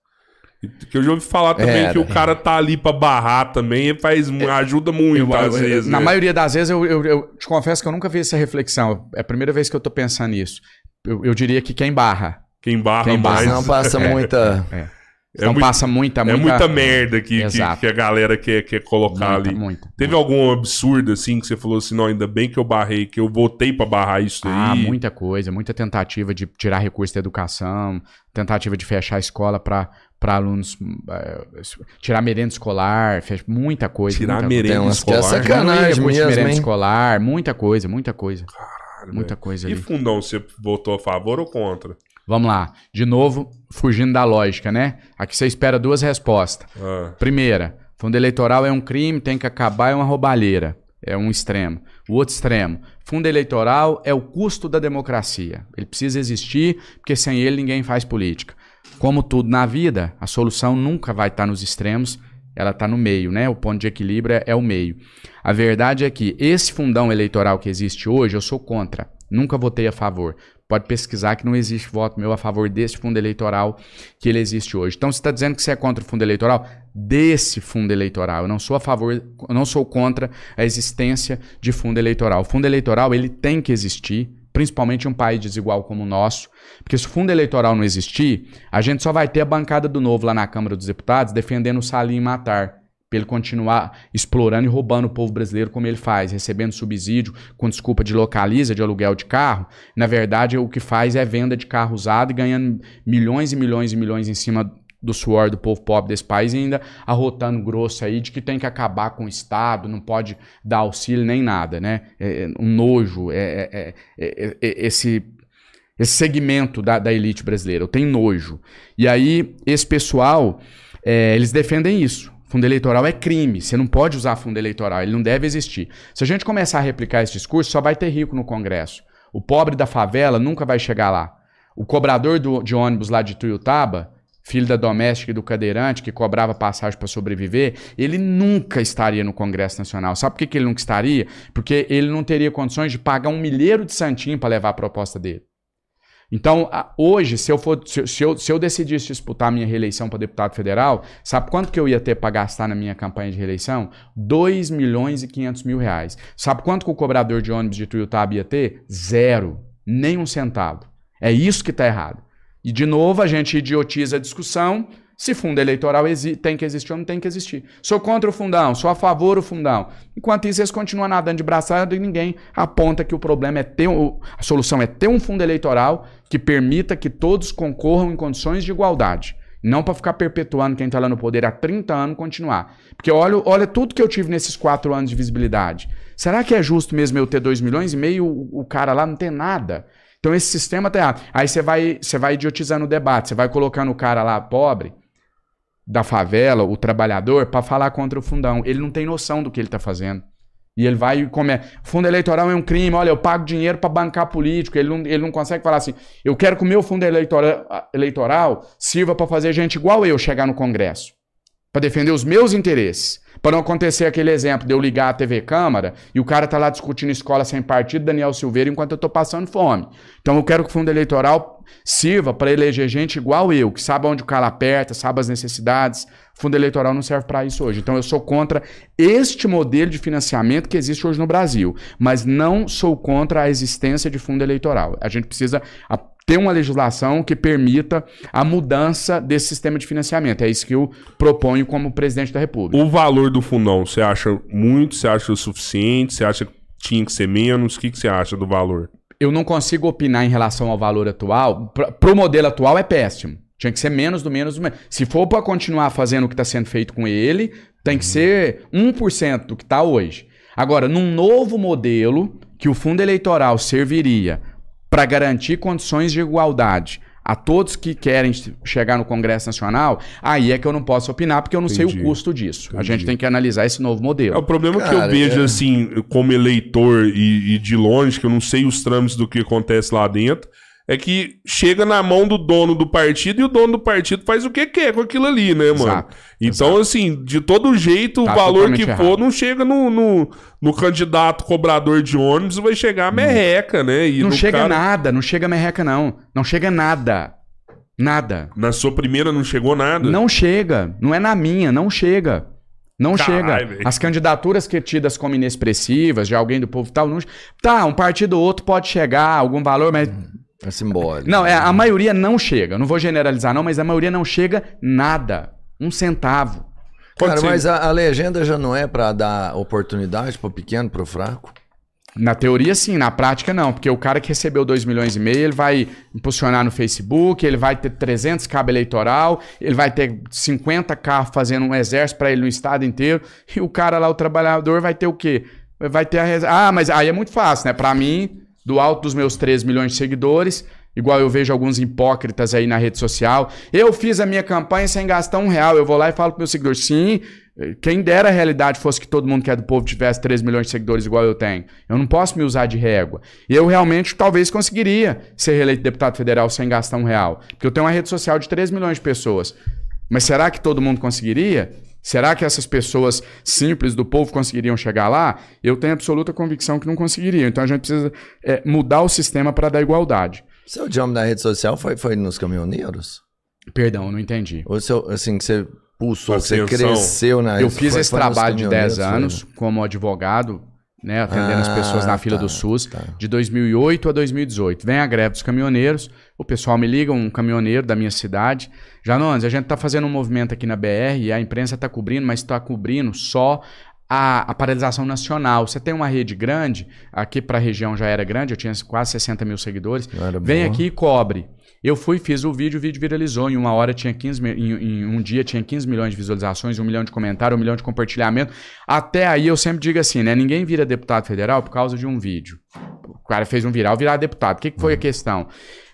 [SPEAKER 1] Que eu já ouvi falar também é, que o cara tá ali pra barrar também faz, ajuda muito eu, às eu, vezes.
[SPEAKER 4] Na né? maioria das vezes, eu, eu, eu, te confesso que eu nunca fiz essa reflexão. É a primeira vez que eu tô pensando nisso eu, eu diria que quem barra.
[SPEAKER 1] Quem barra quem mais.
[SPEAKER 2] Não passa é, muita.
[SPEAKER 4] É. Então muito, passa muita, muita...
[SPEAKER 1] É muita merda que, que, que, a galera quer, quer colocar muita, ali. Muita, Teve muita. algum absurdo, assim, que você falou assim, não, ainda bem que eu barrei, que eu votei para barrar isso
[SPEAKER 4] ah, aí? Ah, muita coisa. Muita tentativa de tirar recurso da educação, tentativa de fechar a escola para alunos, é, tirar merenda escolar, fech... muita coisa.
[SPEAKER 1] Tirar
[SPEAKER 4] muita
[SPEAKER 1] merenda
[SPEAKER 4] coisa.
[SPEAKER 1] escolar? Que é
[SPEAKER 2] sacanagem mesmo,
[SPEAKER 4] merenda escolar, muita coisa, muita coisa. Caramba. Muita
[SPEAKER 1] véio.
[SPEAKER 4] coisa
[SPEAKER 1] e
[SPEAKER 4] ali.
[SPEAKER 1] E fundão, você votou a favor ou contra?
[SPEAKER 4] Vamos lá. De novo, fugindo da lógica, né? Aqui você espera duas respostas. Ah. Primeira, fundo eleitoral é um crime, tem que acabar, é uma roubalheira. É um extremo. O outro extremo, fundo eleitoral é o custo da democracia. Ele precisa existir, porque sem ele ninguém faz política. Como tudo na vida, a solução nunca vai estar nos extremos, ela está no meio, né? O ponto de equilíbrio é, é, o meio. A verdade é que esse fundão eleitoral que existe hoje, eu sou contra. Nunca votei a favor. Pode pesquisar que não existe voto meu a favor desse fundo eleitoral que ele existe hoje. Então, você está dizendo que você é contra o fundo eleitoral? Desse fundo eleitoral. Eu não sou a favor, não sou contra a existência de fundo eleitoral. O fundo eleitoral ele tem que existir principalmente em um país desigual como o nosso, porque se o fundo eleitoral não existir, a gente só vai ter a bancada do novo lá na Câmara dos Deputados defendendo o Salim matar, para ele continuar explorando e roubando o povo brasileiro como ele faz, recebendo subsídio com desculpa de localiza, de aluguel de carro. Na verdade, o que faz é venda de carro usado e ganhando milhões e milhões e milhões em cima do suor do povo pobre desse país e ainda arrotando grosso aí de que tem que acabar com o Estado, não pode dar auxílio nem nada, né? É, é um nojo, é é, é, é, esse, esse segmento da, da elite brasileira. Eu tenho nojo. E aí, esse pessoal, eles defendem isso. Fundo eleitoral é crime. Você não pode usar fundo eleitoral, ele não deve existir. Se a gente começar a replicar esse discurso, só vai ter rico no Congresso. O pobre da favela nunca vai chegar lá. O cobrador do, de ônibus lá de Tuiutaba filho da doméstica e do cadeirante, que cobrava passagem para sobreviver, ele nunca estaria no Congresso Nacional. Sabe por que, ele nunca estaria? Porque ele não teria condições de pagar um milheiro de santinho para levar a proposta dele. Então, hoje, se eu, for, se, eu, se eu decidisse disputar minha reeleição para deputado federal, sabe quanto que eu ia ter para gastar na minha campanha de reeleição? 2 milhões e 500 mil reais. Sabe quanto que o cobrador de ônibus de Tuiutaba ia ter? Zero. Nem um centavo. É isso que está errado. E, de novo, a gente idiotiza a discussão se fundo eleitoral tem que existir ou não tem que existir. Sou contra o fundão, sou a favor do fundão. Enquanto isso, eles continuam nadando de braçada e ninguém aponta que o problema é ter. A solução é ter um fundo eleitoral que permita que todos concorram em condições de igualdade. Não para ficar perpetuando quem está lá no poder há 30 anos continuar. Porque olha, olha tudo que eu tive nesses quatro anos de visibilidade. Será que é justo mesmo eu ter 2 milhões e meio o, o cara lá não ter nada? Então esse sistema tá errado. Aí você vai, você vai idiotizando o debate, você vai colocando o cara lá pobre da favela, o trabalhador, para falar contra o fundão. Ele não tem noção do que ele está fazendo. E ele vai e come. Fundo eleitoral é um crime. Olha, eu pago dinheiro para bancar político. Ele não, ele não consegue falar assim. Eu quero que o meu fundo eleitoral, eleitoral sirva para fazer gente igual eu chegar no Congresso, para defender os meus interesses. Para não acontecer aquele exemplo de eu ligar a TV Câmara e o cara tá lá discutindo escola sem partido, Daniel Silveira, enquanto eu tô passando fome. Então eu quero que o fundo eleitoral sirva para eleger gente igual eu, que sabe onde o cara aperta, sabe as necessidades. O fundo eleitoral não serve para isso hoje. Então eu sou contra este modelo de financiamento que existe hoje no Brasil, mas não sou contra a existência de fundo eleitoral. A gente precisa ter uma legislação que permita a mudança desse sistema de financiamento. É isso que eu proponho como presidente da República.
[SPEAKER 1] O valor do fundão, você acha muito? Você acha o suficiente? Você acha que tinha que ser menos? O que, que você acha do valor?
[SPEAKER 4] Eu não consigo opinar em relação ao valor atual. Para o modelo atual é péssimo. Tinha que ser menos do menos do menos. Se for para continuar fazendo o que está sendo feito com ele, tem que ser 1% do que está hoje. Agora, num novo modelo que o fundo eleitoral serviria para garantir condições de igualdade a todos que querem chegar no Congresso Nacional, aí é que eu não posso opinar, porque eu não
[SPEAKER 1] Entendi.
[SPEAKER 4] sei o custo disso. A
[SPEAKER 1] Entendi.
[SPEAKER 4] gente tem que analisar esse novo
[SPEAKER 1] É, o
[SPEAKER 4] modelo.
[SPEAKER 1] problema que eu
[SPEAKER 2] Cara,
[SPEAKER 1] vejo,
[SPEAKER 2] é.
[SPEAKER 1] assim, como eleitor e, e de longe, que eu não sei os trâmites do que acontece lá dentro, é que chega na mão do dono do partido e o dono do partido faz o que quer com aquilo ali, né, mano?
[SPEAKER 4] Exato,
[SPEAKER 1] Então, assim, de todo jeito,
[SPEAKER 4] Tá
[SPEAKER 1] o valor que
[SPEAKER 4] errado.
[SPEAKER 1] for não chega no, no, no candidato cobrador de ônibus, vai chegar a merreca, né? E
[SPEAKER 4] não chega
[SPEAKER 1] cara-
[SPEAKER 4] nada, não chega merreca, não. Não chega nada. Nada.
[SPEAKER 1] Na sua primeira não chegou nada?
[SPEAKER 4] Não chega. Não é na minha, não chega. Não
[SPEAKER 1] Caralho,
[SPEAKER 4] chega.
[SPEAKER 1] velho.
[SPEAKER 4] As candidaturas que tidas como inexpressivas, de alguém do povo e tal, não... tá, um partido ou outro pode chegar, algum valor, mas.
[SPEAKER 2] É simbólico.
[SPEAKER 4] Não, é, a maioria não chega. Não vou generalizar, não, mas a maioria não chega nada. Um centavo.
[SPEAKER 1] Pode
[SPEAKER 2] Cara,
[SPEAKER 1] ser.
[SPEAKER 2] mas a, a legenda já não é pra dar oportunidade pro pequeno, pro fraco?
[SPEAKER 4] Na teoria, sim, na prática, não. Porque o cara que recebeu 2 milhões e meio, ele vai impulsionar no Facebook, ele vai ter 300 cabo eleitoral, ele vai ter 50 carros fazendo um exército pra ele no estado inteiro, e o cara lá, o trabalhador, vai ter o quê? Vai ter a res... Ah, mas aí é muito fácil, né? Pra mim, do alto dos meus 3 milhões de seguidores, igual eu vejo alguns hipócritas aí na rede social, eu fiz a minha campanha sem gastar um real, eu vou lá e falo pro meu seguidor, sim, quem dera a realidade fosse que todo mundo que é do povo tivesse 3 milhões de seguidores igual eu tenho. Eu não posso me usar de régua. Eu realmente talvez conseguiria ser reeleito deputado federal sem gastar um real. Porque eu tenho uma rede social de 3 milhões de pessoas. Mas será que todo mundo conseguiria? Será que essas pessoas simples do povo conseguiriam chegar lá? Eu tenho absoluta convicção que não conseguiriam. Então a gente precisa é, mudar o sistema para dar igualdade.
[SPEAKER 2] Seu job na rede social foi, foi nos caminhoneiros?
[SPEAKER 4] Perdão, não entendi.
[SPEAKER 2] Ou seu, assim, que você pulsou, você cresceu na
[SPEAKER 4] Eu fiz
[SPEAKER 2] foi-
[SPEAKER 4] esse
[SPEAKER 2] foi
[SPEAKER 4] trabalho de
[SPEAKER 2] caminhoneiros,
[SPEAKER 4] 10
[SPEAKER 2] foi,
[SPEAKER 4] anos
[SPEAKER 2] né?
[SPEAKER 4] como advogado, né, atendendo as
[SPEAKER 2] Ah,
[SPEAKER 4] pessoas na fila
[SPEAKER 2] tá,
[SPEAKER 4] do SUS,
[SPEAKER 2] tá.
[SPEAKER 4] de 2008 a 2018. Vem a greve dos caminhoneiros, o pessoal me liga, um caminhoneiro da minha cidade. Janones, a gente tá fazendo um movimento aqui na BR e a imprensa tá cobrindo, mas tá cobrindo só a, a paralisação nacional. Você tem uma rede grande, aqui para a região já era grande, eu tinha quase 60 mil seguidores.
[SPEAKER 2] Era
[SPEAKER 4] Vem
[SPEAKER 2] boa.
[SPEAKER 4] aqui e cobre. Eu fui, fiz o vídeo, o vídeo viralizou. Em uma hora tinha 15 mi- em, em um dia tinha 15 milhões de visualizações, um milhão de comentários, um milhão de compartilhamento. Até aí eu sempre digo assim, né? Ninguém vira deputado federal por causa de um vídeo. O cara fez um viral, virar deputado. O que, que foi a questão?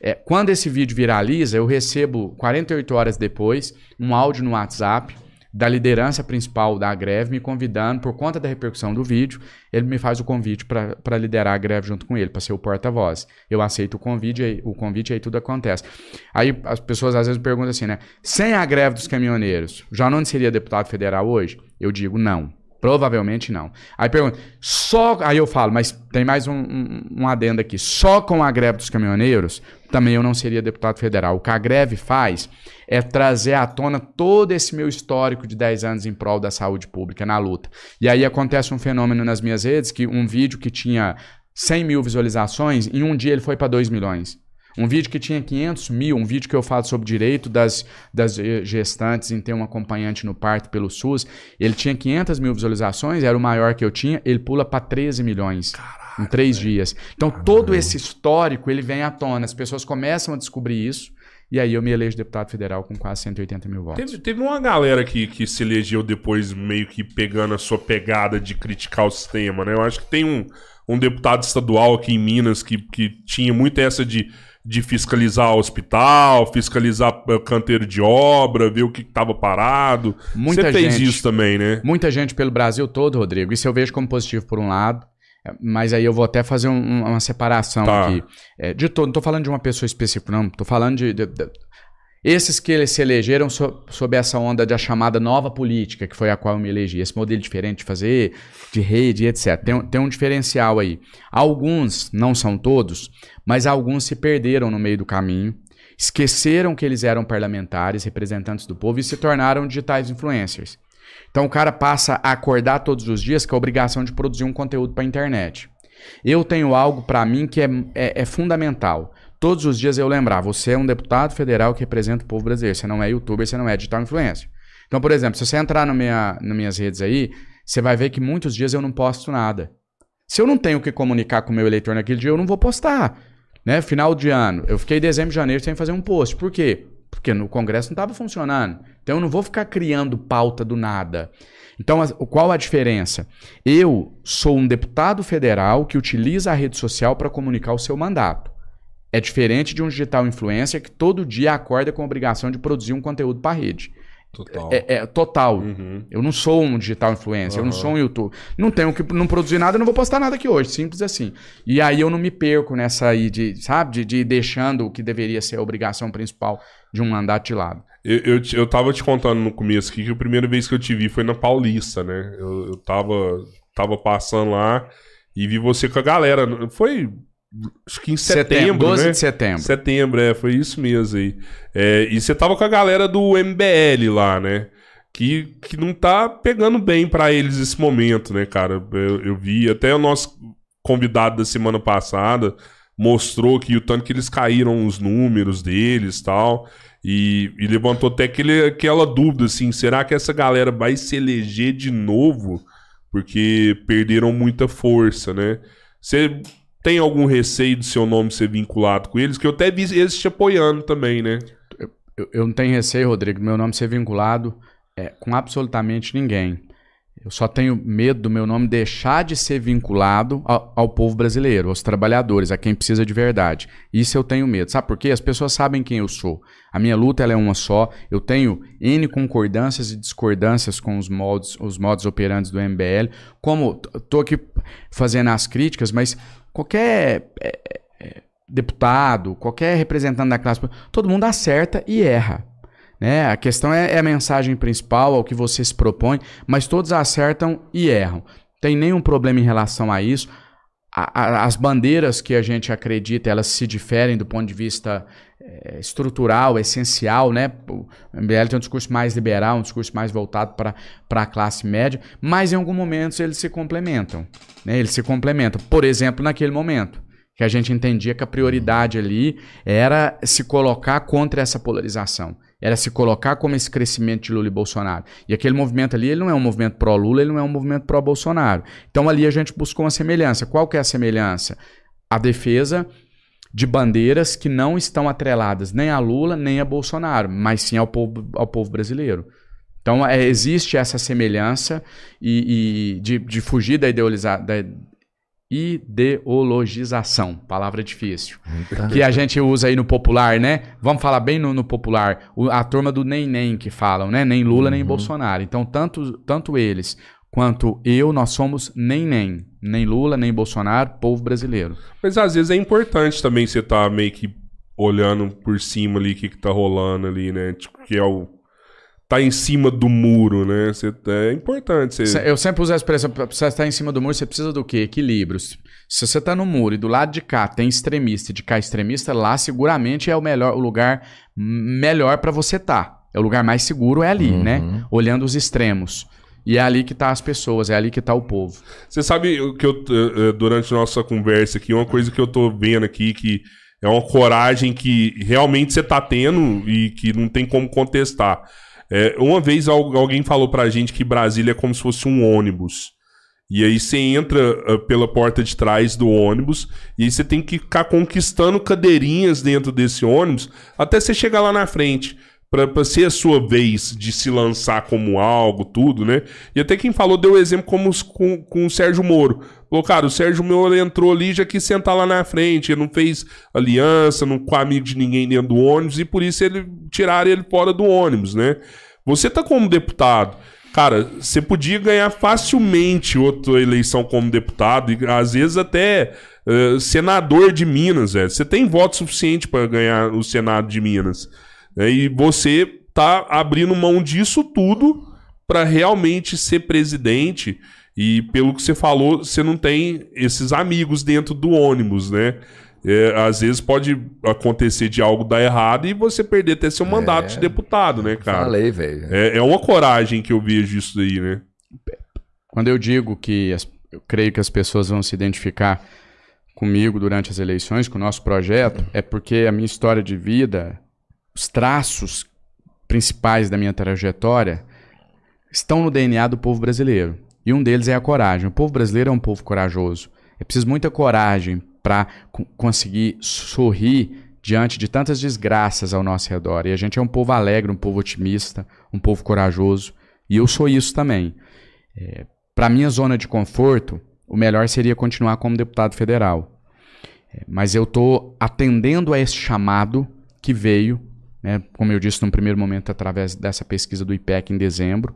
[SPEAKER 4] É, quando esse vídeo viraliza, eu recebo 48 horas depois um áudio no WhatsApp da liderança principal da greve me convidando, por conta da repercussão do vídeo, ele me faz o convite para liderar a greve junto com ele, para ser o porta-voz. Eu aceito o convite, o convite e aí tudo acontece. Aí as pessoas às vezes perguntam assim, né? Sem a greve dos caminhoneiros, já não seria deputado federal hoje? Eu digo não. Provavelmente não. Aí pergunta, só. Aí eu falo, mas tem mais um, um, um adendo aqui. Só com a greve dos caminhoneiros, também eu não seria deputado federal. O que a greve faz é trazer à tona todo esse meu histórico de 10 anos em prol da saúde pública na luta. E aí acontece um fenômeno nas minhas redes que um vídeo que tinha 100 mil visualizações, em um dia ele foi para 2 milhões. Um vídeo que tinha 500 mil, um vídeo que eu falo sobre direito das, das eh, gestantes em ter um acompanhante no parto pelo SUS, ele tinha 500 mil visualizações, era o maior que eu tinha, ele pula para 13 milhões em três dias. Então todo esse histórico ele vem à tona, as pessoas começam a descobrir isso, e aí eu me elejo deputado federal com quase 180 mil votos.
[SPEAKER 1] Teve, teve uma galera que, que se elegeu depois meio que pegando a sua pegada de criticar o sistema, né? Eu acho que tem um, um deputado estadual aqui em Minas que, que tinha muito essa de, de fiscalizar o hospital, fiscalizar eh, canteiro de obra, ver o que estava parado.
[SPEAKER 4] Muita
[SPEAKER 1] Você fez
[SPEAKER 4] gente.
[SPEAKER 1] isso também, né?
[SPEAKER 4] Muita gente pelo Brasil todo, Rodrigo. Isso eu vejo como positivo por um lado. é, Mas aí eu vou até fazer um- uma separação
[SPEAKER 1] Tá.
[SPEAKER 4] aqui. É, de todo, não tô falando de uma pessoa específica, não. Tô falando de. de- de- esses que se elegeram so- sob essa onda da chamada nova política, que foi a qual eu me elegi. Esse modelo diferente de fazer, de rede, etc. Tem, tem um diferencial aí. Alguns, não são todos, mas alguns se perderam no meio do caminho, esqueceram que eles eram parlamentares, representantes do povo e se tornaram digitais influencers. Então o cara passa a acordar todos os dias com a obrigação de produzir um conteúdo para a internet. Eu tenho algo para mim que é, é- é fundamental. Todos os dias eu lembrar, você é um deputado federal que representa o povo brasileiro. Você não é youtuber, você não é digital influencer. Então, por exemplo, se você entrar no minha, nas minhas redes aí, você vai ver que muitos dias eu não posto nada. Se eu não tenho o que comunicar com o meu eleitor naquele dia, eu não vou postar. Né? Final de ano. Eu fiquei dezembro e janeiro sem fazer um post. Por quê? Porque no Congresso não estava funcionando. Então eu não vou ficar criando pauta do nada. Então, qual a diferença? Eu sou um deputado federal que utiliza a rede social para comunicar o seu mandato. É diferente de um digital influencer que todo dia acorda com a obrigação de produzir um conteúdo para a rede.
[SPEAKER 1] Total.
[SPEAKER 4] É, é total.
[SPEAKER 1] Uhum.
[SPEAKER 4] Eu não sou um digital influencer, eu não sou um YouTube. Não tenho que não produzir nada, eu não vou postar nada aqui hoje, simples assim. E aí eu não me perco nessa aí de, sabe, de, de ir deixando o que deveria ser a obrigação principal de um mandato de lado.
[SPEAKER 1] Eu, eu, eu tava te contando no começo aqui que a primeira vez que eu te vi foi na Paulista, né? Eu, eu tava, tava passando lá e vi você com a galera. Foi acho que em setembro,
[SPEAKER 4] 12
[SPEAKER 1] né?
[SPEAKER 4] de setembro.
[SPEAKER 1] Setembro, é, foi isso mesmo aí. É, e você tava com a galera do MBL lá, né? Que, que não tá pegando bem pra eles esse momento, né, cara? Eu, eu vi, até o nosso convidado da semana passada mostrou que o tanto que eles caíram os números deles tal. E, e levantou até aquele, aquela dúvida, assim, será que essa galera vai se eleger de novo? Porque perderam muita força, né? Você tem algum receio do seu nome ser vinculado com eles? Que eu até vi eles te apoiando também, né?
[SPEAKER 4] Eu, eu não tenho receio, Rodrigo, meu nome ser vinculado é, com absolutamente ninguém. Eu só tenho medo do meu nome deixar de ser vinculado ao, ao povo brasileiro, aos trabalhadores, a quem precisa de verdade. Isso eu tenho medo. Sabe por quê? As pessoas sabem quem eu sou. A minha luta é uma só. Eu tenho N concordâncias e discordâncias com os modos, os modos operantes do MBL. Como tô aqui fazendo as críticas, mas qualquer é, é, deputado, qualquer representante da classe, todo mundo acerta e erra. Né? A questão é, é a mensagem principal, ao que você se propõe, mas todos acertam e erram. Tem nenhum problema em relação a isso. A- a- as bandeiras que a gente acredita, elas se diferem do ponto de vista estrutural, essencial, né? O MBL tem um discurso mais liberal, um discurso mais voltado para a classe média, mas em algum momento eles se complementam. Né? Eles se complementam. Por exemplo, naquele momento, que a gente entendia que a prioridade ali era se colocar contra essa polarização. Era se colocar como esse crescimento de Lula e Bolsonaro. E aquele movimento ali, ele não é um movimento pró-Lula, ele não é um movimento pró-Bolsonaro. Então ali a gente buscou uma semelhança. Qual que é a semelhança? A defesa de bandeiras que não estão atreladas nem a Lula, nem a Bolsonaro, mas sim ao povo, ao povo brasileiro. Então é, existe essa semelhança e, e de, de fugir da, da ideologização, palavra difícil, que a gente usa aí no popular, né? Vamos falar bem no, no popular, o- a turma do nem nem que falam, né? Nem Lula nem Bolsonaro. Então tanto, tanto eles quanto eu, nós somos nem nem, nem Lula nem Bolsonaro, povo brasileiro.
[SPEAKER 1] Mas às vezes é importante também você tá meio que olhando por cima ali o que, que tá rolando ali, né? Tipo, que é o. Tá em cima do muro, né? Você, é importante você.
[SPEAKER 4] Eu sempre uso a expressão, pra você estar em cima do muro, você precisa do quê? Equilíbrio. Se você está no muro e do lado de cá tem extremista e de cá extremista, lá seguramente é o melhor, o lugar melhor para você estar. É o lugar mais seguro, é ali, né? Olhando os extremos. E é ali que tá as pessoas, é ali que tá o povo.
[SPEAKER 1] Você sabe o que eu, eh, eh, durante nossa conversa aqui, uma coisa que eu tô vendo aqui que é uma coragem que realmente você tá tendo e que não tem como contestar. É, uma vez al- alguém falou pra gente que Brasília é como se fosse um ônibus. E aí você entra eh, pela porta de trás do ônibus e aí você tem que ficar conquistando cadeirinhas dentro desse ônibus até você chegar lá na frente. Pra ser a sua vez de se lançar como algo, tudo, né? E até quem falou deu exemplo como com, com o Sérgio Moro. Falou, cara, o Sérgio Moro entrou ali já quis sentar lá na frente. Ele não fez aliança, não com amigo de ninguém dentro do ônibus e por isso ele tiraram ele fora do ônibus, né? Você tá como deputado. Cara, você podia ganhar facilmente outra eleição como deputado e às vezes até eh, senador de Minas, velho. Você tem voto suficiente para ganhar o Senado de Minas. Né? E você tá abrindo mão disso tudo para realmente ser presidente. E pelo que você falou, você não tem esses amigos dentro do ônibus, né? É, às vezes pode acontecer de algo dar errado e você perder até seu mandato de deputado, né, cara?
[SPEAKER 2] Falei, velho.
[SPEAKER 1] É, é uma coragem que eu vejo isso daí, né?
[SPEAKER 4] Quando eu digo que as- eu creio que as pessoas vão se identificar comigo durante as eleições, com o nosso projeto, é porque a minha história de vida, os traços principais da minha trajetória estão no DNA do povo brasileiro. E um deles é a coragem. O povo brasileiro é um povo corajoso. É preciso muita coragem para conseguir sorrir diante de tantas desgraças ao nosso redor. E a gente é um povo alegre, um povo otimista, um povo corajoso. E eu sou isso também. É, Para minha zona de conforto, o melhor seria continuar como deputado federal. É, mas eu estou atendendo a esse chamado que veio, né, como eu disse no primeiro momento, através dessa pesquisa do IPEC em dezembro.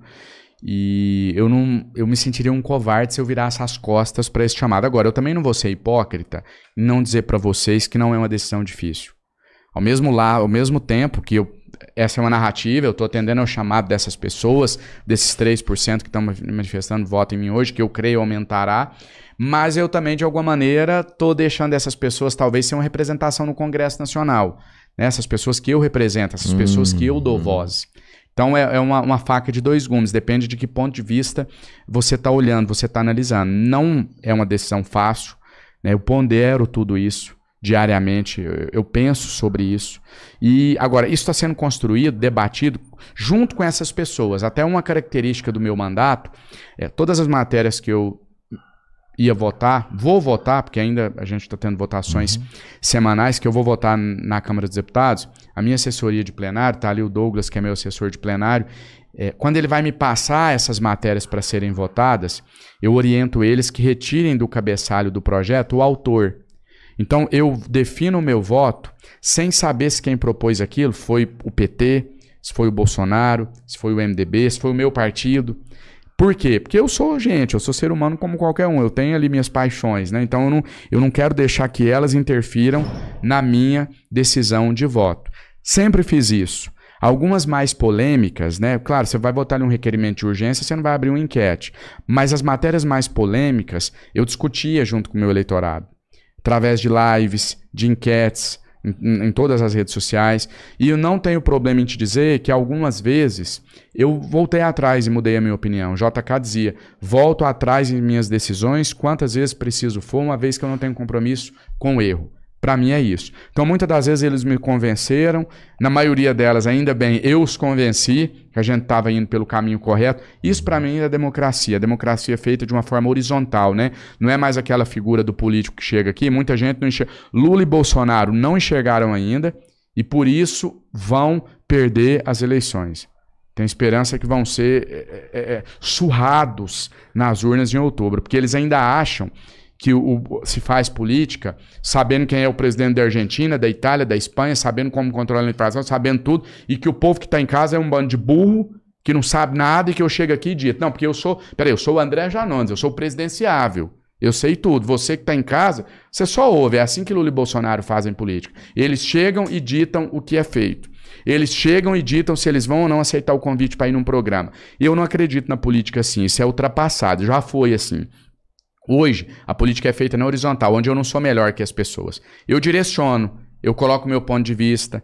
[SPEAKER 4] E eu não, eu me sentiria um covarde se eu virasse as costas para esse chamado. Agora, eu também não vou ser hipócrita e não dizer para vocês que não é uma decisão difícil. Ao mesmo lá, ao mesmo tempo que eu, essa é uma narrativa, eu estou atendendo ao chamado dessas pessoas, desses 3% que estão manifestando voto em mim hoje, que eu creio aumentará. Mas eu também, de alguma maneira, estou deixando essas pessoas talvez ser uma representação no Congresso Nacional. Né? Essas pessoas que eu represento, essas pessoas que eu dou voz. Então é, é uma, uma faca de dois gumes, depende de que ponto de vista você está olhando, você está analisando. Não é uma decisão fácil, né? eu pondero tudo isso diariamente, eu, eu penso sobre isso. E agora, isso está sendo construído, debatido junto com essas pessoas. Até uma característica do meu mandato, é, todas as matérias que eu ia votar, vou votar, porque ainda a gente está tendo votações semanais, que eu vou votar na Câmara dos Deputados. A minha assessoria de plenário, tá ali o Douglas, que é meu assessor de plenário. É, quando ele vai me passar essas matérias para serem votadas, eu oriento eles que retirem do cabeçalho do projeto o autor. Então eu defino o meu voto sem saber se quem propôs aquilo foi o PT, se foi o Bolsonaro, se foi o MDB, se foi o meu partido. Por quê? Porque eu sou gente, eu sou ser humano como qualquer um, eu tenho ali minhas paixões, né? Então eu não, eu não quero deixar que elas interfiram na minha decisão de voto. Sempre fiz isso. Algumas mais polêmicas, né? Claro, você vai votar um requerimento de urgência, você não vai abrir uma enquete. Mas as matérias mais polêmicas, eu discutia junto com o meu eleitorado. Através de lives, de enquetes, em, em, todas as redes sociais. E eu não tenho problema em te dizer que algumas vezes eu voltei atrás e mudei a minha opinião. JK dizia: volto atrás em minhas decisões quantas vezes preciso for, uma vez que eu não tenho compromisso com o erro. Para mim é isso. Então, muitas das vezes eles me convenceram, na maioria delas, ainda bem, eu os convenci que a gente estava indo pelo caminho correto. Isso, para mim, é democracia. A democracia é feita de uma forma horizontal, né? Não é mais aquela figura do político que chega aqui. Muita gente não enxerga. Lula e Bolsonaro não enxergaram ainda e, por isso, vão perder as eleições. Tem esperança que vão ser é, é, surrados nas urnas em outubro, porque eles ainda acham que o, se faz política, sabendo quem é o presidente da Argentina, da Itália, da Espanha, sabendo como controlar a inflação, sabendo tudo, e que o povo que está em casa é um bando de burro, que não sabe nada e que eu chego aqui e dito, não, porque eu sou, peraí, eu sou o André Janones, eu sou presidenciável, eu sei tudo. Você que está em casa, você só ouve, é assim que Lula e Bolsonaro fazem política. Eles chegam e ditam o que é feito. Eles chegam e ditam se eles vão ou não aceitar o convite para ir num programa. Eu não acredito na política assim, isso é ultrapassado, já foi assim. Hoje, a política é feita na horizontal, onde eu não sou melhor que as pessoas. Eu direciono, eu coloco meu ponto de vista,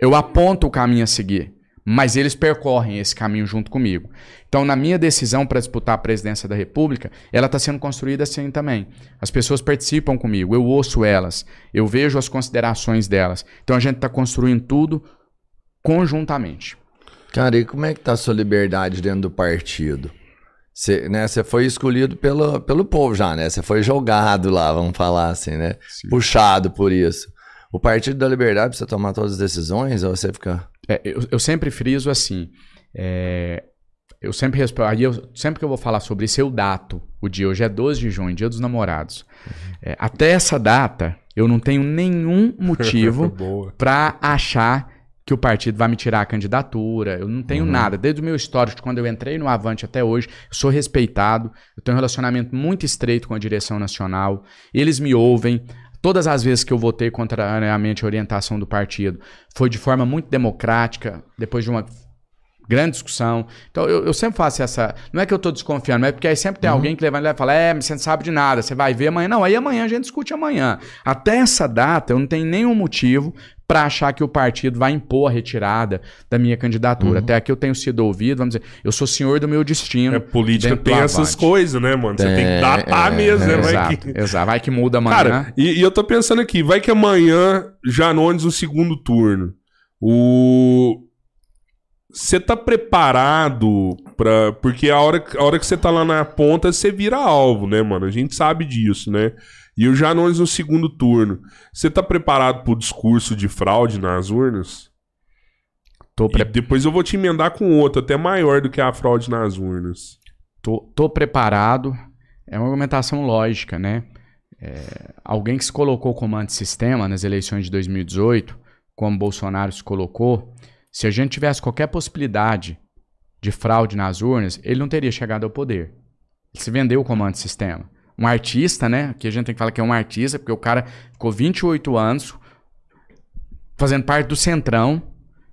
[SPEAKER 4] eu aponto o caminho a seguir, mas eles percorrem esse caminho junto comigo. Então, na minha decisão para disputar a presidência da República, ela está sendo construída assim também. As pessoas participam comigo, eu ouço elas, eu vejo as considerações delas. Então, a gente está construindo tudo conjuntamente.
[SPEAKER 2] Cara, e como é que está a sua liberdade dentro do partido? Você né, foi escolhido pelo, pelo povo já, né? Você foi jogado lá, vamos falar assim, né? Sim. Puxado por isso. O Partido da Liberdade precisa tomar todas as decisões ou você fica.
[SPEAKER 4] É, eu, eu, sempre friso assim. É, eu sempre aí eu, sempre que eu vou falar sobre isso, eu dato o dia. Hoje é 12 de junho, dia dos namorados. Uhum. É, até essa data, eu não tenho nenhum motivo para achar que o partido vai me tirar a candidatura. Eu não tenho uhum. nada. Desde o meu histórico, quando eu entrei no Avante até hoje, sou respeitado. Eu tenho um relacionamento muito estreito com a direção nacional. Eles me ouvem. Todas as vezes que eu votei contrariamente a orientação do partido, foi de forma muito democrática, depois de uma grande discussão. Então eu, eu sempre faço essa. Não é que eu estou desconfiando, é porque aí sempre tem uhum. alguém que levanta e fala: é, você não sabe de nada, você vai ver amanhã. Não, aí amanhã a gente discute amanhã. Até essa data eu não tenho nenhum motivo para achar que o partido vai impor a retirada da minha candidatura. Uhum. Até aqui eu tenho sido ouvido, vamos dizer, eu sou senhor do meu destino.
[SPEAKER 1] É, política tem essas coisas, né, mano? Você tem, tem que datar é, mesmo, né? Vai
[SPEAKER 4] exato,
[SPEAKER 1] que...
[SPEAKER 4] exato, vai que muda amanhã.
[SPEAKER 1] Cara, e, e, eu tô pensando aqui, vai que amanhã, Janones, o segundo turno, o... Você tá preparado pra. Porque a hora, a hora que você tá lá na ponta, você vira alvo, né, mano? A gente sabe disso, né? E o Janones no segundo turno. Você tá preparado pro discurso de fraude nas urnas?
[SPEAKER 4] Tô, pre
[SPEAKER 1] depois eu vou te emendar com outro, até maior do que a fraude nas urnas.
[SPEAKER 4] tô, tô preparado. É uma argumentação lógica, né? É, alguém que se colocou como antissistema nas eleições de 2018, como Bolsonaro se colocou, se a gente tivesse qualquer possibilidade de fraude nas urnas, ele não teria chegado ao poder. Ele se vendeu como antissistema. Um artista, né? Que a gente tem que falar que é um artista, porque o cara ficou 28 anos fazendo parte do Centrão,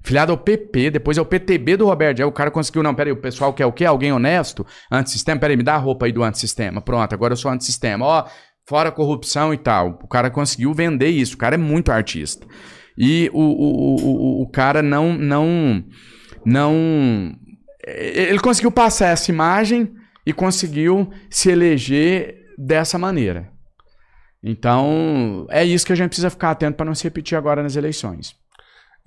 [SPEAKER 4] filiado ao PP, depois ao PTB do Roberto. Aí o cara conseguiu, não, peraí, o pessoal quer o quê? Alguém honesto? Antissistema? Peraí, me dá a roupa aí do antissistema. Pronto, agora eu sou antissistema. Ó, fora corrupção e tal. O cara conseguiu vender isso. O cara é muito artista. E o, o, o, o, cara não, não, não... Ele conseguiu passar essa imagem e conseguiu se eleger dessa maneira. Então, é isso que a gente precisa ficar atento para não se repetir agora nas eleições.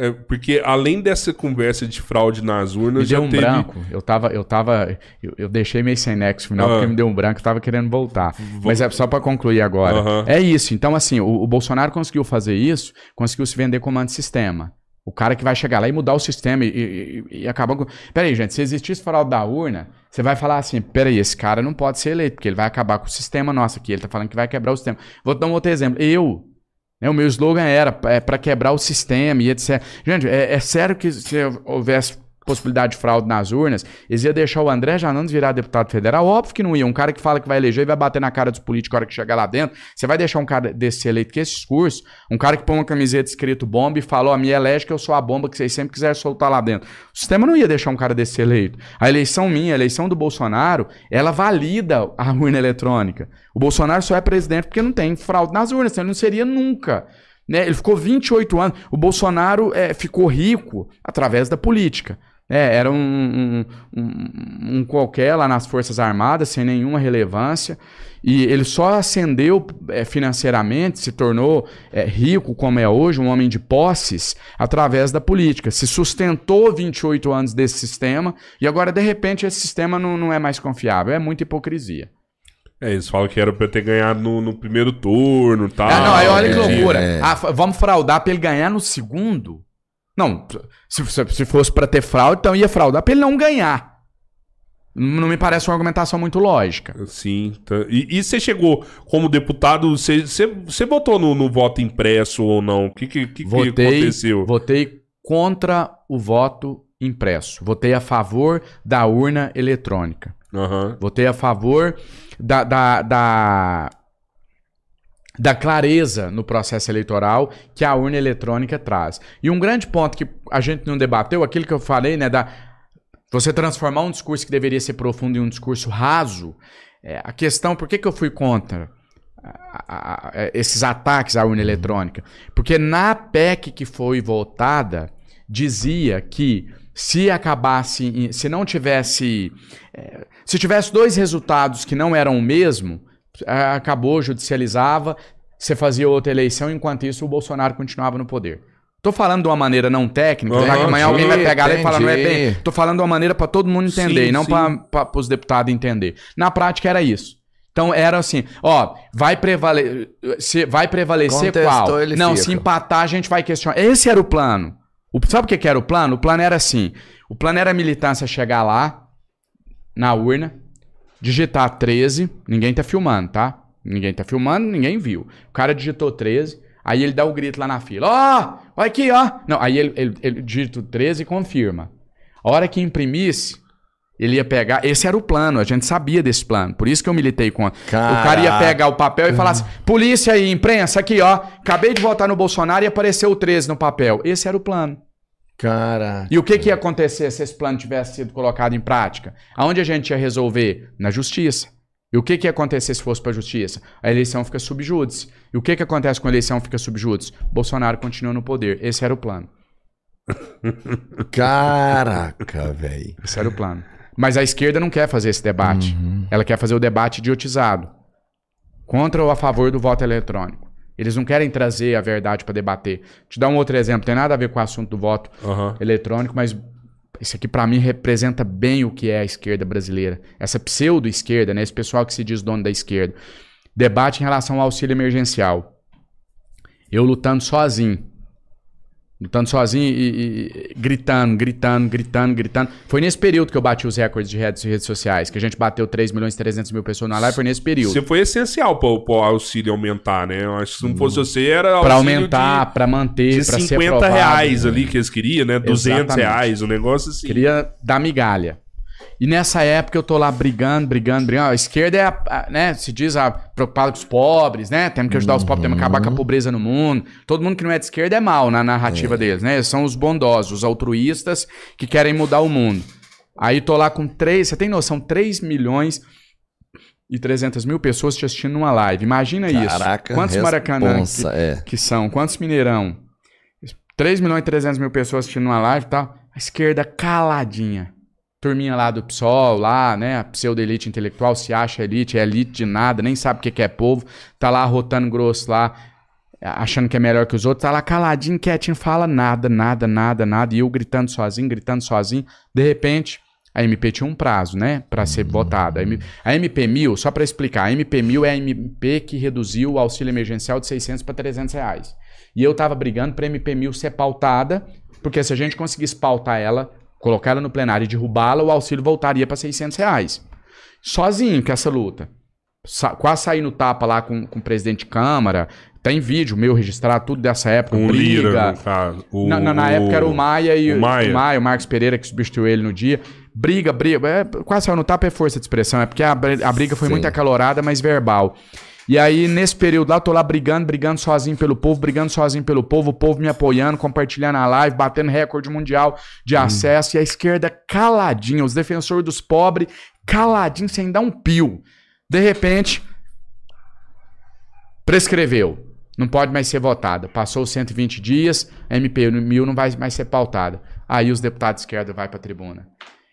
[SPEAKER 1] É, porque além dessa conversa de fraude nas urnas,
[SPEAKER 4] Me deu um
[SPEAKER 1] teve...
[SPEAKER 4] branco. Eu tava, eu tava, eu, eu deixei meio sem nexo no final
[SPEAKER 1] Ah.
[SPEAKER 4] porque me deu um branco, eu tava querendo voltar. Mas é só pra concluir agora.
[SPEAKER 1] Aham.
[SPEAKER 4] É isso. Então assim, o, o Bolsonaro conseguiu fazer isso, conseguiu se vender como antissistema. O cara que vai chegar lá e mudar o sistema e, e, e- e acabar com. Peraí, gente, se existisse fraude da urna, você vai falar assim: peraí, esse cara não pode ser eleito, porque ele vai acabar com o sistema nosso aqui. Ele tá falando que vai quebrar o sistema. Vou dar um outro exemplo. Eu, né, o meu slogan era é, para quebrar o sistema e etc. Gente, é, é sério que se houvesse possibilidade de fraude nas urnas, eles iam deixar o André Janones virar deputado federal? Óbvio que não ia. Um cara que fala que vai eleger e vai bater na cara dos políticos na hora que chegar lá dentro. Você vai deixar um cara desse eleito? Que esse discurso? Um cara que põe uma camiseta escrito bomba e fala, ó, me elege que eu sou a bomba que vocês sempre quiserem soltar lá dentro. O sistema não ia deixar um cara desse eleito. A eleição minha, a eleição do Bolsonaro, ela valida a urna eletrônica. O Bolsonaro só é presidente porque não tem fraude nas urnas, senão ele não seria nunca. Né? Ele ficou 28 anos. O Bolsonaro é, ficou rico através da política. É, era um, um, um- um qualquer lá nas Forças Armadas, sem nenhuma relevância. E ele só ascendeu é, financeiramente, se tornou é, rico como é hoje, um homem de posses, através da política. Se sustentou 28 anos desse sistema e agora, de repente, esse sistema não, não é mais confiável. É muita hipocrisia.
[SPEAKER 1] É, eles falam que era pra eu ter ganhado no, no primeiro turno e tal.
[SPEAKER 4] Ah, não, aí olha que
[SPEAKER 1] entendi.
[SPEAKER 4] loucura.
[SPEAKER 2] é.
[SPEAKER 4] Ah, vamos fraudar pra ele ganhar no segundo? Não, se, se- se fosse pra ter fraude, então ia fraudar pra ele não ganhar. Não me parece uma argumentação muito lógica.
[SPEAKER 1] Sim. tá. E, e você chegou como deputado, você, você, você votou no, no voto impresso ou não? O que, que, que, que
[SPEAKER 4] Votei,
[SPEAKER 1] aconteceu?
[SPEAKER 4] votei contra o voto impresso. Votei a favor da urna eletrônica.
[SPEAKER 1] Aham.
[SPEAKER 4] Votei a favor da, da, da, da clareza no processo eleitoral que a urna eletrônica traz. E um grande ponto que a gente não debateu, aquilo que eu falei, né, da você transformar um discurso que deveria ser profundo em um discurso raso, é, a questão, por que, que eu fui contra a- a- a- esses ataques à urna eletrônica? Porque na PEC que foi votada, dizia que se acabasse, se não tivesse, é, se tivesse dois resultados que não eram o mesmo, acabou, judicializava, você fazia outra eleição, enquanto isso o Bolsonaro continuava no poder. Tô falando de uma maneira não técnica, já que
[SPEAKER 1] Aham,
[SPEAKER 4] amanhã alguém vai
[SPEAKER 2] entendi,
[SPEAKER 4] pegar lá e falar, não é bem.
[SPEAKER 2] entendi.
[SPEAKER 4] Tô falando de uma maneira para todo mundo entender,
[SPEAKER 1] Sim,
[SPEAKER 4] e não para os deputados entender. Na prática era isso. Então era assim, ó, vai, prevale se, vai prevalecer
[SPEAKER 2] Contestou,
[SPEAKER 4] qual? Não,
[SPEAKER 2] fica.
[SPEAKER 4] se empatar a gente vai questionar. Esse era o plano. O, sabe o que, que era o plano? O plano era assim, o plano era a militância chegar lá, na urna, digitar 13, ninguém tá filmando, tá? Ninguém tá filmando, ninguém viu. O cara digitou 13, aí ele dá o grito lá na fila. Ó, olha aqui, ó. Não, aí ele, ele, ele digita o 13 e confirma. A hora que imprimisse, ele ia pegar. Esse era o plano, a gente sabia desse plano. Por isso que eu militei contra. O cara ia
[SPEAKER 2] Caraca.
[SPEAKER 4] pegar o papel e falar assim: polícia aí, imprensa, aqui, ó. Acabei de votar no Bolsonaro e apareceu o 13 no papel. Esse era o plano.
[SPEAKER 2] Cara.
[SPEAKER 4] E o que, que ia acontecer se esse plano tivesse sido colocado em prática? Aonde a gente ia resolver? Na justiça. E o que, que ia acontecer se fosse para a justiça? A eleição fica subjúdice. E o que, que acontece com a eleição fica subjúdice? Bolsonaro continua no poder. Esse era o plano.
[SPEAKER 2] Caraca, velho.
[SPEAKER 4] Esse era o plano. Mas a esquerda não quer fazer esse debate. Ela quer fazer o debate idiotizado. Contra ou a favor do voto eletrônico. Eles não querem trazer a verdade para debater. Te dar um outro exemplo, tem nada a ver com o assunto do voto
[SPEAKER 1] Aham.
[SPEAKER 4] eletrônico, mas Isso aqui para mim representa bem o que é a esquerda brasileira. Essa pseudo-esquerda, né? Esse pessoal que se diz dono da esquerda. Debate em relação ao auxílio emergencial. Eu lutando sozinho. Lutando sozinho e, e, gritando, gritando, gritando, gritando. Foi nesse período que eu bati os recordes de redes, redes sociais, que a gente bateu 3 milhões e 300 mil pessoas na live, foi nesse período.
[SPEAKER 1] Você foi essencial para o auxílio aumentar, né? Eu acho que se não fosse você, era
[SPEAKER 4] Para aumentar, para manter,
[SPEAKER 1] para ser 50 reais ali que eles queriam, né? 200 Exatamente. reais, um negócio assim.
[SPEAKER 4] Queria dar migalha. E nessa época eu tô lá brigando, brigando, brigando. A esquerda é, a, a, né, se diz, a, preocupada com os pobres, né? Temos que ajudar os pobres, temos que acabar com a uhum. pobreza no mundo. Todo mundo que não é de esquerda é mal na narrativa é. deles, né? São os bondosos, os altruístas que querem mudar o mundo. Aí tô lá com 3, você tem noção, 3 milhões e 300 mil pessoas te assistindo numa live. Imagina Caraca, isso. Quantos Maracanã que, é. que, são? Quantos Mineirão? 3 milhões e 300 mil pessoas assistindo uma live e tal. A esquerda caladinha turminha lá do PSOL, lá, né? Pseudo-elite intelectual se acha elite, é elite de nada, nem sabe o que é povo, tá lá rotando grosso lá, achando que é melhor que os outros, tá lá caladinho, quietinho, fala nada, nada, nada, nada, e eu gritando sozinho, gritando sozinho. De repente, a MP tinha um prazo, né, para ser votada. A MP 1000, só para explicar, a MP 1000 é a MP que reduziu o auxílio emergencial de 600 para 300 reais. E eu tava brigando para a MP 1000 ser pautada, porque se a gente conseguisse pautar ela, colocar ela no plenário e derrubá-la, o auxílio voltaria para 600 reais. Sozinho com essa luta. Sa quase saí no tapa lá com, com o presidente de Câmara. Tem vídeo meu registrado, tudo dessa época.
[SPEAKER 1] Com briga. Lira, caso.
[SPEAKER 4] O, na, na, na o, época era o Maia e o, Maia. o Maia, o Marcos Pereira, que substituiu ele no dia. Briga, briga. É, quase saiu no tapa é força de expressão. É porque a, a briga foi Sim. muito acalorada, mas verbal. E aí, nesse período lá, eu tô lá brigando, brigando sozinho pelo povo, brigando sozinho pelo povo, o povo me apoiando, compartilhando a live, batendo recorde mundial de hum. acesso, e a esquerda caladinha, os defensores dos pobres caladinho, sem dar um pio. De repente, prescreveu. Não pode mais ser votada. Passou 120 dias, a MP 1000 não vai mais ser pautada. Aí os deputados de esquerda vai para a tribuna.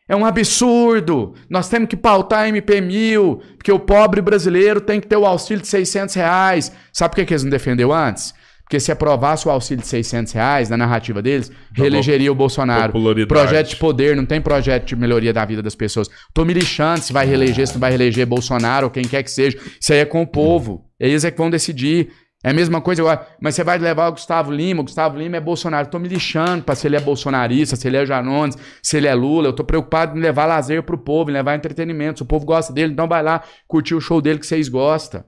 [SPEAKER 4] É um absurdo. Nós temos que pautar a MP1000, porque o pobre brasileiro tem que ter o auxílio de 600 reais. Sabe por que, que eles não defendeu antes? Porque se aprovasse o auxílio de 600 reais, na narrativa deles, tá reelegeria o Bolsonaro. Projeto de poder, não tem projeto de melhoria da vida das pessoas. Tô me lixando se vai reeleger, se não vai reeleger Bolsonaro ou quem quer que seja. Isso aí é com o povo. Eles é que vão decidir. É a mesma coisa, mas você vai levar o Gustavo Lima, o Gustavo Lima é Bolsonaro. Eu tô me lixando para se ele é bolsonarista, se ele é Janones, se ele é Lula. Eu tô preocupado em levar lazer pro povo, em levar entretenimento. Se o povo gosta dele, então vai lá curtir o show dele que vocês gostam.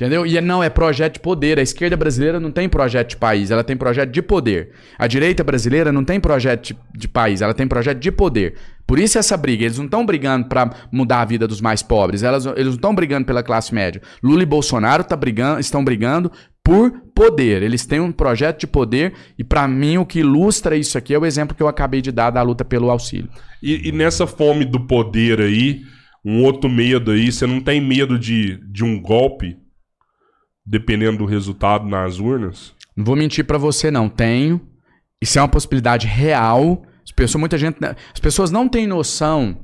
[SPEAKER 4] Entendeu? E não, é projeto de poder. A esquerda brasileira não tem projeto de país, ela tem projeto de poder. A direita brasileira não tem projeto de, de país, ela tem projeto de poder. Por isso essa briga. Eles não estão brigando para mudar a vida dos mais pobres, elas, eles não estão brigando pela classe média. Lula e Bolsonaro tá brigando, estão brigando por poder. Eles têm um projeto de poder e para mim o que ilustra isso aqui é o exemplo que eu acabei de dar da luta pelo auxílio.
[SPEAKER 1] E, e nessa fome do poder aí, um outro medo aí, você não tem medo de, de um golpe? Dependendo do resultado nas urnas?
[SPEAKER 4] Não vou mentir para você, não. Tenho. Isso é uma possibilidade real. As pessoas, muita gente, as pessoas não têm noção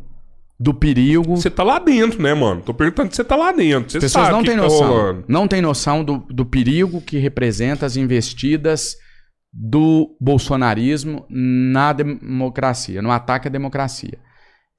[SPEAKER 4] do perigo.
[SPEAKER 1] Você tá lá dentro, né, mano? Tô perguntando se você tá lá dentro. Você
[SPEAKER 4] as pessoas não têm tá noção. Tá não têm noção do, do perigo que representa as investidas do bolsonarismo na democracia, no ataque à democracia.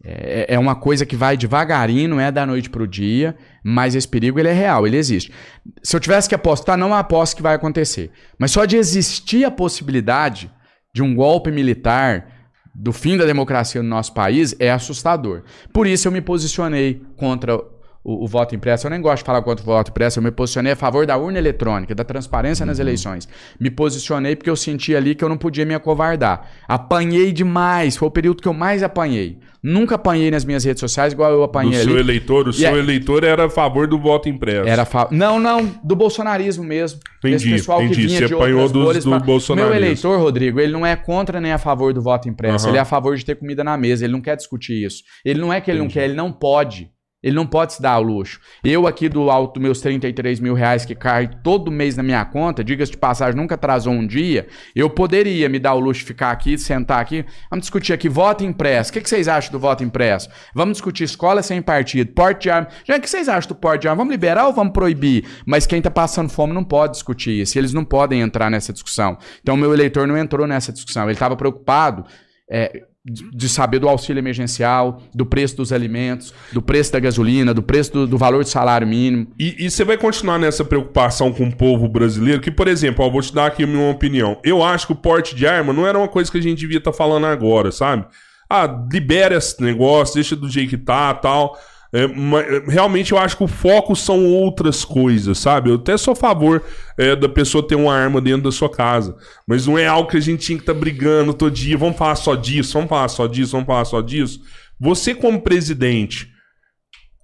[SPEAKER 4] É, é, uma coisa que vai devagarinho, não é da noite para o dia, mas esse perigo ele é real, ele existe. Se eu tivesse que apostar, não aposto que vai acontecer. Mas só de existir a possibilidade de um golpe militar, do fim da democracia no nosso país, é assustador. Por isso eu me posicionei contra o, o, voto impresso. Eu nem gosto de falar contra o voto impresso. Eu me posicionei a favor da urna eletrônica, da transparência uhum. nas eleições. Me posicionei porque eu senti ali que eu não podia me acovardar. Apanhei demais. Foi o período que eu mais apanhei. Nunca apanhei nas minhas redes sociais igual eu apanhei do ali.
[SPEAKER 1] seu eleitor, o e seu é... eleitor era a favor do voto impresso.
[SPEAKER 4] Era fa... Não, não, do bolsonarismo mesmo.
[SPEAKER 1] Entendi, Esse pessoal entendi. que vinha Você de apanhou dos, do bolsonarismo.
[SPEAKER 4] Meu eleitor, Rodrigo, ele não é contra nem a favor do voto impresso. Uhum. Ele é a favor de ter comida na mesa. Ele não quer discutir isso. Ele não é que ele entendi. não quer, ele não pode. Ele não pode se dar ao luxo. Eu aqui do alto meus 33 mil reais que cai todo mês na minha conta, diga-se de passagem, nunca atrasou um dia, eu poderia me dar o luxo de ficar aqui, sentar aqui, vamos discutir aqui voto impresso. O que, que vocês acham do voto impresso? Vamos discutir escola sem partido, porte de arma. Gente, o que vocês acham do porte de arma? Vamos liberar ou vamos proibir? Mas quem está passando fome não pode discutir isso. Eles não podem entrar nessa discussão. Então, meu eleitor não entrou nessa discussão. Ele estava preocupado é, de saber do auxílio emergencial, do preço dos alimentos, do preço da gasolina, do preço do, do valor do salário mínimo.
[SPEAKER 1] E, você vai continuar nessa preocupação com o povo brasileiro? Que, por exemplo, ó, vou te dar aqui a minha opinião. Eu acho que o porte de arma não era uma coisa que a gente devia estar falando agora, sabe? Ah, libera esse negócio, deixa do jeito que tá tal. É, é, realmente eu acho que o foco são outras coisas, sabe? Eu até sou a favor é, da pessoa ter uma arma dentro da sua casa. Mas não é algo que a gente tinha que estar brigando todo dia. Vamos falar só disso, vamos falar só disso, vamos falar só disso. Você, como presidente,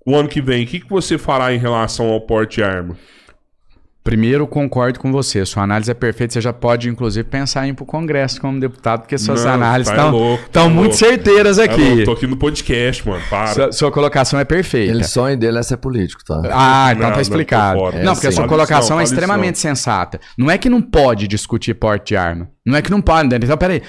[SPEAKER 1] o ano que vem, o que, que você fará em relação ao porte de arma?
[SPEAKER 4] Primeiro, concordo com você. Sua análise é perfeita. Você já pode, inclusive, pensar em ir pro Congresso como deputado, porque suas
[SPEAKER 1] Não,
[SPEAKER 4] análises
[SPEAKER 1] tá
[SPEAKER 4] estão
[SPEAKER 1] louco, tá
[SPEAKER 4] muito
[SPEAKER 1] louco.
[SPEAKER 4] certeiras
[SPEAKER 1] É
[SPEAKER 4] aqui.
[SPEAKER 1] louco, tô aqui no podcast, mano. Para.
[SPEAKER 4] Sua, sua colocação é perfeita.
[SPEAKER 2] Ele sonho dele é ser político, tá?
[SPEAKER 4] Ah, então
[SPEAKER 1] Não,
[SPEAKER 4] tá
[SPEAKER 1] não,
[SPEAKER 4] explicado. Não,
[SPEAKER 1] fora.
[SPEAKER 4] porque a
[SPEAKER 2] É,
[SPEAKER 4] sua colocação é
[SPEAKER 1] não,
[SPEAKER 4] extremamente sensata. Não é que não pode discutir porte de arma. Não é que não pode. Então, peraí.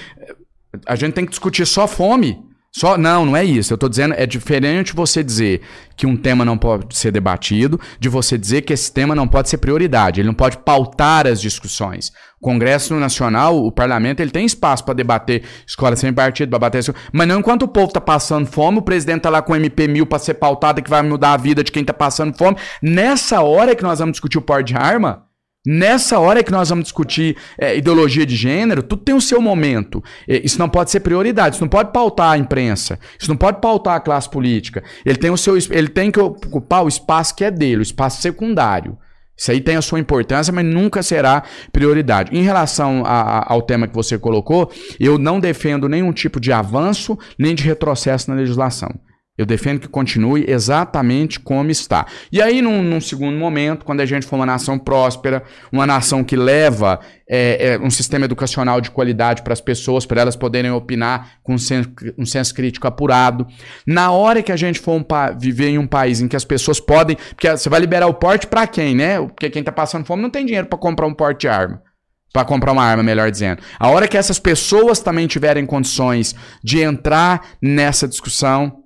[SPEAKER 4] A gente tem que discutir só fome. Só, não, não é isso. Eu tô dizendo, é diferente você dizer que um tema não pode ser debatido, de você dizer que esse tema não pode ser prioridade, ele não pode pautar as discussões. O Congresso Nacional, o parlamento, ele tem espaço para debater escola sem partido, para bater, mas não enquanto o povo tá passando fome, o presidente tá lá com MP 1000 para ser pautada que vai mudar a vida de quem tá passando fome. Nessa hora que nós vamos discutir o porte de arma, Nessa hora que nós vamos discutir é, ideologia de gênero, tudo tem o seu momento. É, Isso não pode ser prioridade, isso não pode pautar a imprensa, isso não pode pautar a classe política. Ele tem o seu, ele tem que ocupar o espaço que é dele, o espaço secundário. Isso aí tem a sua importância, mas nunca será prioridade. Em relação a- a- ao tema que você colocou, eu não defendo nenhum tipo de avanço nem de retrocesso na legislação. Eu defendo que continue exatamente como está. E aí, num, num segundo momento, quando a gente for uma nação próspera, uma nação que leva é, é, um sistema educacional de qualidade para as pessoas, para elas poderem opinar com um senso, um senso crítico apurado, na hora que a gente for um viver em um país em que as pessoas podem. Porque você vai liberar o porte para quem, né? Porque quem está passando fome não tem dinheiro para comprar um porte de arma. Para comprar uma arma, melhor dizendo. A hora que essas pessoas também tiverem condições de entrar nessa discussão,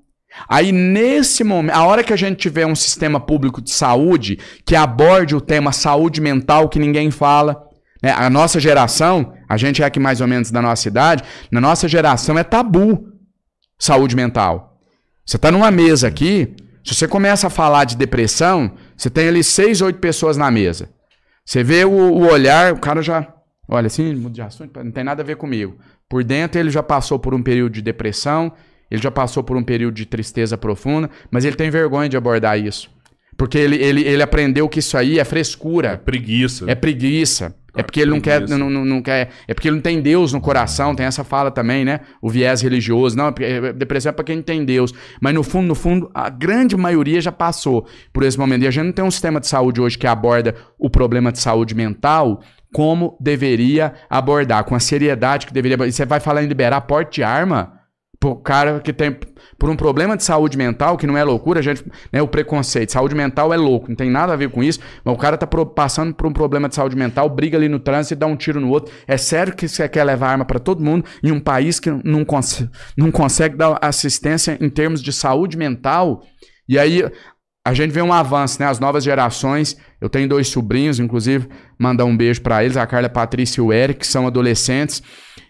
[SPEAKER 4] Aí, nesse momento, a hora que a gente tiver um sistema público de saúde que aborde o tema saúde mental que ninguém fala, né? a nossa geração, a gente é aqui mais ou menos da nossa idade, na nossa geração é tabu saúde mental. Você está numa mesa aqui, se você começa a falar de depressão, você tem ali seis, oito pessoas na mesa. Você vê o, o olhar, o cara já olha assim, muda de assunto, não tem nada a ver comigo. Por dentro ele já passou por um período de depressão, ele já passou por um período de tristeza profunda, mas ele tem vergonha de abordar isso. Porque ele, ele, ele aprendeu que isso aí é frescura,
[SPEAKER 1] Preguiça.
[SPEAKER 4] é preguiça. É porque ele não quer, não, não, não quer. É porque ele não tem Deus no coração, tem essa fala também, né? O viés religioso. Não, é é, depressão é pra quem não tem Deus. Mas no fundo, no fundo, a grande maioria já passou por esse momento. E a gente não tem um sistema de saúde hoje que aborda o problema de saúde mental como deveria abordar, com a seriedade que deveria abordar. E você vai falar em liberar porte de arma? Pro cara que tem. Por um problema de saúde mental, que não é loucura, a gente. Né, o preconceito. Saúde mental é louco, não tem nada a ver com isso. Mas o cara tá pro- passando por um problema de saúde mental, briga ali no trânsito e dá um tiro no outro. É sério que você quer levar arma pra todo mundo em um país que não, cons não consegue dar assistência em termos de saúde mental? E aí. A gente vê um avanço, né? As novas gerações. Eu tenho dois sobrinhos, inclusive, mandar um beijo pra eles, a Carla Patrícia e o Eric, que são adolescentes.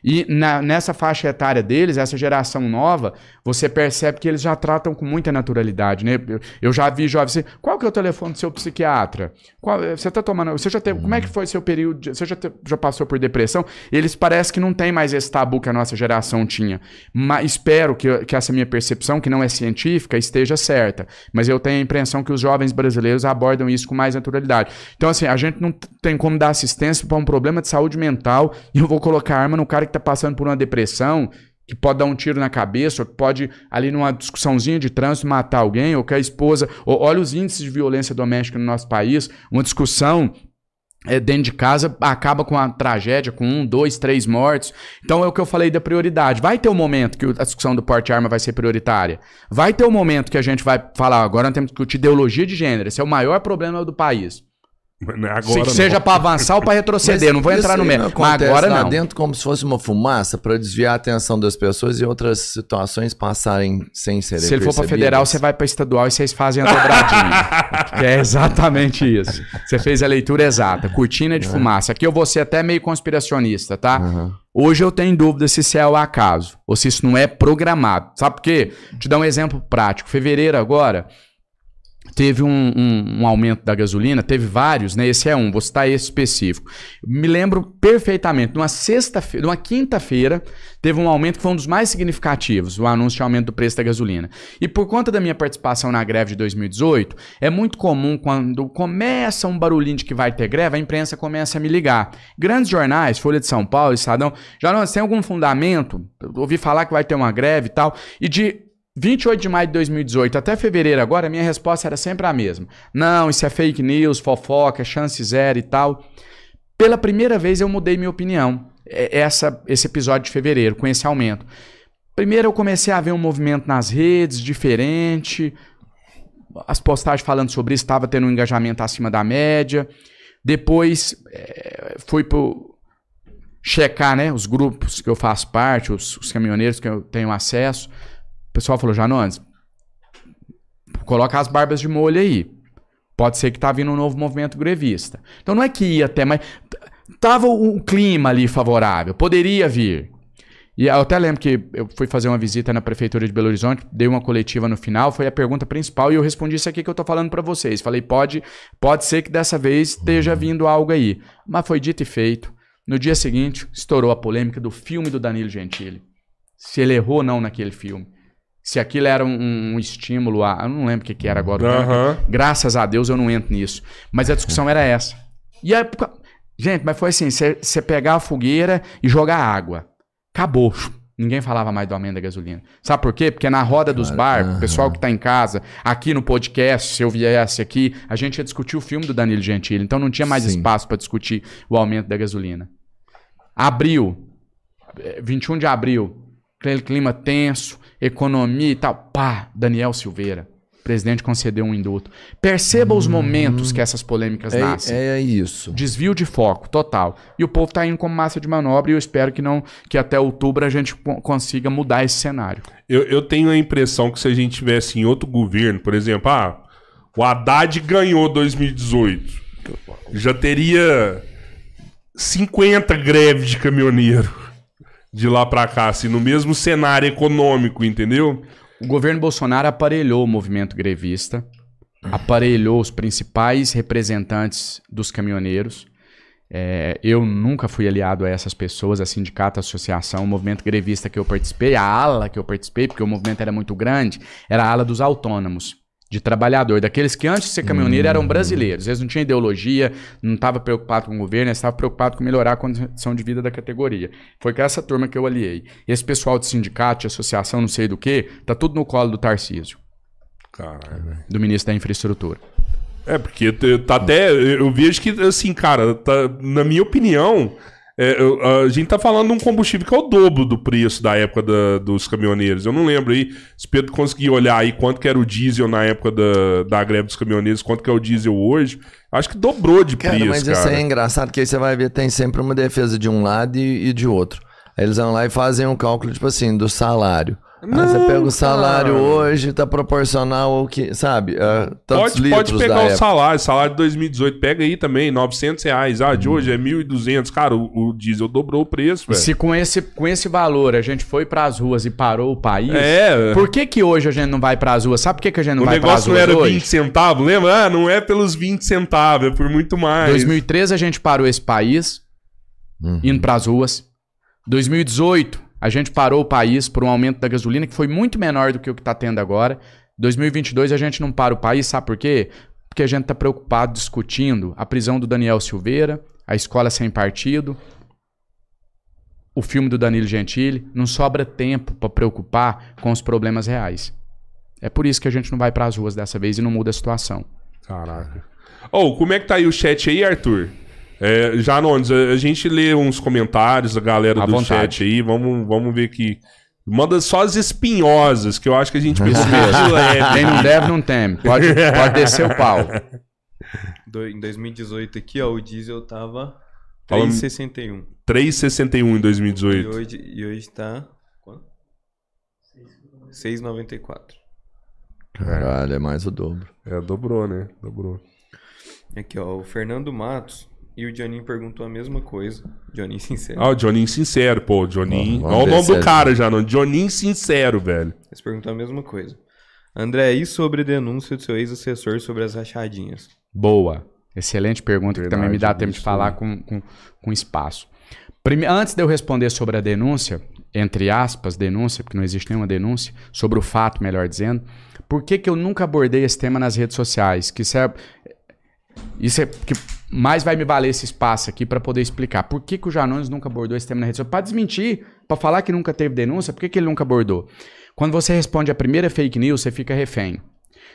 [SPEAKER 4] E na- nessa faixa etária deles, essa geração nova, você percebe que eles já tratam com muita naturalidade, né? Eu, eu já vi jovens assim, qual que é o telefone do seu psiquiatra? Qual- você tá tomando, você já teve, como é que foi seu período, de- você já, te- já passou por depressão? Eles parecem que não tem mais esse tabu que a nossa geração tinha. Mas espero que, que essa minha percepção, que não é científica, esteja certa. Mas eu tenho a impressão que os jovens brasileiros abordam isso com mais naturalidade. Então, assim, a gente não tem como dar assistência para um problema de saúde mental e eu vou colocar arma no cara que está passando por uma depressão, que pode dar um tiro na cabeça, ou que pode, ali numa discussãozinha de trânsito, matar alguém, ou que a esposa. ou- olha os índices de violência doméstica no nosso país, uma discussão. É, dentro de casa acaba com a tragédia, com um, dois, três mortos. Então é o que eu falei da prioridade. Vai ter um momento que a discussão do porte de arma vai ser prioritária. Vai ter um momento que a gente vai falar, agora nós temos que discutir ideologia de gênero. Esse é o maior problema do país.
[SPEAKER 1] Mas Agora
[SPEAKER 4] Se,
[SPEAKER 1] não.
[SPEAKER 4] seja pra avançar ou pra retroceder, não vou entrar no meio.
[SPEAKER 2] não
[SPEAKER 4] Mas agora
[SPEAKER 2] lá
[SPEAKER 4] não.
[SPEAKER 2] dentro como se fosse uma fumaça para desviar a atenção das pessoas e outras situações passarem sem serem
[SPEAKER 4] Se ele for pra
[SPEAKER 2] percebidas.
[SPEAKER 4] federal, você vai pra estadual e vocês fazem a dobradinha. que é exatamente isso. Você fez a leitura exata. Cortina de fumaça. Aqui eu vou ser até meio conspiracionista, tá?
[SPEAKER 2] Aham.
[SPEAKER 4] Hoje eu tenho dúvida se isso é o acaso ou se isso não é programado. Sabe por quê? Te dar um exemplo prático. Fevereiro agora teve um, um- um aumento da gasolina, teve vários, né? Esse é um, vou citar esse específico. Me lembro perfeitamente, numa sexta-feira, numa quinta-feira, teve um aumento que foi um dos mais significativos, o anúncio de aumento do preço da gasolina. E por conta da minha participação na greve de 2018, é muito comum quando começa um barulhinho de que vai ter greve, a imprensa começa a me ligar. Grandes jornais, Folha de São Paulo, Estadão, já não tem algum fundamento? Ouvi falar que vai ter uma greve e tal. E de 28 de maio de 2018 até fevereiro agora, a minha resposta era sempre a mesma. Não, isso é fake news, fofoca, chance zero e tal. Pela primeira vez eu mudei minha opinião. É- Essa, esse episódio de fevereiro, com esse aumento. Primeiro eu comecei a ver um movimento nas redes diferente. As postagens falando sobre isso estava tendo um engajamento acima da média. Depois eh, fui pro checar, né, os grupos que eu faço parte, os, os caminhoneiros que eu tenho acesso. Pessoal falou, Janones, coloca as barbas de molho aí. Pode ser que tá vindo um novo movimento grevista. Então não é que ia até, mas tava um clima ali favorável, poderia vir. E eu até lembro que eu fui fazer uma visita na prefeitura de Belo Horizonte, dei uma coletiva no final, foi a pergunta principal e eu respondi isso aqui que eu tô falando para vocês. Falei, pode, pode ser que dessa vez esteja vindo algo aí. Mas foi dito e feito. No dia seguinte, estourou a polêmica do filme do Danilo Gentili. Se ele errou ou não naquele filme. Se aquilo era um, um estímulo a. Eu não lembro o que, que era agora.
[SPEAKER 1] Aham.
[SPEAKER 4] Graças a Deus eu não entro nisso. Mas a discussão era essa. E aí, gente, mas foi assim: você pegar a fogueira e jogar água. Acabou. Ninguém falava mais do aumento da gasolina. Sabe por quê? Porque na roda dos bar, o pessoal que tá em casa, aqui no podcast, se eu viesse aqui, a gente ia discutir o filme do Danilo Gentili. Então não tinha mais
[SPEAKER 2] Sim.
[SPEAKER 4] espaço para discutir o aumento da gasolina. Abril, eh, 21 de abril, aquele clima tenso, economia e tal. Pá, Daniel Silveira, presidente concedeu um indulto. Perceba os momentos que essas polêmicas nascem.
[SPEAKER 2] É, é isso.
[SPEAKER 4] Desvio de foco, total. E o povo tá indo como massa de manobra e eu espero que não que até outubro a gente co- consiga mudar esse cenário.
[SPEAKER 1] Eu, eu tenho a impressão que se a gente tivesse em outro governo, por exemplo, ah, o Haddad ganhou 2018, já teria 50 greves de caminhoneiro de lá pra cá, assim, no mesmo cenário econômico, entendeu?
[SPEAKER 4] O governo Bolsonaro aparelhou o movimento grevista, aparelhou os principais representantes dos caminhoneiros. É, eu nunca fui aliado a essas pessoas, a sindicato, a associação, o movimento grevista que eu participei, a ala que eu participei, porque o movimento era muito grande, era a ala dos autônomos, de trabalhador, daqueles que antes de ser caminhoneiro eram brasileiros. Eles não tinham ideologia, não estavam preocupados com o governo, eles estavam preocupados com melhorar a condição de vida da categoria. Foi com essa turma que eu aliei. Esse pessoal de sindicato, de associação, não sei do que, tá tudo no colo do Tarcísio,
[SPEAKER 1] Caralho.
[SPEAKER 4] do ministro da Infraestrutura.
[SPEAKER 1] É, porque tá até. Eu vejo que, assim, cara, tá- na minha opinião, é, eu- a gente tá falando de um combustível que é o dobro do preço da época da- dos caminhoneiros. Eu não lembro aí, se Pedro conseguir olhar aí quanto que era o diesel na época da, da greve dos caminhoneiros, quanto que é o diesel hoje. Acho que dobrou de
[SPEAKER 2] Cara,
[SPEAKER 1] preço,
[SPEAKER 2] mas
[SPEAKER 1] cara.
[SPEAKER 2] isso aí é engraçado, que aí você vai ver, tem sempre uma defesa de um lado e, e de outro. Aí eles vão lá e fazem um cálculo, tipo assim, do salário. Aí você pega o salário
[SPEAKER 1] cara.
[SPEAKER 2] hoje, tá proporcional ao que, sabe? a tantos
[SPEAKER 1] Pode, pode pegar o
[SPEAKER 2] época.
[SPEAKER 1] salário, salário de 2018, pega aí também, 900 reais. Ah, de hoje é 1.200. Cara, o, o diesel dobrou o preço, velho.
[SPEAKER 4] Se com esse, com esse valor a gente foi pras ruas e parou o país,
[SPEAKER 1] É,
[SPEAKER 4] por que que hoje a gente não vai pras ruas? Sabe por que, que a gente não
[SPEAKER 1] o
[SPEAKER 4] vai pras
[SPEAKER 1] negócio não
[SPEAKER 4] ruas
[SPEAKER 1] era
[SPEAKER 4] hoje?
[SPEAKER 1] 20 centavos, lembra? Ah, não é pelos 20 centavos, é por muito mais.
[SPEAKER 4] 2013 a gente parou esse país,
[SPEAKER 2] Uhum.
[SPEAKER 4] indo pras ruas. 2018 a gente parou o país por um aumento da gasolina que foi muito menor do que o que tá tendo agora. 2022 a gente não para o país, sabe por quê? Porque a gente tá preocupado discutindo a prisão do Daniel Silveira, a escola sem partido, o filme do Danilo Gentili. Não sobra tempo pra preocupar com os problemas reais. É por isso que a gente não vai pras ruas dessa vez e não muda a situação.
[SPEAKER 1] Caraca. Ô, como é que tá aí o chat aí, Arthur? É, Janones, a, a gente lê uns comentários da galera
[SPEAKER 4] À
[SPEAKER 1] do
[SPEAKER 4] vontade.
[SPEAKER 1] chat aí, vamos, vamos ver aqui. Manda só as espinhosas, que eu acho que a gente precisa de
[SPEAKER 4] Quem não deve, não teme. Pode, pode descer o pau.
[SPEAKER 3] do- em 2018 aqui, ó, o diesel tava
[SPEAKER 1] Fala-
[SPEAKER 3] 3,61.
[SPEAKER 1] 3,61 em
[SPEAKER 3] E
[SPEAKER 1] 2018.
[SPEAKER 3] hoje, e hoje tá. Quanto? 6,94.
[SPEAKER 2] Caralho, é mais o dobro.
[SPEAKER 1] É, dobrou, né? Dobrou.
[SPEAKER 3] Aqui, ó, o Fernando Matos e o Johnny perguntou a mesma coisa. Johnny sincero.
[SPEAKER 1] Ah, o Johninho Sincero, pô. Johninho. Olha o nome do
[SPEAKER 2] é-
[SPEAKER 1] cara já, não. Johninho Sincero, velho.
[SPEAKER 3] Eles perguntam a mesma coisa. André, e sobre denúncia do seu ex-assessor sobre as rachadinhas?
[SPEAKER 4] Boa. Excelente pergunta, que também me dá
[SPEAKER 1] Verdade,
[SPEAKER 4] tempo de falar com, com, com espaço. Prime- Antes de eu responder sobre a denúncia, entre aspas, denúncia, porque não existe nenhuma denúncia, sobre o fato, melhor dizendo, por que, que eu nunca abordei esse tema nas redes sociais? Que isso é, isso é que mais vai me valer esse espaço aqui para poder explicar. Por que, que o Janones nunca abordou esse tema na rede social? Para desmentir, para falar que nunca teve denúncia, por que, que ele nunca abordou? Quando você responde a primeira fake news, você fica refém.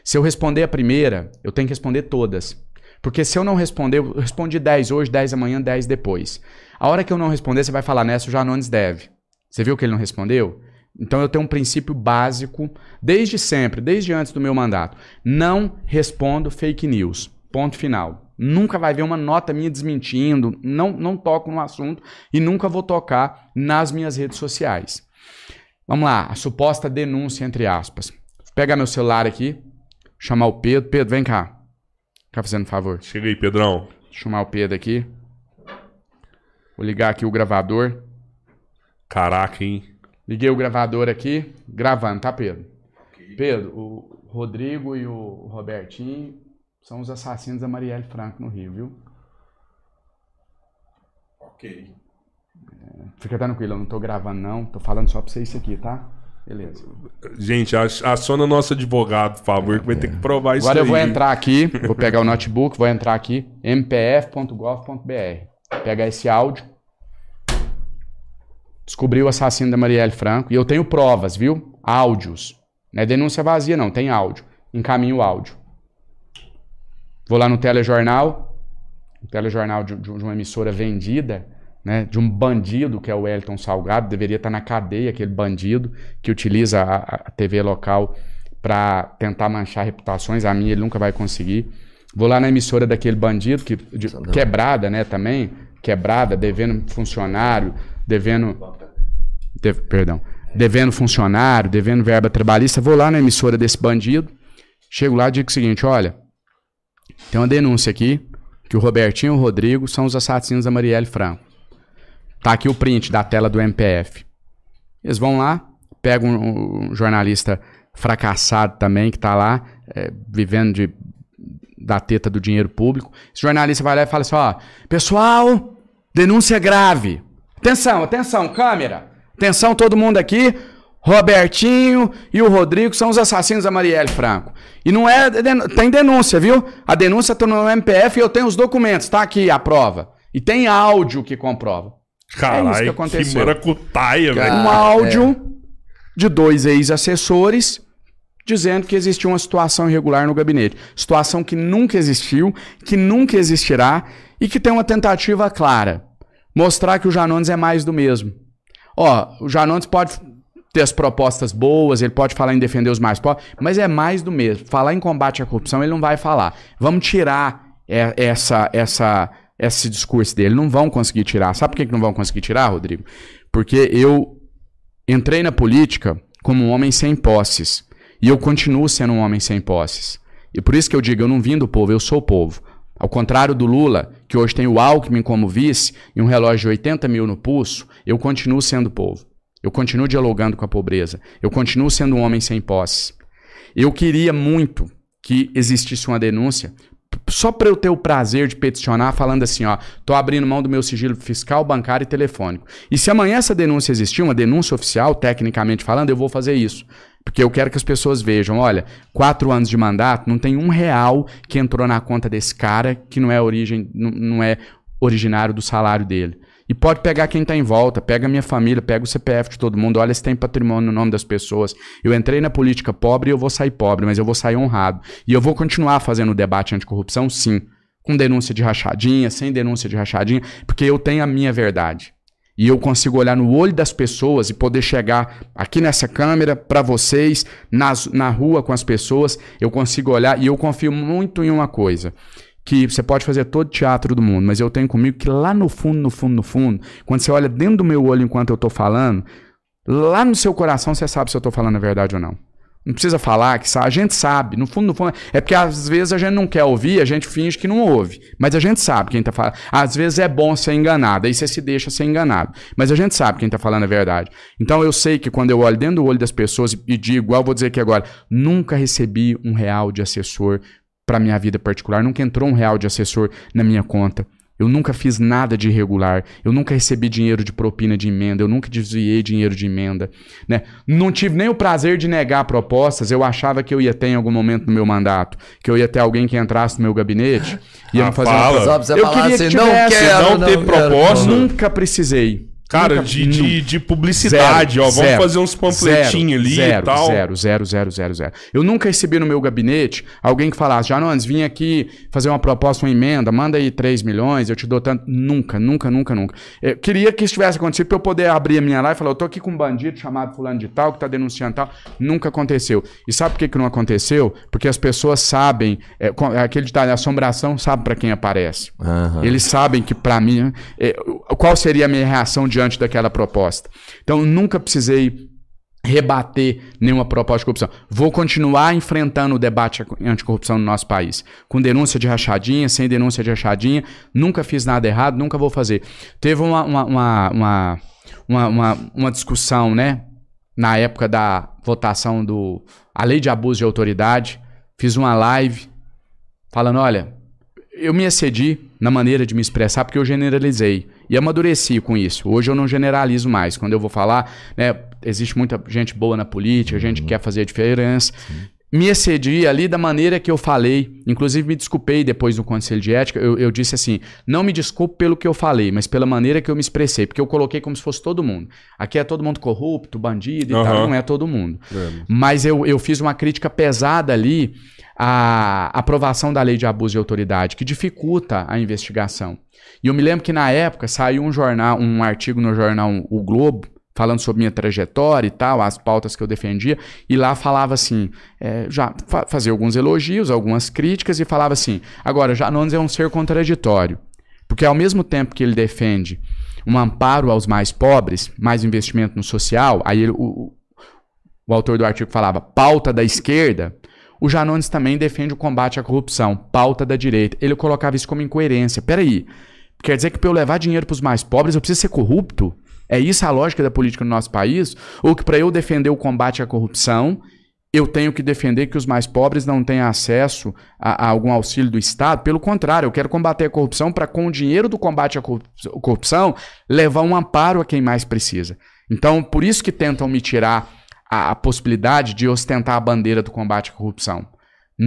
[SPEAKER 4] Se eu responder a primeira, eu tenho que responder todas. Porque se eu não responder, eu respondi 10 hoje, 10 amanhã, 10 depois. A hora que eu não responder, você vai falar nessa, o Janones deve. Você viu que ele não respondeu? Então eu tenho um princípio básico, desde sempre, desde antes do meu mandato. Não respondo fake news. Ponto final. Nunca vai ver uma nota minha desmentindo, não, não toco no assunto e nunca vou tocar nas minhas redes sociais. Vamos lá, a suposta denúncia, entre aspas. Vou pegar meu celular aqui, chamar o Pedro. Pedro, vem cá. Tá fazendo um favor.
[SPEAKER 1] Chega aí, Pedrão.
[SPEAKER 4] Chamar o Pedro aqui. Vou ligar aqui o gravador.
[SPEAKER 1] Caraca, hein?
[SPEAKER 4] Liguei o gravador aqui, gravando, tá, Pedro? Pedro, o Rodrigo e o Robertinho são os assassinos da Marielle Franco no Rio, viu?
[SPEAKER 1] Ok.
[SPEAKER 4] Fica tranquilo, eu não tô gravando não, tô falando só pra você isso aqui, tá? Beleza.
[SPEAKER 1] Gente, aciona nosso advogado, por favor, que vai ter que provar isso
[SPEAKER 4] Agora eu vou entrar aqui, vou pegar o notebook, vou entrar aqui, mpf.gov.br. Pegar esse áudio. Descobri o assassino da Marielle Franco. E eu tenho provas, viu? Áudios. Não é denúncia vazia, não. Tem áudio. Encaminho o áudio. Vou lá no telejornal. O telejornal de, de uma emissora vendida, né? De um bandido que é o Wellington Salgado. Deveria estar na cadeia aquele bandido que utiliza a, a TV local para tentar manchar reputações. A minha ele nunca vai conseguir. Vou lá na emissora daquele bandido, que, de- quebrada, né, também. Quebrada, devendo funcionário, devendo. de- perdão. Devendo funcionário, devendo verba trabalhista. Vou lá na emissora desse bandido. Chego lá e digo o seguinte: olha, tem uma denúncia aqui que o Robertinho e o Rodrigo são os assassinos da Marielle Franco. Tá aqui o print da tela do MPF. Eles vão lá, pegam um, jornalista fracassado também, que tá lá, é, vivendo de, da teta do dinheiro público. Esse jornalista vai lá e fala assim: ó, pessoal, denúncia grave. Atenção, atenção, câmera. Atenção, todo mundo aqui. Robertinho e o Rodrigo são os assassinos da Marielle Franco. E não é. Tem denúncia, viu? A denúncia tá no MPF e eu tenho os documentos, tá aqui a prova. E tem áudio que comprova. É isso que
[SPEAKER 1] Caralho, que,
[SPEAKER 4] aconteceu.
[SPEAKER 1] maracutaia, velho.
[SPEAKER 4] um áudio de dois ex-assessores dizendo que existia uma situação irregular no gabinete. Situação que nunca existiu, que nunca existirá e que tem uma tentativa clara. Mostrar que o Janones é mais do mesmo. Ó, o Janones pode ter as propostas boas, ele pode falar em defender os mais pobres, mas é mais do mesmo. Falar em combate à corrupção, ele não vai falar. Vamos tirar é, essa, essa, esse discurso dele. Não vão conseguir tirar. Sabe por que não vão conseguir tirar, Rodrigo? Porque eu entrei na política como um homem sem posses. E eu continuo sendo um homem sem posses. E por isso que eu digo, eu não vim do povo, eu sou o povo. Ao contrário do Lula, que hoje tem o Alckmin como vice e um relógio de 80 mil no pulso, eu continuo sendo povo. Eu continuo dialogando com a pobreza. Eu continuo sendo um homem sem posses. Eu queria muito que existisse uma denúncia só para eu ter o prazer de peticionar falando assim, ó, tô abrindo mão do meu sigilo fiscal, bancário e telefônico. E se amanhã essa denúncia existir, uma denúncia oficial, tecnicamente falando, eu vou fazer isso. Porque eu quero que as pessoas vejam, olha, quatro anos de mandato, não tem um real que entrou na conta desse cara que não é origem, não, não é originário do salário dele. E pode pegar quem está em volta, pega minha família, pega o CPF de todo mundo, olha se tem patrimônio no nome das pessoas. Eu entrei na política pobre e eu vou sair pobre, mas eu vou sair honrado. E eu vou continuar fazendo o debate anticorrupção, sim. Com denúncia de rachadinha, sem denúncia de rachadinha, porque eu tenho a minha verdade. E eu consigo olhar no olho das pessoas e poder chegar aqui nessa câmera para vocês, nas, na rua com as pessoas. Eu consigo olhar e eu confio muito em uma coisa: que você pode fazer todo teatro do mundo, mas eu tenho comigo que lá no fundo, no fundo, no fundo, quando você olha dentro do meu olho enquanto eu tô falando, lá no seu coração você sabe se eu tô falando a verdade ou não. Não precisa falar que a gente sabe, no fundo, no fundo. É porque às vezes a gente não quer ouvir, a gente finge que não ouve. Mas a gente sabe quem tá falando. Às vezes é bom ser enganado, aí você se deixa ser enganado. Mas a gente sabe quem tá falando a verdade. Então eu sei que quando eu olho dentro do olho das pessoas e digo, igual vou dizer aqui agora, nunca recebi um real de assessor para minha vida particular, nunca entrou um real de assessor na minha conta. Eu nunca fiz nada de irregular. Eu nunca recebi dinheiro de propina de emenda. Eu nunca desviei dinheiro de emenda. Né? Não tive nem o prazer de negar propostas. Eu achava que eu ia ter em algum momento no meu mandato. Que eu ia ter alguém que entrasse no meu gabinete. Ia
[SPEAKER 1] Ah,
[SPEAKER 4] me fazer
[SPEAKER 1] fala.
[SPEAKER 4] uma Eu queria
[SPEAKER 2] assim,
[SPEAKER 4] que
[SPEAKER 2] não
[SPEAKER 4] tivesse.
[SPEAKER 2] quero,
[SPEAKER 1] Não ter
[SPEAKER 2] quero.
[SPEAKER 1] proposta.
[SPEAKER 4] Nunca precisei.
[SPEAKER 1] Cara,
[SPEAKER 4] Nunca-
[SPEAKER 1] de,
[SPEAKER 4] nu-
[SPEAKER 1] de, de publicidade, ó. Vamos
[SPEAKER 4] Zero.
[SPEAKER 1] fazer uns panfletinhos ali
[SPEAKER 4] zero,
[SPEAKER 1] e tal.
[SPEAKER 4] Zero, zero, zero, zero, zero. Eu nunca recebi no meu gabinete alguém que falasse, Janones, vim aqui fazer uma proposta, uma emenda, manda aí 3 milhões, eu te dou tanto. Nunca, nunca, nunca, nunca. Eu queria que isso tivesse acontecido pra eu poder abrir a minha live e falar, eu tô aqui com um bandido chamado fulano de tal, que tá denunciando tal. Nunca aconteceu. E sabe por que, que não aconteceu? Porque as pessoas sabem, é, é aquele ditado, a assombração sabe pra quem aparece.
[SPEAKER 2] Aham.
[SPEAKER 4] Eles sabem que, pra mim, é, qual seria a minha reação diante daquela proposta. Então, nunca precisei rebater nenhuma proposta de corrupção. Vou continuar enfrentando o debate anticorrupção no nosso país. Com denúncia de rachadinha, sem denúncia de rachadinha. Nunca fiz nada errado, nunca vou fazer. Teve uma, uma, uma, uma- uma discussão, né? Na época da votação do... A lei de abuso de autoridade. Fiz uma live falando, olha, eu me excedi na maneira de me expressar porque eu generalizei e amadureci com isso. Hoje eu não generalizo mais. Quando eu vou falar, né, existe muita gente boa na política, gente que quer fazer a diferença. Me excedi ali da maneira que eu falei. Inclusive, me desculpei depois do Conselho de Ética. Eu, eu disse assim: não me desculpe pelo que eu falei, mas pela maneira que eu me expressei. Porque eu coloquei como se fosse todo mundo. Aqui é todo mundo corrupto, bandido e tal.
[SPEAKER 1] Aham.
[SPEAKER 4] Não é todo mundo.
[SPEAKER 1] É.
[SPEAKER 4] Mas eu, eu fiz uma crítica pesada ali à aprovação da lei de abuso de autoridade, que dificulta a investigação. E eu me lembro que na época saiu um jornal, um artigo no jornal O Globo, falando sobre minha trajetória e tal, as pautas que eu defendia, e lá falava assim, é, já fa- fazia alguns elogios, algumas críticas, e falava assim, agora, Janones é um ser contraditório, porque ao mesmo tempo que ele defende um amparo aos mais pobres, mais investimento no social, aí ele- o, o- autor do artigo falava pauta da esquerda, o Janones também defende o combate à corrupção, pauta da direita. Ele colocava isso como incoerência. Peraí, quer dizer que para eu levar dinheiro para os mais pobres eu preciso ser corrupto? É isso a lógica da política no nosso país? Ou que para eu defender o combate à corrupção, eu tenho que defender que os mais pobres não tenham acesso a, a algum auxílio do Estado? Pelo contrário, eu quero combater a corrupção para, com o dinheiro do combate à corrup- corrupção, levar um amparo a quem mais precisa. Então, por isso que tentam me tirar a, a possibilidade de ostentar a bandeira do combate à corrupção.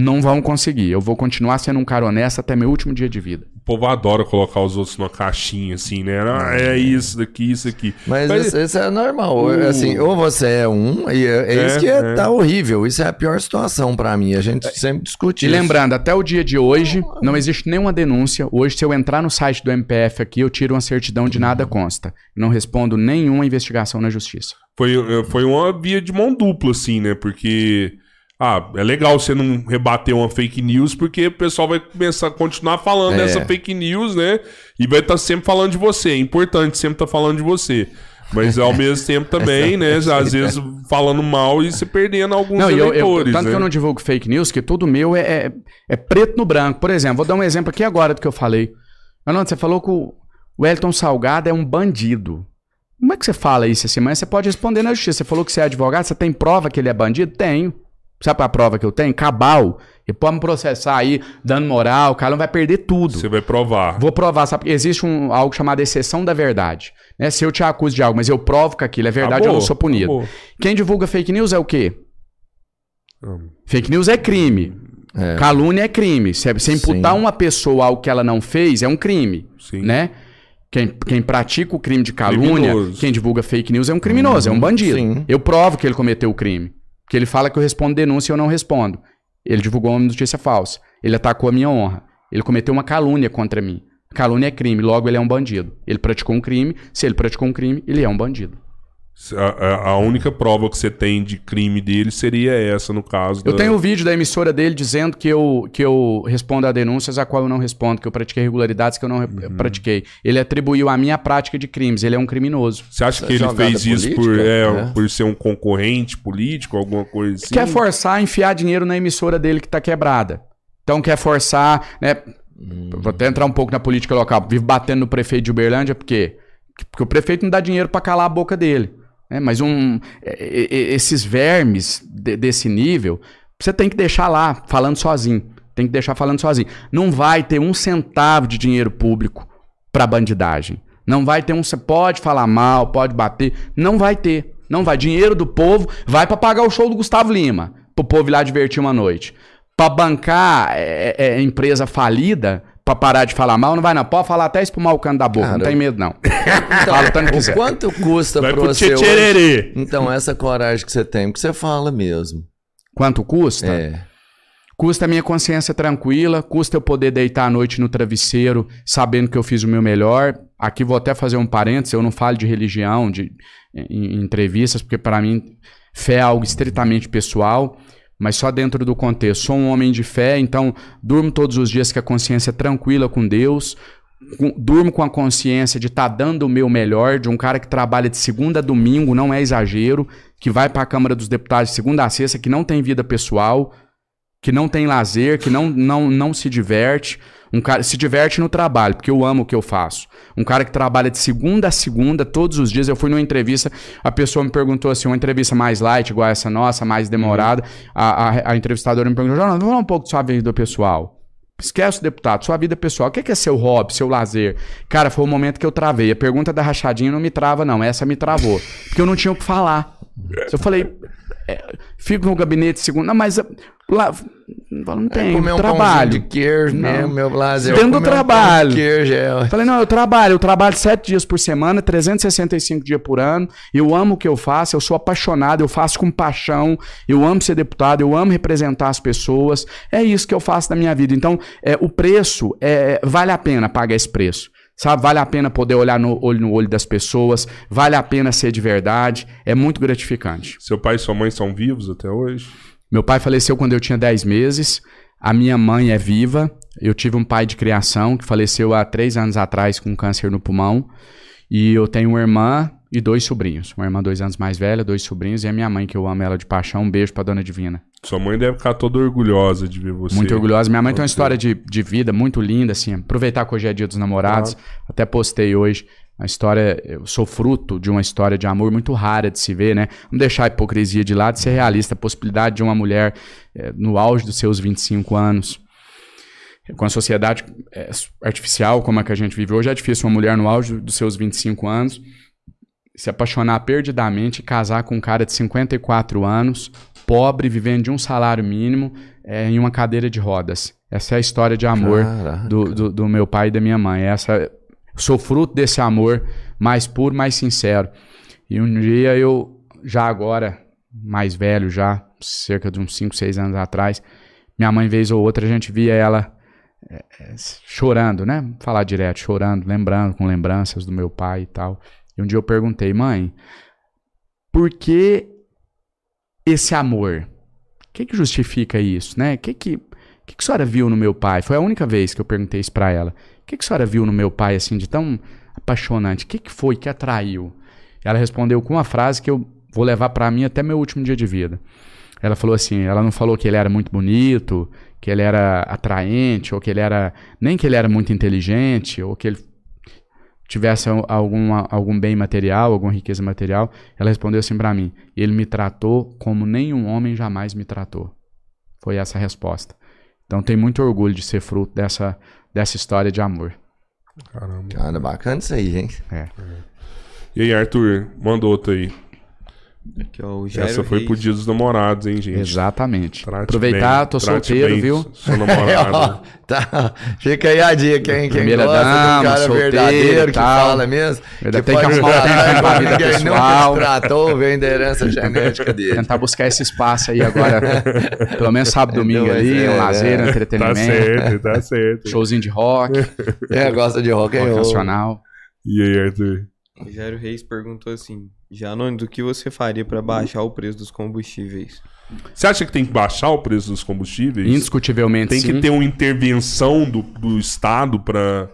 [SPEAKER 4] Não vão conseguir. Eu vou continuar sendo um cara honesto até meu último dia de vida.
[SPEAKER 1] O povo adora colocar os outros numa caixinha, assim, né? Ah, é isso daqui, isso aqui.
[SPEAKER 2] Mas,
[SPEAKER 1] Mas-
[SPEAKER 2] isso, isso é normal.
[SPEAKER 1] O-
[SPEAKER 2] Assim, ou você é um, e é, é
[SPEAKER 1] É,
[SPEAKER 2] isso que é,
[SPEAKER 1] é.
[SPEAKER 2] tá horrível. Isso é a pior situação pra mim. A gente sempre discute
[SPEAKER 4] E
[SPEAKER 2] isso.
[SPEAKER 4] lembrando, até o dia de hoje, não existe nenhuma denúncia. Hoje, se eu entrar no site do MPF aqui, eu tiro uma certidão de nada consta. Não respondo nenhuma investigação na justiça.
[SPEAKER 1] Foi, eh, foi uma via de mão dupla, assim, né? Porque. Ah, é legal você não rebater uma fake news, porque o pessoal vai começar a continuar falando
[SPEAKER 2] É.
[SPEAKER 1] dessa fake news, né? E vai estar sempre falando de você. É importante sempre estar falando de você. Mas ao mesmo tempo também, né? Às vezes falando mal e se perdendo alguns
[SPEAKER 4] Não, e eu, eu-
[SPEAKER 1] eleitores.
[SPEAKER 4] tanto
[SPEAKER 1] né?
[SPEAKER 4] que eu não divulgo fake news, que tudo meu é, é, é preto no branco. Por exemplo, vou dar um exemplo aqui agora do que eu falei. Fernando, você falou que o o Elton Salgado é um bandido. Como é que você fala isso assim? Mas você pode responder na justiça. Você falou que você é advogado, você tem prova que ele é bandido? Tenho. Sabe a prova que eu tenho? Cabal. Ele pode me processar aí, dando moral, o cara não vai perder tudo.
[SPEAKER 1] Você vai provar.
[SPEAKER 4] Vou provar, sabe? Porque existe um, algo chamado exceção da verdade. Né? Se eu te acuso de algo, mas eu provo que aquilo é verdade, eu
[SPEAKER 1] Acabou,
[SPEAKER 4] não sou punido.
[SPEAKER 1] acabou.
[SPEAKER 4] Quem divulga fake news é o quê?
[SPEAKER 1] Hum.
[SPEAKER 4] Fake news é crime.
[SPEAKER 2] É.
[SPEAKER 4] Calúnia é crime. Se você imputar
[SPEAKER 2] Sim.
[SPEAKER 4] uma pessoa algo que ela não fez, é um crime.
[SPEAKER 1] Sim.
[SPEAKER 4] Né? Quem, quem pratica o crime de calúnia,
[SPEAKER 1] Criminoso.
[SPEAKER 4] quem divulga fake news é um criminoso, é um bandido.
[SPEAKER 2] sim.
[SPEAKER 4] Eu provo que ele cometeu o crime. Porque ele fala que eu respondo denúncia e eu não respondo. Ele divulgou uma notícia falsa. Ele atacou a minha honra. Ele cometeu uma calúnia contra mim. Calúnia é crime, logo ele é um bandido. Ele praticou um crime. Se ele praticou um crime, ele é um bandido.
[SPEAKER 1] A, a- única prova que você tem de crime dele seria essa, no caso.
[SPEAKER 4] Eu
[SPEAKER 1] da-
[SPEAKER 4] tenho o vídeo da emissora dele dizendo que eu, que eu respondo a denúncias a qual eu não respondo, que eu pratiquei irregularidades que eu não
[SPEAKER 1] Uhum.
[SPEAKER 4] pratiquei. Ele atribuiu a minha prática de crimes, ele é um criminoso.
[SPEAKER 1] Você acha
[SPEAKER 2] Essa
[SPEAKER 1] que ele fez isso por, é,
[SPEAKER 2] né?
[SPEAKER 1] por ser um concorrente político, alguma coisa assim?
[SPEAKER 4] Quer forçar a enfiar dinheiro na emissora dele que tá quebrada. Então quer forçar, né? Vou até entrar um pouco na política local. Vive batendo no prefeito de Uberlândia, por quê? Porque o prefeito não dá dinheiro pra calar a boca dele. Né? Mas um, é, é, esses vermes de- desse nível, você tem que deixar lá, falando sozinho. Tem que deixar falando sozinho. Não vai ter um centavo de dinheiro público pra bandidagem. Não vai ter um. Você pode falar mal, pode bater. Não vai ter. Não vai. Dinheiro do povo vai pra pagar o show do Gustavo Lima. Pro povo ir lá divertir uma noite. Pra bancar é, é, empresa falida, pra parar de falar mal, não vai não. Pode falar até espumar o canto da boca.
[SPEAKER 2] Cara,
[SPEAKER 4] não tem medo, não. Fala o tanto quiser.
[SPEAKER 2] quanto custa
[SPEAKER 1] Vai
[SPEAKER 2] pra
[SPEAKER 1] pro
[SPEAKER 2] você hoje? Então, essa coragem que você tem, porque você fala mesmo.
[SPEAKER 4] Quanto custa?
[SPEAKER 2] É.
[SPEAKER 4] Custa a minha consciência tranquila, custa eu poder deitar à noite no travesseiro sabendo que eu fiz o meu melhor. Aqui vou até fazer um parênteses, eu não falo de religião, de em, em entrevistas, porque para mim fé é algo estritamente pessoal, mas só dentro do contexto. Sou um homem de fé, então durmo todos os dias com a consciência tranquila com Deus, durmo com a consciência de estar dando o meu melhor, de um cara que trabalha de segunda a domingo, não é exagero, que vai para a Câmara dos Deputados de segunda a sexta, que não tem vida pessoal, que não tem lazer, que não, não, não se diverte. Um cara se diverte no trabalho, porque eu amo o que eu faço. Um cara que trabalha de segunda a segunda, todos os dias. Eu fui numa entrevista, a pessoa me perguntou assim, uma entrevista mais light, igual essa nossa, mais demorada. A, a, a entrevistadora me perguntou, Jonathan, vamos falar um pouco de sua vida pessoal. Esquece o deputado, sua vida pessoal. O que é, que é seu hobby, seu lazer? Cara, foi o momento que eu travei. A pergunta da rachadinha não me trava, não. Essa me travou. Porque eu não tinha o que falar. Eu falei, é, fico no gabinete segundo. Não, mas lá. Não tem,
[SPEAKER 2] Comer um
[SPEAKER 4] trabalho.
[SPEAKER 2] de queijo
[SPEAKER 4] Não.
[SPEAKER 2] mesmo, meu lazer.
[SPEAKER 4] Dentro do
[SPEAKER 2] um
[SPEAKER 4] trabalho.
[SPEAKER 2] pão de queijo, é.
[SPEAKER 4] Falei, não, eu trabalho, eu trabalho sete dias por semana, 365 dias por ano, eu amo o que eu faço, eu sou apaixonado, eu faço com paixão, eu amo ser deputado, eu amo representar as pessoas, é isso que eu faço na minha vida. Então, é, o preço, é, vale a pena pagar esse preço. Sabe, vale a pena poder olhar no olho no olho das pessoas, vale a pena ser de verdade, é muito gratificante.
[SPEAKER 1] Seu pai e sua mãe são vivos até hoje?
[SPEAKER 4] Meu pai faleceu quando eu tinha 10 meses. A minha mãe é viva. Eu tive um pai de criação que faleceu há três anos atrás com câncer no pulmão. E eu tenho uma irmã e dois sobrinhos. Uma irmã dois anos mais velha, dois sobrinhos. E a minha mãe, que eu amo ela de paixão. Um beijo pra dona Divina.
[SPEAKER 1] Sua mãe deve ficar toda orgulhosa de ver você.
[SPEAKER 4] Muito orgulhosa. Minha mãe tem uma história de, de vida muito linda, assim. Aproveitar que hoje é dia dos namorados. Até postei hoje. Uma história, eu sou fruto de uma história de amor muito rara de se ver, né? Vamos deixar a hipocrisia de lado e ser realista. A possibilidade de uma mulher eh, no auge dos seus 25 anos, com a sociedade eh, artificial como a que a gente vive hoje, é difícil uma mulher no auge dos seus 25 anos se apaixonar perdidamente e casar com um cara de 54 anos, pobre, vivendo de um salário mínimo, eh, em uma cadeira de rodas. Essa é a história de amor do, do, do meu pai e da minha mãe. Essa, sou fruto desse amor mais puro, mais sincero. E um dia eu, já agora, mais velho, já, cerca de uns 5, 6 anos atrás, minha mãe, vez ou outra, a gente via ela é, é, chorando, né? Falar direto, chorando, lembrando, com lembranças do meu pai e tal. E um dia eu perguntei, mãe, por que esse amor? O que, que justifica isso, né? O que que, que que a senhora viu no meu pai? Foi a única vez que eu perguntei isso pra ela. O que que a senhora viu no meu pai, assim, de tão apaixonante? O que que foi que atraiu? Ela respondeu com uma frase que eu vou levar pra mim até meu último dia de vida. Ela falou assim, ela não falou que ele era muito bonito, que ele era atraente, ou que ele era, nem que ele era muito inteligente, ou que ele tivesse al- alguma, algum bem material, alguma riqueza material. Ela respondeu assim pra mim, ele me tratou como nenhum homem jamais me tratou. Foi essa a resposta. Então tenho muito orgulho de ser fruto dessa, dessa história de amor.
[SPEAKER 1] Caramba.
[SPEAKER 2] Cara, bacana isso aí, hein?
[SPEAKER 1] E aí, Arthur, manda outra aí.
[SPEAKER 3] Aqui, ó, o Jairo
[SPEAKER 1] Essa foi
[SPEAKER 3] Reis.
[SPEAKER 1] pro dia dos namorados, hein, gente?
[SPEAKER 4] Exatamente.
[SPEAKER 1] Trate
[SPEAKER 4] Aproveitar,
[SPEAKER 1] bem,
[SPEAKER 4] tô
[SPEAKER 1] trate
[SPEAKER 4] solteiro,
[SPEAKER 1] bem
[SPEAKER 4] viu?
[SPEAKER 1] Sua namorada.
[SPEAKER 2] tá. Fica aí a dica, hein? Quem
[SPEAKER 4] Primeira
[SPEAKER 2] gosta
[SPEAKER 4] dama,
[SPEAKER 2] do cara
[SPEAKER 4] solteiro
[SPEAKER 2] verdadeiro que fala mesmo.
[SPEAKER 4] Ainda
[SPEAKER 2] que
[SPEAKER 4] tem que arrumar um tempo pra vida
[SPEAKER 2] ninguém
[SPEAKER 4] pessoal.
[SPEAKER 2] Nunca tratou, vem da herança genética dele.
[SPEAKER 4] Tentar buscar esse espaço aí agora. pelo menos sábado, domingo
[SPEAKER 2] Então,
[SPEAKER 4] ali,
[SPEAKER 2] é,
[SPEAKER 4] um lazer, um
[SPEAKER 1] tá
[SPEAKER 4] entretenimento.
[SPEAKER 1] certo, tá certo.
[SPEAKER 4] Showzinho de rock,
[SPEAKER 2] É, gosta de rock
[SPEAKER 4] rock
[SPEAKER 2] roll.
[SPEAKER 4] nacional.
[SPEAKER 1] E aí, Arthur?
[SPEAKER 3] O Jairo Reis perguntou assim: Janone, o que você faria para baixar o preço dos combustíveis?
[SPEAKER 1] Você acha que tem que baixar o preço dos combustíveis?
[SPEAKER 4] Indiscutivelmente
[SPEAKER 1] Tem
[SPEAKER 4] sim.
[SPEAKER 1] que ter uma intervenção do, do Estado para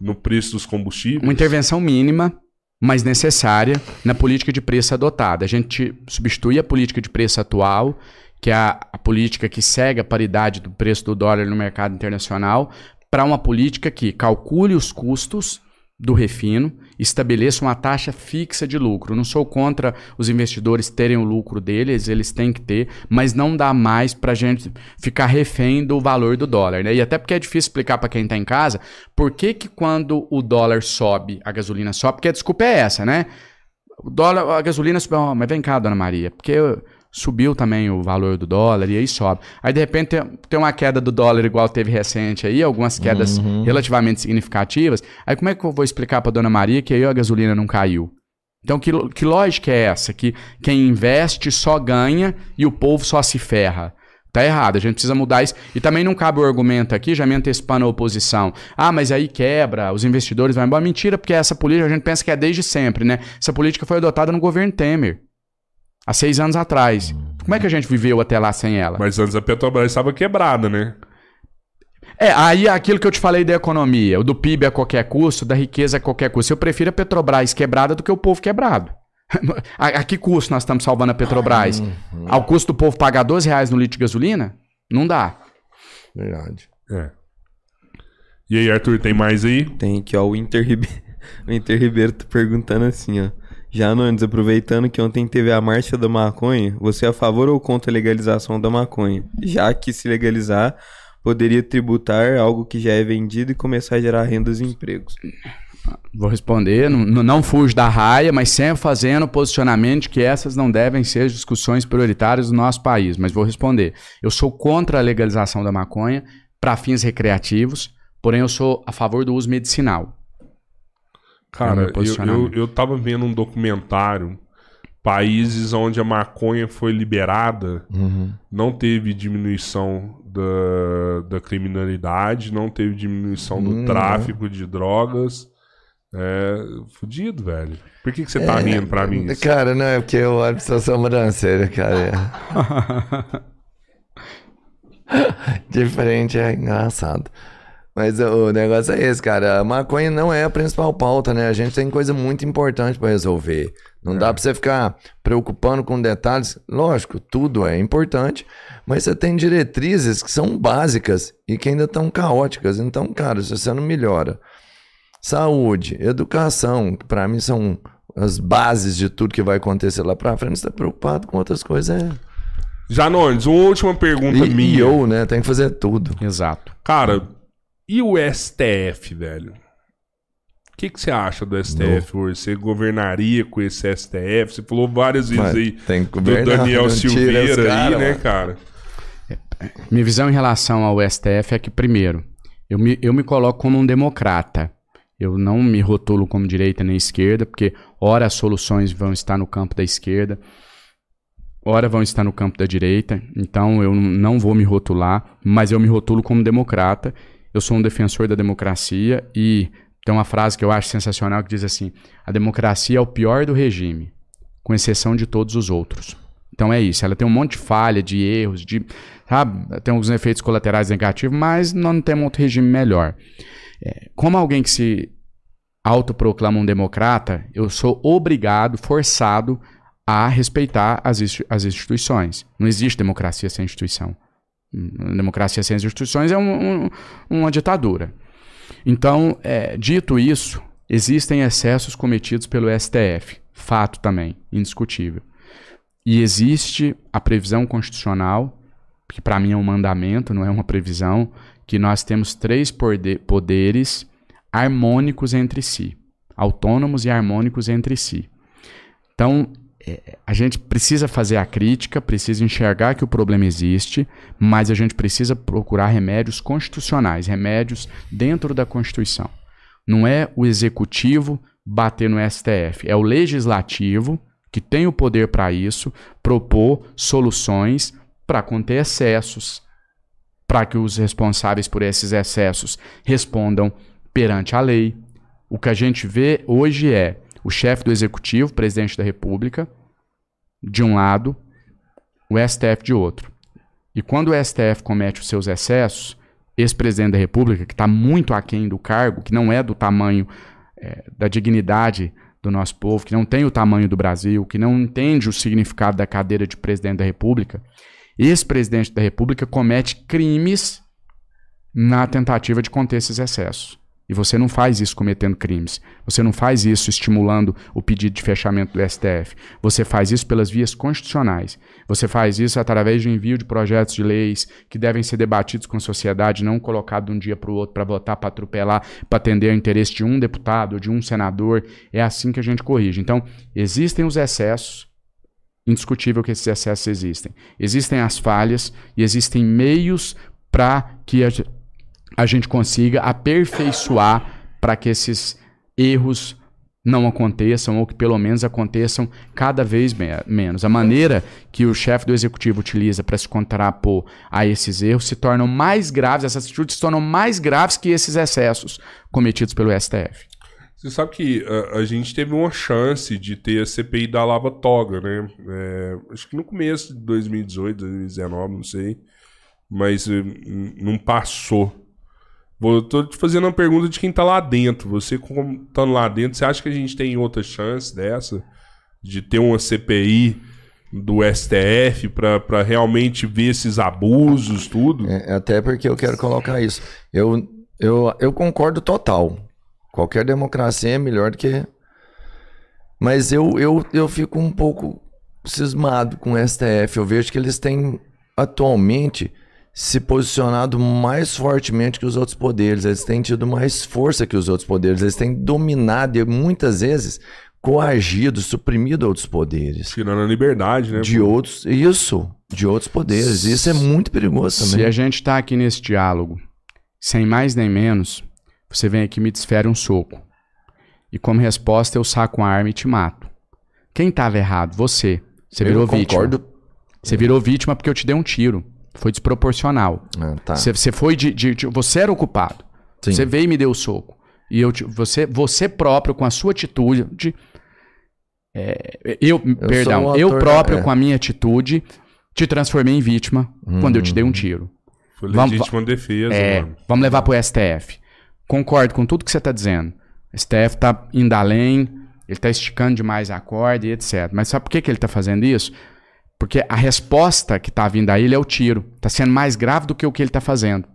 [SPEAKER 1] no preço dos combustíveis?
[SPEAKER 4] Uma intervenção mínima, mas necessária, na política de preço adotada. A gente substitui a política de preço atual, que é a, a política que segue a paridade do preço do dólar no mercado internacional, para uma política que calcule os custos do refino, estabeleça uma taxa fixa de lucro. Não sou contra os investidores terem o lucro deles, eles têm que ter, mas não dá mais para a gente ficar refém do valor do dólar. Né? E até porque é difícil explicar para quem está em casa por que, que quando o dólar sobe, a gasolina sobe, porque a desculpa é essa, né? O dólar, a gasolina subiu, oh, mas vem cá, dona Maria, porque subiu também o valor do dólar e aí sobe. Aí de repente tem, uma queda do dólar igual teve recente aí, algumas quedas relativamente significativas. Aí como é que eu vou explicar para dona Maria que aí a gasolina não caiu? Então que, que lógica é essa? Que quem investe só ganha e o povo só se ferra. Tá errado, a gente precisa mudar isso. E também não cabe o argumento aqui, já me antecipando a oposição. Ah, mas aí quebra, os investidores vão embora. Mentira, porque essa política a gente pensa que é desde sempre, né? Essa política foi adotada no governo Temer. Há seis anos atrás. Como é que a gente viveu até lá sem ela?
[SPEAKER 1] Mas antes a Petrobras estava quebrada, né?
[SPEAKER 4] É, aí aquilo que eu te falei da economia, o do PIB a qualquer custo, da riqueza a qualquer custo. Eu prefiro a Petrobras quebrada do que o povo quebrado. a, a que custo nós estamos salvando a Petrobras? Ao custo do povo pagar 12 reais no litro de gasolina? Não dá.
[SPEAKER 2] Verdade.
[SPEAKER 1] É. E aí, Arthur, tem mais aí?
[SPEAKER 3] Tem aqui, ó, o Inter, Ribe... o Inter Ribeiro tá perguntando assim, ó. Janones, aproveitando que ontem teve a marcha da maconha, você é a favor ou contra a legalização da maconha? Já que se legalizar, poderia tributar algo que já é vendido e começar a gerar rendas e empregos.
[SPEAKER 4] Vou responder, não, não fujo da raia, mas sempre fazendo posicionamento de que essas não devem ser discussões prioritárias do nosso país. Mas vou responder. Eu sou contra a legalização da maconha para fins recreativos, porém eu sou a favor do uso medicinal. É
[SPEAKER 1] Cara, eu, eu, eu tava vendo um documentário. Países onde a maconha foi liberada,
[SPEAKER 2] Uhum.
[SPEAKER 1] não teve diminuição da, da criminalidade, não teve diminuição do
[SPEAKER 2] Hum,
[SPEAKER 1] tráfico de drogas. É fudido, velho. Por que, que você
[SPEAKER 2] É,
[SPEAKER 1] tá rindo pra mim? isso?
[SPEAKER 2] Cara, não é porque eu olho pra sua sobrancelha, cara. é. Diferente é engraçado. Mas o negócio é esse, cara. A maconha não é a principal pauta, né? A gente tem coisa muito importante pra resolver. Não dá pra você ficar preocupando com detalhes. Lógico, tudo é importante, mas você tem diretrizes que são básicas e que ainda estão caóticas. Então, cara, se você não melhora saúde, educação, que pra mim são as bases de tudo que vai acontecer lá pra frente, você tá preocupado com outras coisas. É...
[SPEAKER 1] Janones, uma última pergunta
[SPEAKER 2] E, e
[SPEAKER 1] minha.
[SPEAKER 2] eu, né? Tem que fazer tudo.
[SPEAKER 4] Exato.
[SPEAKER 1] Cara, e o STF, velho? O que, que você acha do STF hoje? Você governaria com esse STF? Você falou várias vezes
[SPEAKER 2] Mas
[SPEAKER 1] aí
[SPEAKER 2] tem que
[SPEAKER 1] do Daniel
[SPEAKER 2] os
[SPEAKER 1] Silveira aí,
[SPEAKER 2] cara,
[SPEAKER 1] né,
[SPEAKER 2] mano.
[SPEAKER 1] cara?
[SPEAKER 4] Minha visão em relação ao STF é que, primeiro, eu me, eu me coloco como um democrata. Eu não me rotulo como direita nem esquerda, porque ora as soluções vão estar no campo da esquerda, ora vão estar no campo da direita. Então eu não vou me rotular, mas eu me rotulo como democrata. Eu sou um defensor da democracia e tem uma frase que eu acho sensacional que diz assim: a democracia é o pior do regime, com exceção de todos os outros. Então é isso, ela tem um monte de falha, de erros, de, sabe, tem alguns efeitos colaterais negativos, mas nós não temos outro regime melhor. É, como alguém que se autoproclama um democrata, eu sou obrigado, forçado a respeitar as, as instituições. Não existe democracia sem instituição. Hum, Democracia sem instituições é um- um- uma ditadura. Então, é, dito isso, existem excessos cometidos pelo STF. Fato também, indiscutível. E existe a previsão constitucional, que para mim é um mandamento, não é uma previsão, que nós temos três poderes harmônicos entre si, autônomos e harmônicos entre si. Então, a gente precisa fazer a crítica, precisa enxergar que o problema existe, mas a gente precisa procurar remédios constitucionais, remédios dentro da Constituição. Não é o executivo bater no STF, é o legislativo que tem o poder para isso, propor soluções para conter excessos, para que os responsáveis por esses excessos respondam perante a lei. O que a gente vê hoje é o chefe do executivo, presidente da República, de um lado, o STF de outro. E quando o STF comete os seus excessos, esse presidente da República, que está muito aquém do cargo, que não é do tamanho é, da dignidade do nosso povo, que não tem o tamanho do Brasil, que não entende o significado da cadeira de presidente da República, esse presidente da República comete crimes na tentativa de conter esses excessos. E você não faz isso cometendo crimes. Você não faz isso estimulando o pedido de fechamento do STF. Você faz isso pelas vias constitucionais. Você faz isso através do envio de projetos de leis que devem ser debatidos com a sociedade, não colocado de um dia para o outro para votar, para atropelar, para atender ao interesse de um deputado de um senador. É assim que a gente corrige. Então, existem os excessos, indiscutível que esses excessos existem. Existem as falhas e existem meios para que a, a gente consiga aperfeiçoar para que esses erros não aconteçam ou que pelo menos aconteçam cada vez me menos. A maneira que o chefe do executivo utiliza para se contrapor a esses erros se tornam mais graves, essas atitudes se tornam mais graves que esses excessos cometidos pelo STF.
[SPEAKER 1] Você sabe que a, a, gente teve uma chance de ter a CPI da Lava Toga, né? É, acho que no começo de 2018, 2019, não sei. Mas eh, não passou. Vou, tô te fazendo uma pergunta de quem tá lá dentro. Você, como estando lá dentro, você acha que a gente tem outra chance dessa? De ter uma CPI do STF para realmente ver esses abusos, tudo?
[SPEAKER 2] É, até porque eu quero colocar isso. Eu, eu, eu concordo total. Qualquer democracia é melhor do que. Mas eu, eu, eu fico um pouco cismado com o STF. Eu vejo que eles têm atualmente se posicionado mais fortemente que os outros poderes, eles têm tido mais força que os outros poderes, eles têm dominado e muitas vezes coagido, suprimido outros poderes.
[SPEAKER 1] Tirando a liberdade, né?
[SPEAKER 2] De pô? outros, isso, de outros poderes. Isso é muito perigoso também.
[SPEAKER 4] Se a gente está aqui nesse diálogo, sem mais nem menos, você vem aqui e me desfere um soco. E como resposta eu saco uma arma e te mato. Quem estava errado? Você. Você eu virou concordo. vítima. Você virou vítima porque eu te dei um tiro. Foi desproporcional.
[SPEAKER 2] Ah, tá.
[SPEAKER 4] Você foi de, de, de, Você era o culpado. Sim. Você veio e me deu o soco. E eu, você, você próprio, com a sua atitude. De, é, eu, eu, perdão, um eu próprio, é. com a minha atitude, te transformei em vítima hum. quando eu te dei um tiro.
[SPEAKER 1] Foi legítima vamos, defesa.
[SPEAKER 4] É, mano. vamos levar pro STF. Concordo com tudo que você está dizendo. O STF está indo além, ele está esticando demais a corda e etc. Mas sabe por que, que ele está fazendo isso? Porque a resposta que está vindo a ele é o tiro. Está sendo mais grave do que o que ele está fazendo.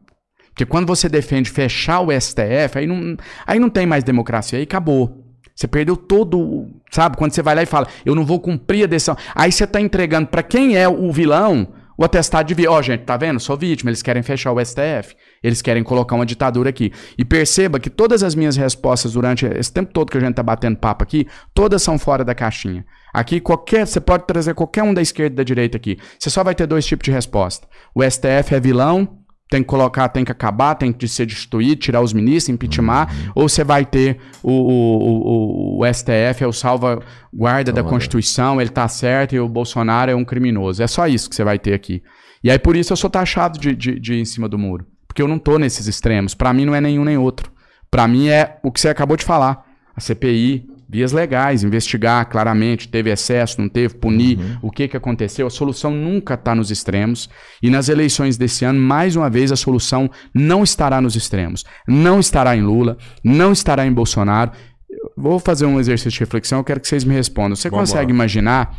[SPEAKER 4] Porque quando você defende fechar o STF, aí não, aí não tem mais democracia, aí acabou. Você perdeu todo, sabe? Quando você vai lá e fala, eu não vou cumprir a decisão. Aí você está entregando para quem é o vilão o atestado de vítima. Ó, oh, gente, tá vendo? Sou vítima, eles querem fechar o STF. Eles querem colocar uma ditadura aqui. E perceba que todas as minhas respostas durante esse tempo todo que a gente tá batendo papo aqui, todas são fora da caixinha. Aqui qualquer, você pode trazer qualquer um da esquerda e da direita aqui. Você só vai ter dois tipos de resposta. O STF é vilão, tem que colocar, tem que acabar, tem que ser destituído, tirar os ministros, impeachment, uhum. ou você vai ter o, o, o, o STF, é o salva-guarda da Constituição, ele tá certo e o Bolsonaro é um criminoso. É só isso que você vai ter aqui. E aí por isso eu sou taxado de, de, de em cima do muro. Porque eu não tô nesses extremos. Para mim não é nenhum nem outro. Para mim é o que você acabou de falar. A CPI, vias legais, investigar claramente, teve excesso, não teve, punir, uhum. o que, que aconteceu. A solução nunca está nos extremos. E nas eleições desse ano, mais uma vez, a solução não estará nos extremos. Não estará em Lula, não estará em Bolsonaro. vou fazer um exercício de reflexão, eu quero que vocês me respondam. Você Vamos consegue lá. imaginar,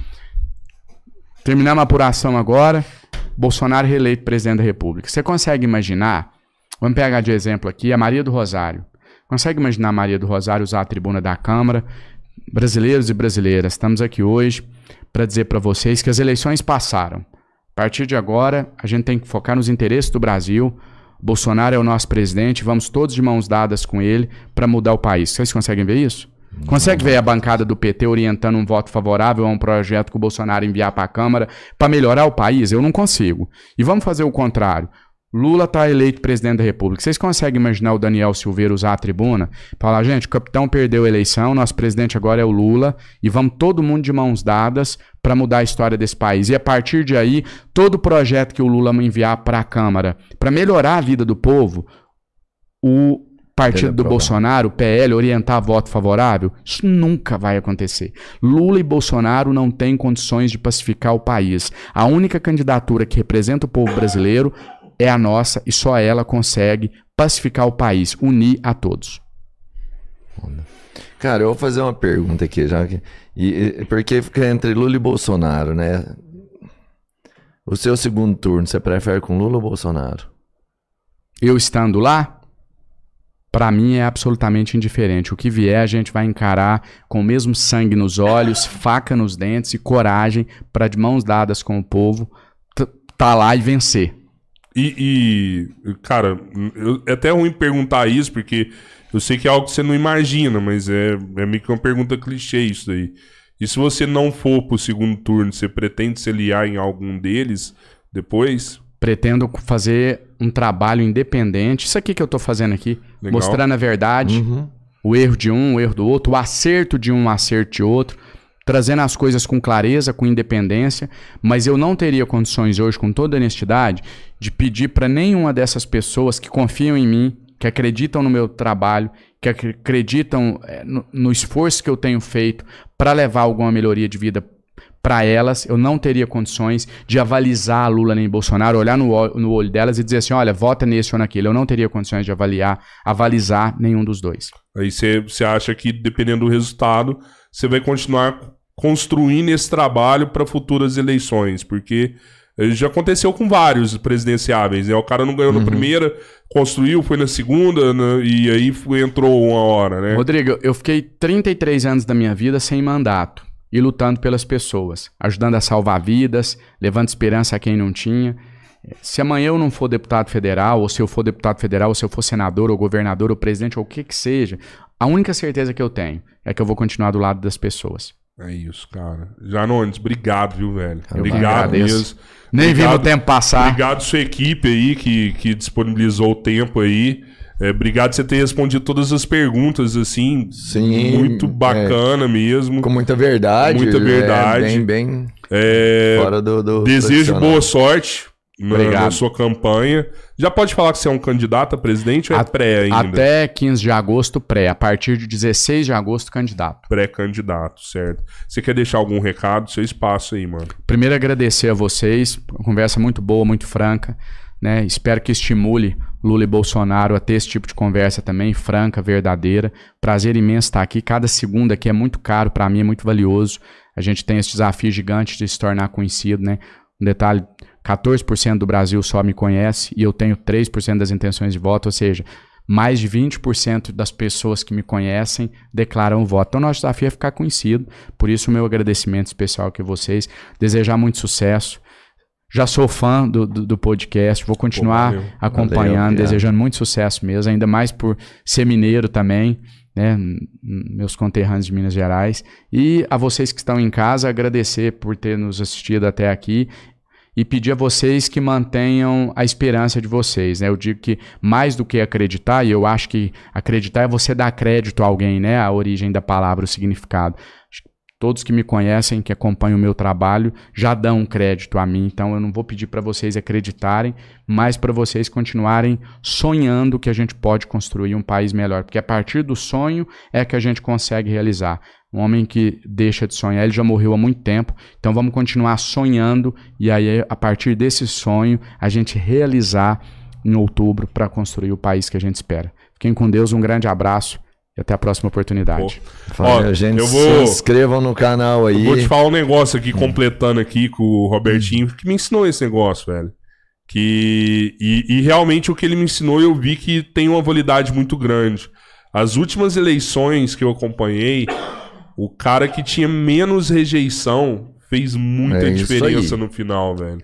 [SPEAKER 4] terminar uma apuração agora, Bolsonaro reeleito presidente da República. Você consegue imaginar, vamos pegar de exemplo aqui, a Maria do Rosário. Consegue imaginar Maria do Rosário usar a tribuna da Câmara? Brasileiros e brasileiras, estamos aqui hoje para dizer para vocês que as eleições passaram. A partir de agora, a gente tem que focar nos interesses do Brasil. Bolsonaro é o nosso presidente, vamos todos de mãos dadas com ele para mudar o país. Vocês conseguem ver isso? Consegue ver a bancada do PT orientando um voto favorável a um projeto que o Bolsonaro enviar para a Câmara para melhorar o país? Eu não consigo. E vamos fazer o contrário. Lula está eleito presidente da República. Vocês conseguem imaginar o Daniel Silveira usar a tribuna? Falar, gente, o capitão perdeu a eleição, nosso presidente agora é o Lula, e vamos todo mundo de mãos dadas para mudar a história desse país. E a partir de aí, todo projeto que o Lula enviar para a Câmara para melhorar a vida do povo, o partido do. Bolsonaro, o PL, orientar voto favorável? Isso nunca vai acontecer. Lula e Bolsonaro não têm condições de pacificar o país. A única candidatura que representa o povo brasileiro é a nossa e só ela consegue pacificar o país, unir a todos.
[SPEAKER 2] Cara, eu vou fazer uma pergunta aqui, já que. E, porque fica entre Lula e Bolsonaro, né? O seu segundo turno, você prefere com Lula ou Bolsonaro?
[SPEAKER 4] Eu estando lá, pra mim é absolutamente indiferente. O que vier, a gente vai encarar com o mesmo sangue nos olhos, faca nos dentes e coragem para de mãos dadas com o povo tá lá e vencer.
[SPEAKER 1] E, e, cara, eu- é até ruim perguntar isso, porque eu sei que é algo que você não imagina, mas é, é meio que uma pergunta clichê isso daí. E se você não for pro segundo turno, você pretende se aliar em algum deles depois?
[SPEAKER 4] Pretendo fazer um trabalho independente. Isso aqui que eu tô fazendo aqui,
[SPEAKER 1] Legal.
[SPEAKER 4] mostrando a verdade, o erro de um, o erro do outro, o acerto de um, o acerto de outro, trazendo as coisas com clareza, com independência, mas eu não teria condições hoje, com toda honestidade, de pedir para nenhuma dessas pessoas que confiam em mim, que acreditam no meu trabalho, que ac- acreditam eh, no, esforço que eu tenho feito para levar alguma melhoria de vida para elas, eu não teria condições de avalizar Lula nem Bolsonaro, olhar no, no olho delas e dizer assim, olha, vota nesse ou naquele. Eu não teria condições de avaliar, avalizar nenhum dos dois.
[SPEAKER 1] Aí você acha que, dependendo do resultado, você vai continuar construindo esse trabalho para futuras eleições, porque eh, já aconteceu com vários presidenciáveis, né? O cara não ganhou na primeira, construiu, foi na segunda, né? e aí foi- entrou uma hora, né?
[SPEAKER 4] Rodrigo, eu fiquei 33 anos da minha vida sem mandato e lutando pelas pessoas, ajudando a salvar vidas, levando esperança a quem não tinha. Se amanhã eu não for deputado federal, ou se eu for deputado federal, ou se eu for senador, ou governador, ou presidente, ou o que que seja, a única certeza que eu tenho é que eu vou continuar do lado das pessoas.
[SPEAKER 1] É isso, cara. Janones, obrigado, viu, velho?
[SPEAKER 4] Eu
[SPEAKER 1] obrigado mesmo.
[SPEAKER 4] Nem vi
[SPEAKER 1] Obrigado-
[SPEAKER 4] o tempo passar.
[SPEAKER 1] Obrigado sua equipe aí que, que disponibilizou o tempo aí. É, obrigado por você ter respondido todas as perguntas, assim.
[SPEAKER 2] Sim,
[SPEAKER 1] Muito bacana mesmo.
[SPEAKER 2] Com muita verdade.
[SPEAKER 1] Muita
[SPEAKER 2] é,
[SPEAKER 1] verdade.
[SPEAKER 2] bem, bem
[SPEAKER 1] É,
[SPEAKER 2] fora do. do
[SPEAKER 1] desejo boa sorte na,
[SPEAKER 4] Obrigado.
[SPEAKER 1] na sua campanha. Já pode falar que você é um candidato a presidente ou é
[SPEAKER 4] A-
[SPEAKER 1] pré ainda?
[SPEAKER 4] Até 15 de agosto, pré. A partir de 16 de agosto, candidato.
[SPEAKER 1] Pré-candidato, certo. Você quer deixar algum recado? Seu espaço aí, mano.
[SPEAKER 4] Primeiro, agradecer a vocês. Uma conversa muito boa, muito franca. Né? Espero que estimule Lula e Bolsonaro a ter esse tipo de conversa também, franca, verdadeira. Prazer imenso estar aqui. Cada segundo aqui é muito caro para mim, é muito valioso. A gente tem esse desafio gigante de se tornar conhecido. Né? Um detalhe: 14% do Brasil só me conhece e eu tenho 3% das intenções de voto, ou seja, mais de 20% das pessoas que me conhecem declaram voto. Então, nosso desafio é ficar conhecido. Por isso, o meu agradecimento especial aqui a vocês. Desejar muito sucesso. Já sou fã do, do, do podcast, vou continuar
[SPEAKER 1] Pô, valeu.
[SPEAKER 4] acompanhando,
[SPEAKER 2] Valeu,
[SPEAKER 4] desejando muito sucesso mesmo, ainda mais por ser mineiro também, né? Meus conterrâneos de Minas Gerais. E a vocês que estão em casa, agradecer por ter nos assistido até aqui e pedir a vocês que mantenham a esperança de vocês, né? Eu digo que mais do que acreditar, e eu acho que acreditar é você dar crédito a alguém, né? A origem da palavra, o significado. Todos que me conhecem, que acompanham o meu trabalho, já dão crédito a mim. Então eu não vou pedir para vocês acreditarem, mas para vocês continuarem sonhando que a gente pode construir um país melhor, porque a partir do sonho é que a gente consegue realizar. Um homem que deixa de sonhar, ele já morreu há muito tempo, então vamos continuar sonhando e aí a partir desse sonho a gente realizar em outubro para construir o país que a gente espera. Fiquem com Deus, um grande abraço e até a próxima oportunidade.
[SPEAKER 2] Fala,
[SPEAKER 1] Ó,
[SPEAKER 2] gente,
[SPEAKER 1] eu vou-
[SPEAKER 2] se inscrevam no canal aí.
[SPEAKER 1] Vou te falar um negócio aqui, completando aqui com o Robertinho, que me ensinou esse negócio, velho. Que. E, e realmente o que ele me ensinou, eu vi que tem uma validade muito grande. As últimas eleições que eu acompanhei, o cara que tinha menos rejeição fez muita
[SPEAKER 2] É
[SPEAKER 1] diferença no final, velho.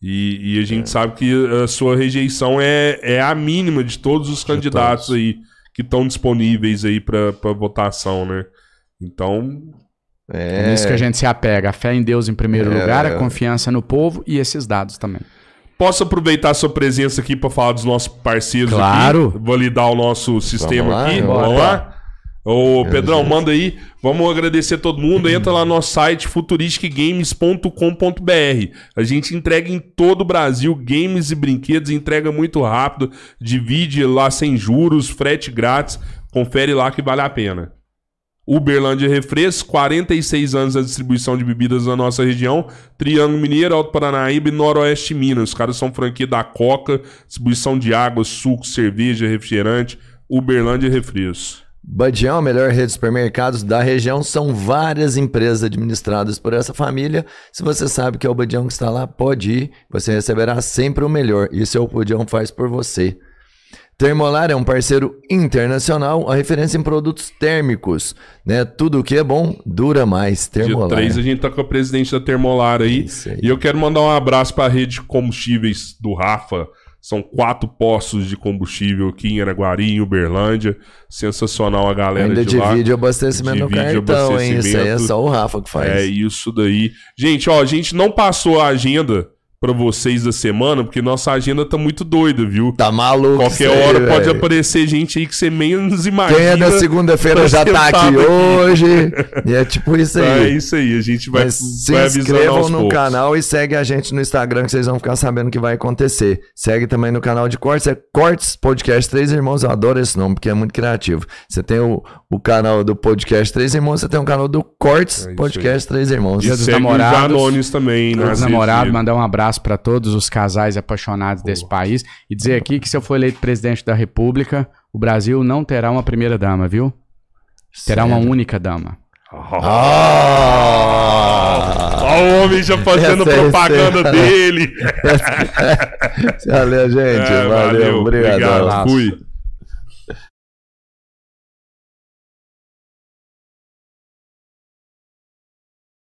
[SPEAKER 1] E, e a gente sabe que a sua rejeição é, é a mínima de todos os candidatos
[SPEAKER 2] todos.
[SPEAKER 1] aí que estão disponíveis aí pra pra votação, né? Então,
[SPEAKER 4] É
[SPEAKER 2] É,
[SPEAKER 4] nisso que a gente se apega. A fé em Deus em primeiro
[SPEAKER 2] É.
[SPEAKER 4] lugar, a confiança no povo e esses dados também.
[SPEAKER 1] Posso aproveitar a sua presença aqui para falar dos nossos parceiros
[SPEAKER 4] Claro.
[SPEAKER 1] aqui? Validar o nosso sistema
[SPEAKER 2] lá,
[SPEAKER 1] aqui?
[SPEAKER 2] bora.
[SPEAKER 1] Vamos lá? Ô, Pedrão, manda aí. Vamos agradecer todo mundo. Entra lá no nosso site futuristicgames.com.br. A gente entrega em todo o Brasil games e brinquedos, entrega muito rápido, divide lá sem juros, frete grátis. Confere lá que vale a pena. Uberlândia Refrescos, 46 anos da distribuição de bebidas na nossa região. Triângulo Mineiro, Alto Paranaíba e Noroeste Minas. Os caras são franquia da Coca, distribuição de água, suco, cerveja, refrigerante. Uberlândia Refrescos.
[SPEAKER 2] Badião, a melhor rede de supermercados da região, são várias empresas administradas por essa família. Se você sabe que é o Badião que está lá, pode ir, você receberá sempre o melhor. Isso é o Badião faz por você. Termolar é um parceiro internacional, a referência em produtos térmicos, né? Tudo que é bom dura mais. Termolar.
[SPEAKER 1] Dia 3 a gente tá com a presidente da Termolar aí,
[SPEAKER 2] aí.
[SPEAKER 1] E eu quero mandar um abraço para a rede de combustíveis do Rafa. São quatro postos de combustível aqui em Araguari, em Uberlândia. Sensacional a galera
[SPEAKER 2] Ainda
[SPEAKER 1] de lá.
[SPEAKER 2] divide o abastecimento
[SPEAKER 1] Divide
[SPEAKER 2] no cartão, hein? Isso aí é
[SPEAKER 1] abastecimento.
[SPEAKER 2] só o Rafa que faz.
[SPEAKER 1] É isso daí. Gente, ó, a gente não passou a agenda pra vocês da semana, porque nossa agenda tá muito doida, viu?
[SPEAKER 2] Tá maluco
[SPEAKER 1] Qualquer
[SPEAKER 2] isso aí,
[SPEAKER 1] hora pode
[SPEAKER 2] velho.
[SPEAKER 1] aparecer gente aí que você menos imagina.
[SPEAKER 2] Quem é da segunda-feira já tá aqui
[SPEAKER 1] aqui.
[SPEAKER 2] hoje. E é tipo isso
[SPEAKER 1] É
[SPEAKER 2] aí.
[SPEAKER 1] isso aí, a gente vai,
[SPEAKER 2] Mas se
[SPEAKER 1] vai
[SPEAKER 2] inscrevam no
[SPEAKER 1] poucos.
[SPEAKER 2] canal e segue a gente no Instagram que vocês vão ficar sabendo o que vai acontecer. Segue também no canal de Cortes, é Cortes Podcast Três Irmãos. Eu adoro esse nome porque é muito criativo. Você tem o, o canal do Podcast Três Irmãos, você tem o canal do Cortes
[SPEAKER 1] É
[SPEAKER 2] Podcast Três Irmãos.
[SPEAKER 1] E
[SPEAKER 4] Dia dos
[SPEAKER 1] segue
[SPEAKER 4] namorados.
[SPEAKER 1] os Janones também, redes
[SPEAKER 4] namorados, mandar um abraço para todos os casais apaixonados desse país e dizer aqui que se eu for eleito presidente da República, o Brasil não terá uma primeira dama, viu? Terá uma única dama.
[SPEAKER 2] Ah!
[SPEAKER 1] Ó o homem já fazendo
[SPEAKER 2] Essa
[SPEAKER 1] propaganda
[SPEAKER 2] essa.
[SPEAKER 1] dele.
[SPEAKER 2] Valeu, gente.
[SPEAKER 1] É,
[SPEAKER 2] valeu. Obrigado.
[SPEAKER 1] Obrigado. Fui.